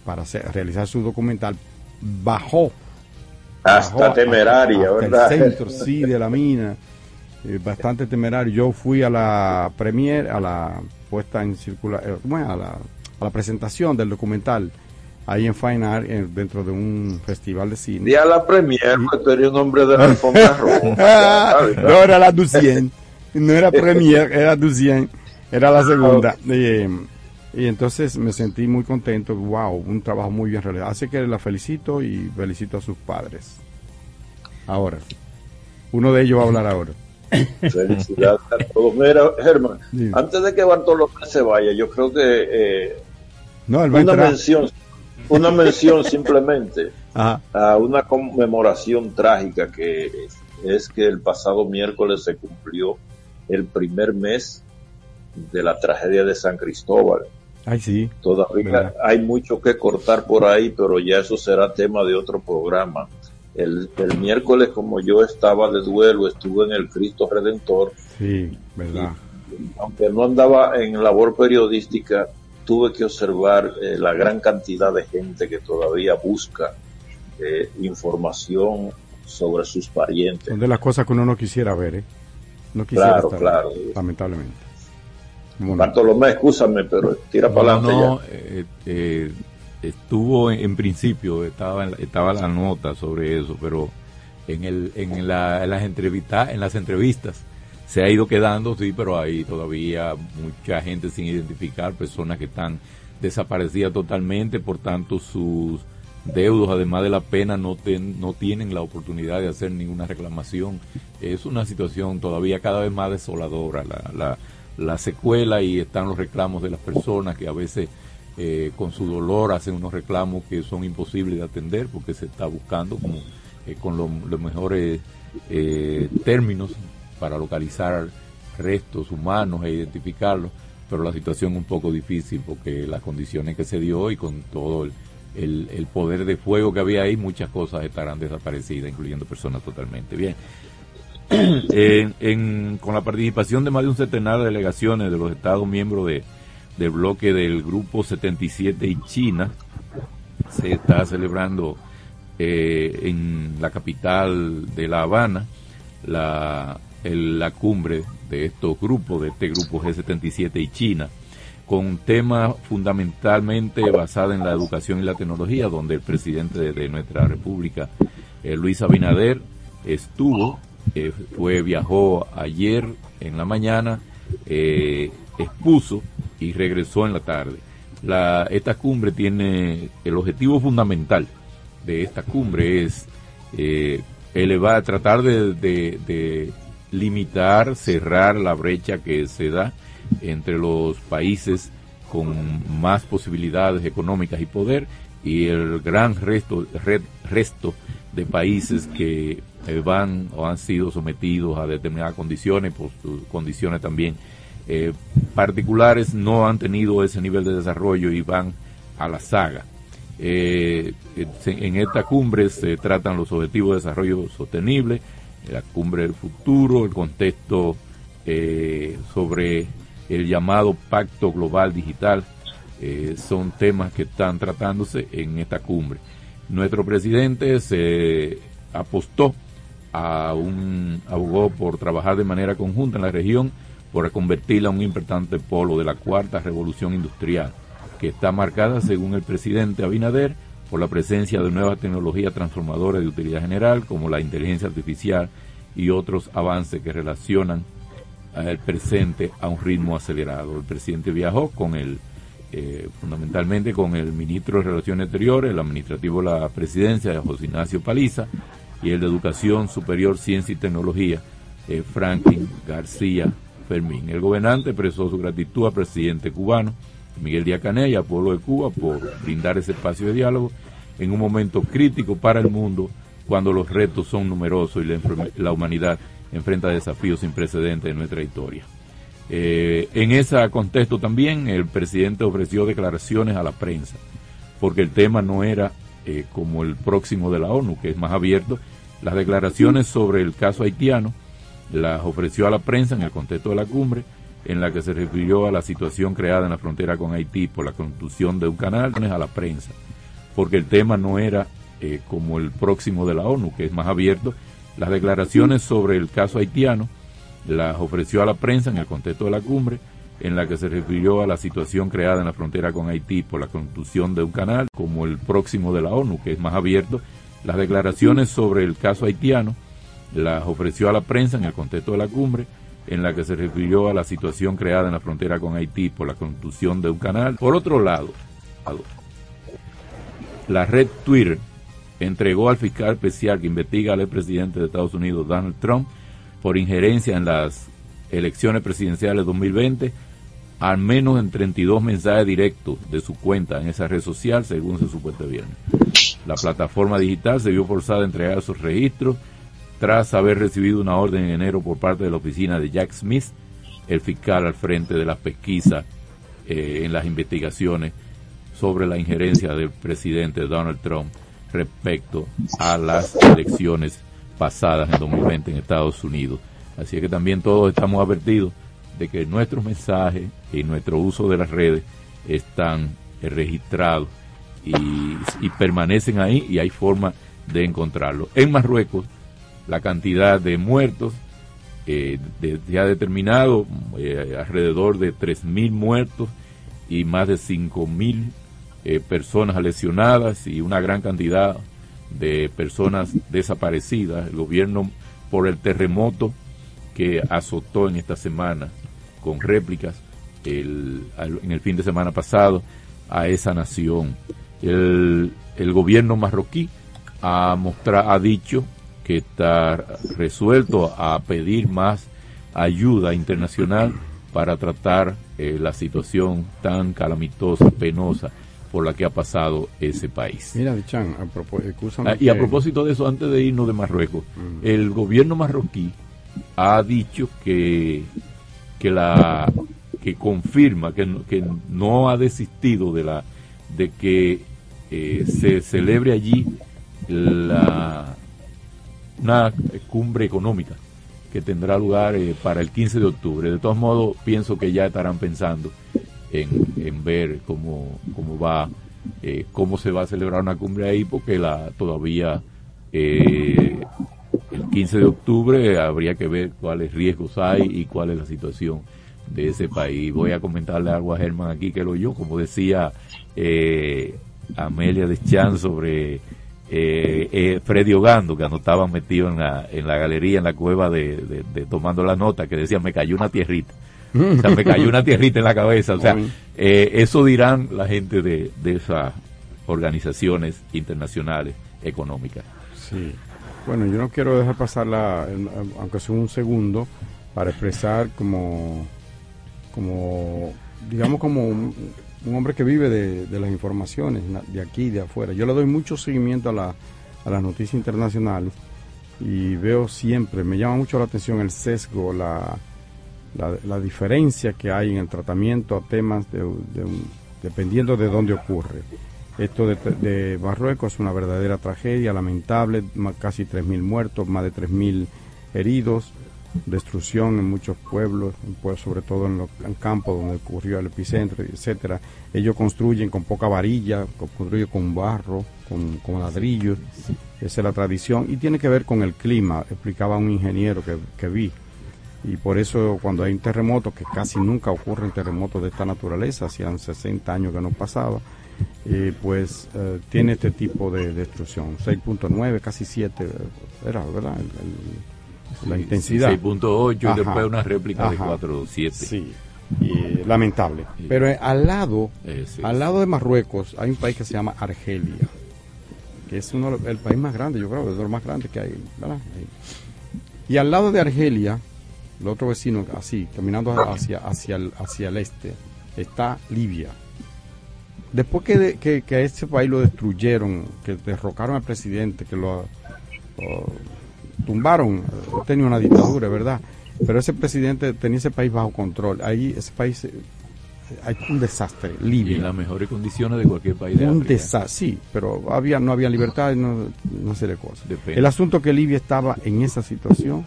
para hacer- realizar su documental, bajó Hasta bajó temeraria, hasta ¿verdad? El centro, sí, de la mina. Eh, bastante temerario. Yo fui a la premier, a la puesta en circular, eh, ¿cómo es? a la, a la presentación del documental ahí en Fine Art, eh, dentro de un festival de cine. A la premier, pues tú eres un hombre de la alfombra roja. *laughs* no era la Ducien, no era premier, era Ducien, era la segunda. Eh, y entonces me sentí muy contento, wow, un trabajo muy bien realizado. Así que la felicito y felicito a sus padres. Ahora, uno de ellos va a hablar ahora. *laughs* Felicidades a todos. Mira, Germán, antes de que Bartolomé se vaya, yo creo que eh, No, él va una mención, una mención *laughs* simplemente Ajá. a una conmemoración trágica que es, es que el pasado miércoles se cumplió el primer mes de la tragedia de San Cristóbal. Ay, sí. Todavía ¿Verdad? hay mucho que cortar por ahí, pero ya eso será tema de otro programa. El, el miércoles, como yo estaba de duelo, estuve en el Cristo Redentor, Sí, verdad. aunque no andaba en labor periodística, tuve que observar eh, la gran cantidad de gente que todavía busca eh, información sobre sus parientes. Son de las cosas que uno no quisiera ver, ¿eh? No quisiera Claro, estar, claro. lamentablemente. Bueno. Bartolomé, escúchame, pero tira para adelante no, ya. eh, eh, estuvo en, en principio, estaba en la- estaba la nota sobre eso, pero en el en, la- en las entrevistas en las entrevistas se ha ido quedando, sí, pero hay todavía mucha gente sin identificar, personas que están desaparecidas totalmente, por tanto sus deudos, además de la pena, no, ten- no tienen la oportunidad de hacer ninguna reclamación. Es una situación todavía cada vez más desoladora, la, la, la secuela y están los reclamos de las personas que a veces eh, con su dolor hacen unos reclamos que son imposibles de atender porque se está buscando como eh, con lo- los mejores eh, términos para localizar restos humanos e identificarlos, pero la situación es un poco difícil porque las condiciones que se dio y con todo el poder de fuego que había ahí, muchas cosas estarán desaparecidas, incluyendo personas totalmente. Bien. En- *clears throat* en- con la participación de más de un centenar de delegaciones de los Estados miembros de, del bloque del Grupo 77 y China, se está celebrando eh, en la capital de La Habana la, cumbre de estos grupos, de este grupo G77 y China, con un tema fundamentalmente basado en la educación y la tecnología, donde el presidente de, de nuestra república, eh, Luis Abinader, estuvo, eh, fue, viajó ayer en la mañana, eh, expuso y regresó en la tarde. La, esta cumbre tiene el objetivo fundamental de esta cumbre es eh, elevar, tratar de, limitar, cerrar la brecha que se da entre los países con más posibilidades económicas y poder y el gran resto, resto de países que eh, van o han sido sometidos a determinadas condiciones, por condiciones también eh, particulares, no han tenido ese nivel de desarrollo y van a la saga. Eh, en esta cumbre se tratan los objetivos de desarrollo sostenible, la cumbre del futuro, el contexto sobre el llamado Pacto Global Digital, son temas que están tratándose en esta cumbre. Nuestro presidente se apostó a un abogó por trabajar de manera conjunta en la región por convertirla en un importante polo de la cuarta revolución industrial, que está marcada, según el presidente Abinader, por la presencia de nuevas tecnologías transformadoras de utilidad general, como la inteligencia artificial y otros avances que relacionan al presente a un ritmo acelerado. El presidente viajó con el, eh, fundamentalmente con el ministro de Relaciones Exteriores, el administrativo de la presidencia, José Ignacio Paliza, y el de Educación Superior, Ciencia y Tecnología, Franklin García Fermín. El gobernante expresó su gratitud al presidente cubano, Miguel Díaz Canel, y al pueblo de Cuba por brindar ese espacio de diálogo en un momento crítico para el mundo cuando los retos son numerosos y la, humanidad enfrenta desafíos sin precedentes en nuestra historia. Eh, en ese contexto también el presidente ofreció declaraciones a la prensa, porque el tema no era eh, como el próximo de la ONU, que es más abierto. Las declaraciones sobre el caso haitiano las ofreció a la prensa en el contexto de la cumbre, en la que se refirió a la situación creada en la frontera con Haití por la construcción de un canal a la prensa, porque el tema no era eh, como el próximo de la ONU, que es más abierto. Las declaraciones sobre el caso haitiano las ofreció a la prensa en el contexto de la cumbre, en la que se refirió a la situación creada en la frontera con Haití por la construcción de un canal, como el próximo de la ONU, que es más abierto. Las declaraciones sobre el caso haitiano las ofreció a la prensa en el contexto de la cumbre, en la que se refirió a la situación creada en la frontera con Haití por la construcción de un canal. Por otro lado, la red Twitter entregó al fiscal especial que investiga al presidente de Estados Unidos, Donald Trump, por injerencia en las elecciones presidenciales 2020, al menos en 32 mensajes directos de su cuenta en esa red social, según se supuesta viernes. La plataforma digital se vio forzada a entregar sus registros tras haber recibido una orden en enero por parte de la oficina de Jack Smith, el fiscal al frente de las pesquisas eh, en las investigaciones sobre la injerencia del presidente Donald Trump respecto a las elecciones pasadas en 2020 en Estados Unidos. Así que también todos estamos advertidos de que nuestros mensajes y nuestro uso de las redes están registrados y, permanecen ahí y hay forma de encontrarlo. En Marruecos, la cantidad de muertos eh, ya determinado, eh, alrededor de 3.000 muertos y más de 5.000 eh, personas lesionadas y una gran cantidad de personas desaparecidas. El gobierno, por el terremoto que azotó en esta semana con réplicas el, en el fin de semana pasado a esa nación. El, el gobierno marroquí ha, mostrado, ha dicho que está resuelto a pedir más ayuda internacional para tratar eh, la situación tan calamitosa, penosa por la que ha pasado ese país. Mira, Chan, a ah, y a propósito de eso, antes de irnos de Marruecos, el gobierno marroquí ha dicho que, que la que confirma que no, que no ha desistido de la de que eh, se celebre allí la una cumbre económica que tendrá lugar eh, para el 15 de octubre. De todos modos, pienso que ya estarán pensando en, ver cómo, cómo va, eh, cómo se va a celebrar una cumbre ahí, porque la todavía eh, el 15 de octubre habría que ver cuáles riesgos hay y cuál es la situación de ese país. Voy a comentarle algo a Germán aquí que lo yo, como decía Amelia Deschamps sobre eh, eh, Freddy Ogando, que estaban metido en la, en la galería, en la cueva de, tomando la nota, que decía, me cayó una tierrita. o sea, me cayó una tierrita en la cabeza. O sea, eh, eso dirán la gente de, de esas organizaciones internacionales económicas. Sí. Bueno, yo no quiero dejar pasar, la, aunque sea un segundo, para expresar como, como digamos, como un, hombre que vive de, las informaciones de aquí y de afuera. Yo le doy mucho seguimiento a, la, a las noticias internacionales y veo siempre, me llama mucho la atención el sesgo, la, la, diferencia que hay en el tratamiento a temas de, dependiendo de dónde ocurre. Esto de, de, Marruecos es una verdadera tragedia, lamentable, casi 3.000 muertos, más de 3.000 heridos destrucción en muchos pueblos, pues sobre todo en los campos donde ocurrió el epicentro, etcétera. Ellos construyen con poca varilla, construyen con barro, con, con ladrillos, esa es la tradición y tiene que ver con el clima, explicaba un ingeniero que, que vi. Y por eso cuando hay un terremoto, que casi nunca ocurren terremotos de esta naturaleza, hacían 60 años que no pasaba, eh, pues eh, tiene este tipo de destrucción. 6.9, casi 7, era, ¿verdad? el la intensidad. 6.8 y después una réplica de Ajá. 4.7. Sí, y, lamentable. Pero eh, al lado, al lado de Marruecos, hay un país que se llama Argelia, que es uno el país más grande, yo creo, de los más grandes que hay, ¿verdad? Y al lado de Argelia, el otro vecino, así, caminando hacia, hacia, el, hacia el este, está Libia. Después que, de- que, que a ese país lo destruyeron, que derrocaron al presidente, que lo, lo tumbaron, eh, tenía una dictadura, ¿verdad? Pero ese presidente tenía ese país bajo control. Ahí ese país eh, hay un desastre, Y Libia. en las mejores condiciones de cualquier país de un África. desastre, sí, pero había no había libertad, no, no sé de cosas. Depende. El asunto que Libia estaba en esa situación,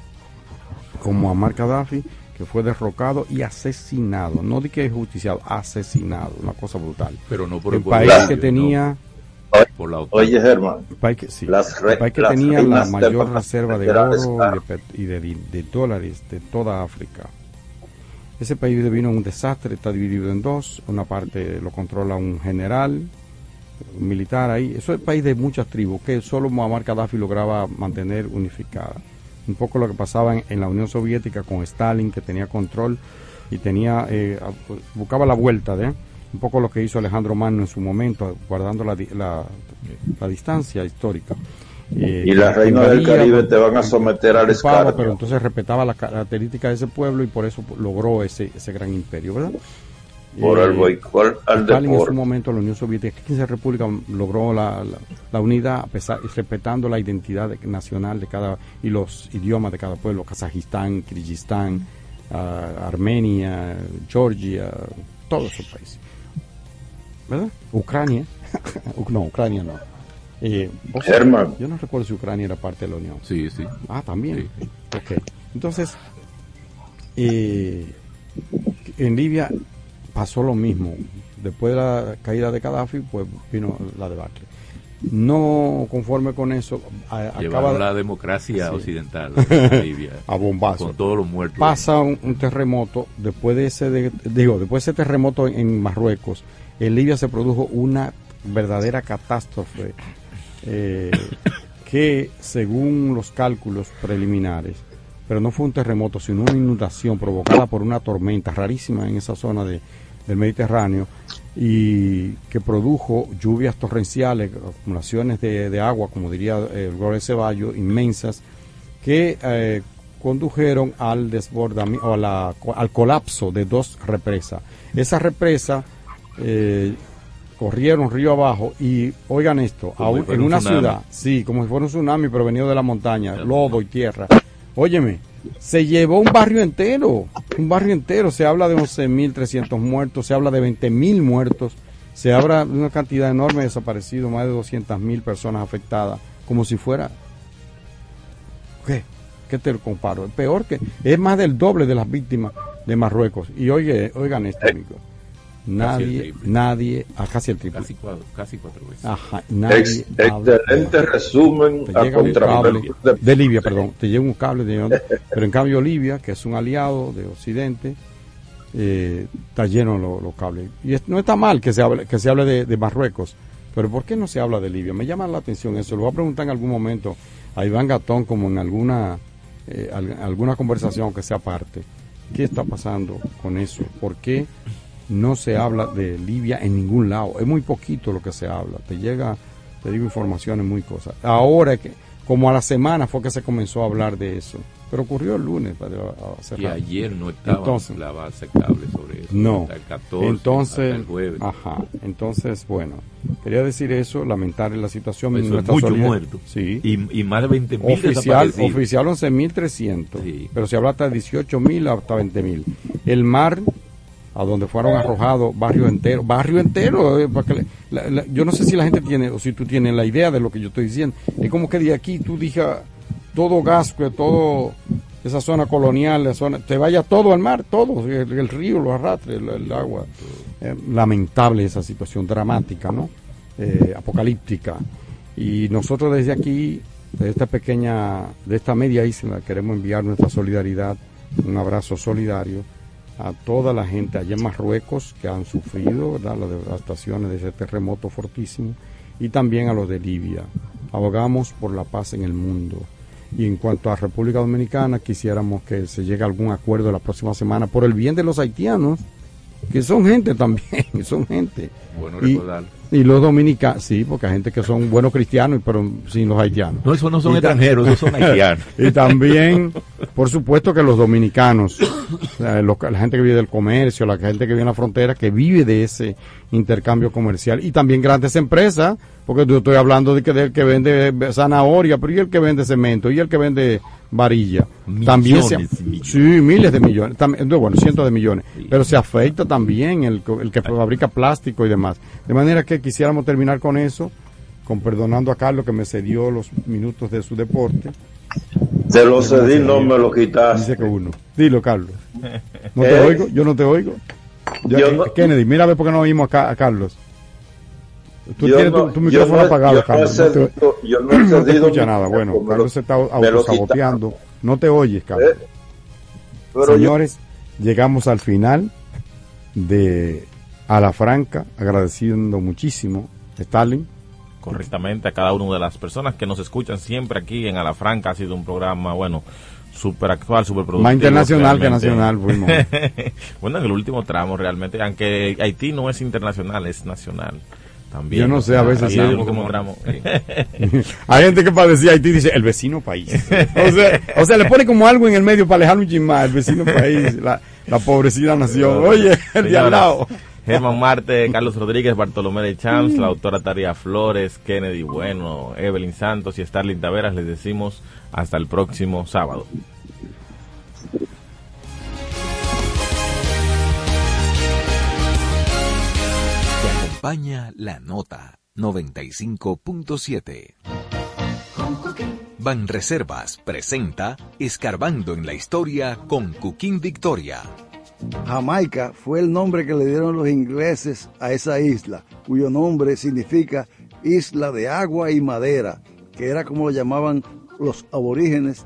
como Muammar Gaddafi, que fue derrocado y asesinado, no de que justiciado, asesinado, una cosa brutal. Pero no por el el país que no. tenía Por la OTAN. Oye, Germán, el país que, sí, Las re- el país que las tenía la de mayor paz reserva de oro claro. y, de, de di- de dólares de toda África. Ese país vino un desastre, está dividido en dos. Una parte lo controla un general, un militar ahí. Eso es un país de muchas tribus que solo Muammar Gaddafi lograba mantener unificada. Un poco lo que pasaba en, en la Unión Soviética con Stalin, que tenía control y tenía eh, buscaba la vuelta de un poco lo que hizo Alejandro Magno en su momento, guardando la, la, la distancia histórica. Eh, y las que reinas del Caribe te van a someter al escarnio. pero entonces respetaba las características de ese pueblo y por eso logró ese, ese gran imperio, ¿verdad? Por Eh, el boicot al Stalin en su momento, la Unión Soviética, 15 repúblicas logró la, la, la unidad a pesar, respetando la identidad de- nacional de cada y los idiomas de cada pueblo, Kazajistán, Kirguistán, ah, Armenia, Georgia, todos esos países. ¿Verdad? Ucrania, *laughs* no, Ucrania no. Eh, ¿vos- Germán. Yo no recuerdo si Ucrania era parte de la Unión. Sí, sí. Ah, también. Ok. Entonces, eh, en Libia pasó lo mismo. Después de la caída de Gaddafi, pues vino la debacle. No conforme con eso, a- acaba la democracia Sí. occidental a Libia. *laughs* a bombazo. Con todos los muertos. Pasa un, un terremoto, después de ese de- digo, después de ese terremoto en, en Marruecos, en Libia se produjo una verdadera catástrofe eh, *coughs* que según los cálculos preliminares, pero no fue un terremoto, sino una inundación provocada por una tormenta rarísima en esa zona de, del Mediterráneo y que produjo lluvias torrenciales, acumulaciones de, de agua, como diría el Gloria Ceballos, inmensas, que eh, condujeron al desbordamiento, o a la- al colapso de dos represas. Esa represa eh, corrieron río abajo y oigan esto, aún en un una ciudad, sí, como si fuera un tsunami, pero venido de la montaña, lodo y tierra. Óyeme, se llevó un barrio entero, un barrio entero, se habla de 11.300 muertos, se habla de 20.000 muertos, se habla de una cantidad enorme de desaparecidos, más de 200.000 personas afectadas, como si fuera ¿Qué? ¿Qué te lo comparo? Es peor que. Es más del doble de las víctimas de Marruecos. Y oye, oigan esto, amigos. Nadie, nadie, ah, casi el triple. Casi cuatro, casi cuatro veces. Ajá, nadie. Ex- habla- excelente resumen te a llega un contra cable de Libia, perdón, te llega un cable de *laughs* pero en cambio Libia, que es un aliado de Occidente, eh, está lleno de lo- los cables. Y es- no está mal que se hable, que se hable de, de Marruecos, pero ¿por qué no se habla de Libia? Me llama la atención eso. Lo voy a preguntar en algún momento a Iván Gatón, como en alguna, eh, al- alguna conversación que sea parte. ¿Qué está pasando con eso? ¿Por qué no se habla de Libia en ningún lado? Es muy poquito lo que se habla. Te llega, te digo, informaciones muy cosas. Ahora que, como a la semana fue que se comenzó a hablar de eso. Pero ocurrió el lunes. Para, a- a Y ayer no estaba Entonces, la base cable sobre eso. no. Hasta el 14, entonces, hasta el jueves. ajá. Entonces, bueno, quería decir eso, lamentar la situación. Eso es nuestra mucho solidar- muerto. Sí. Y, y más de 20 mil Oficial, oficial 11.300, pero se habla hasta de 18.000 hasta 20.000. El mar, a donde fueron arrojados barrio entero, barrio entero, eh, yo no sé si la gente tiene, o si tú tienes la idea de lo que yo estoy diciendo, es como que de aquí tú digas todo Gascue, todo esa zona colonial, la zona, te vaya todo al mar, todo, el, río lo arrastre, el, el agua. Eh, lamentable esa situación, dramática, ¿no? Eh, apocalíptica. Y nosotros desde aquí, de esta pequeña, de esta media isla, queremos enviar nuestra solidaridad, un abrazo solidario a toda la gente allá en Marruecos que han sufrido las devastaciones de ese terremoto fortísimo y también a los de Libia. Abogamos por la paz en el mundo. Y en cuanto a República Dominicana, quisiéramos que se llegue a algún acuerdo la próxima semana por el bien de los haitianos, que son gente *laughs* también, son gente. Bueno y, recordar. y los dominicanos, sí, porque hay gente que son buenos cristianos, pero sin los haitianos. No, esos no son Y extranjeros, esos son haitianos. *laughs* y también, por supuesto que los dominicanos, la, los- la gente que vive del comercio, la gente que vive en la frontera, que vive de ese intercambio comercial. Y también grandes empresas, porque yo estoy hablando de que del que vende zanahoria, pero y el que vende cemento, y el que vende varilla. también se, Millones millones. Sí, miles de millones, también, no, bueno, cientos de millones, pero se afecta también el, el que fabrica plástico y demás. De manera que quisiéramos terminar con eso, con perdonando a Carlos que me cedió los minutos de su deporte. Te lo cedí, no me lo quitaste. Dice que uno. Dilo, Carlos. ¿No te ¿Eh? oigo? Yo no te oigo. Yo- Yo no- Kennedy, mira a ver por qué no oímos a, Ca- a Carlos. Tú tienes no- tu, micrófono no apagado, yo no he Carlos. Te, cedido- yo no he no te cedido escucha nada. Bueno, lo- Carlos se está autosaboteando. No te oyes, Carlos. Eh, yo- Señores, llegamos al final de A la Franca, agradeciendo muchísimo a Stalin. correctamente a cada una de las personas que nos escuchan siempre aquí en Alafranca. Ha sido un programa, bueno, súper actual, súper productivo. Más internacional que nacional fuimos. *laughs* bueno, en el último tramo realmente, aunque Haití no es internacional, es nacional. También. Yo no sé, a veces sí. *laughs* Hay gente que para decir Haití dice el vecino país. O sea, o sea, le pone como algo en el medio para alejar un chismar, el vecino país, la, la pobrecida nación. *laughs* Oye, el de al lado. Germán *laughs* Marte, Carlos Rodríguez, Bartolomé de Champs, la autora Taria Flores, Kennedy Bueno, Evelyn Santos y Starling Taveras, les decimos hasta el próximo sábado. Te acompaña la nota 95.7. Banreservas presenta Escarbando en la Historia con Cuquín Victoria. Jamaica fue el nombre que le dieron los ingleses a esa isla, cuyo nombre significa isla de agua y madera, que era como lo llamaban los aborígenes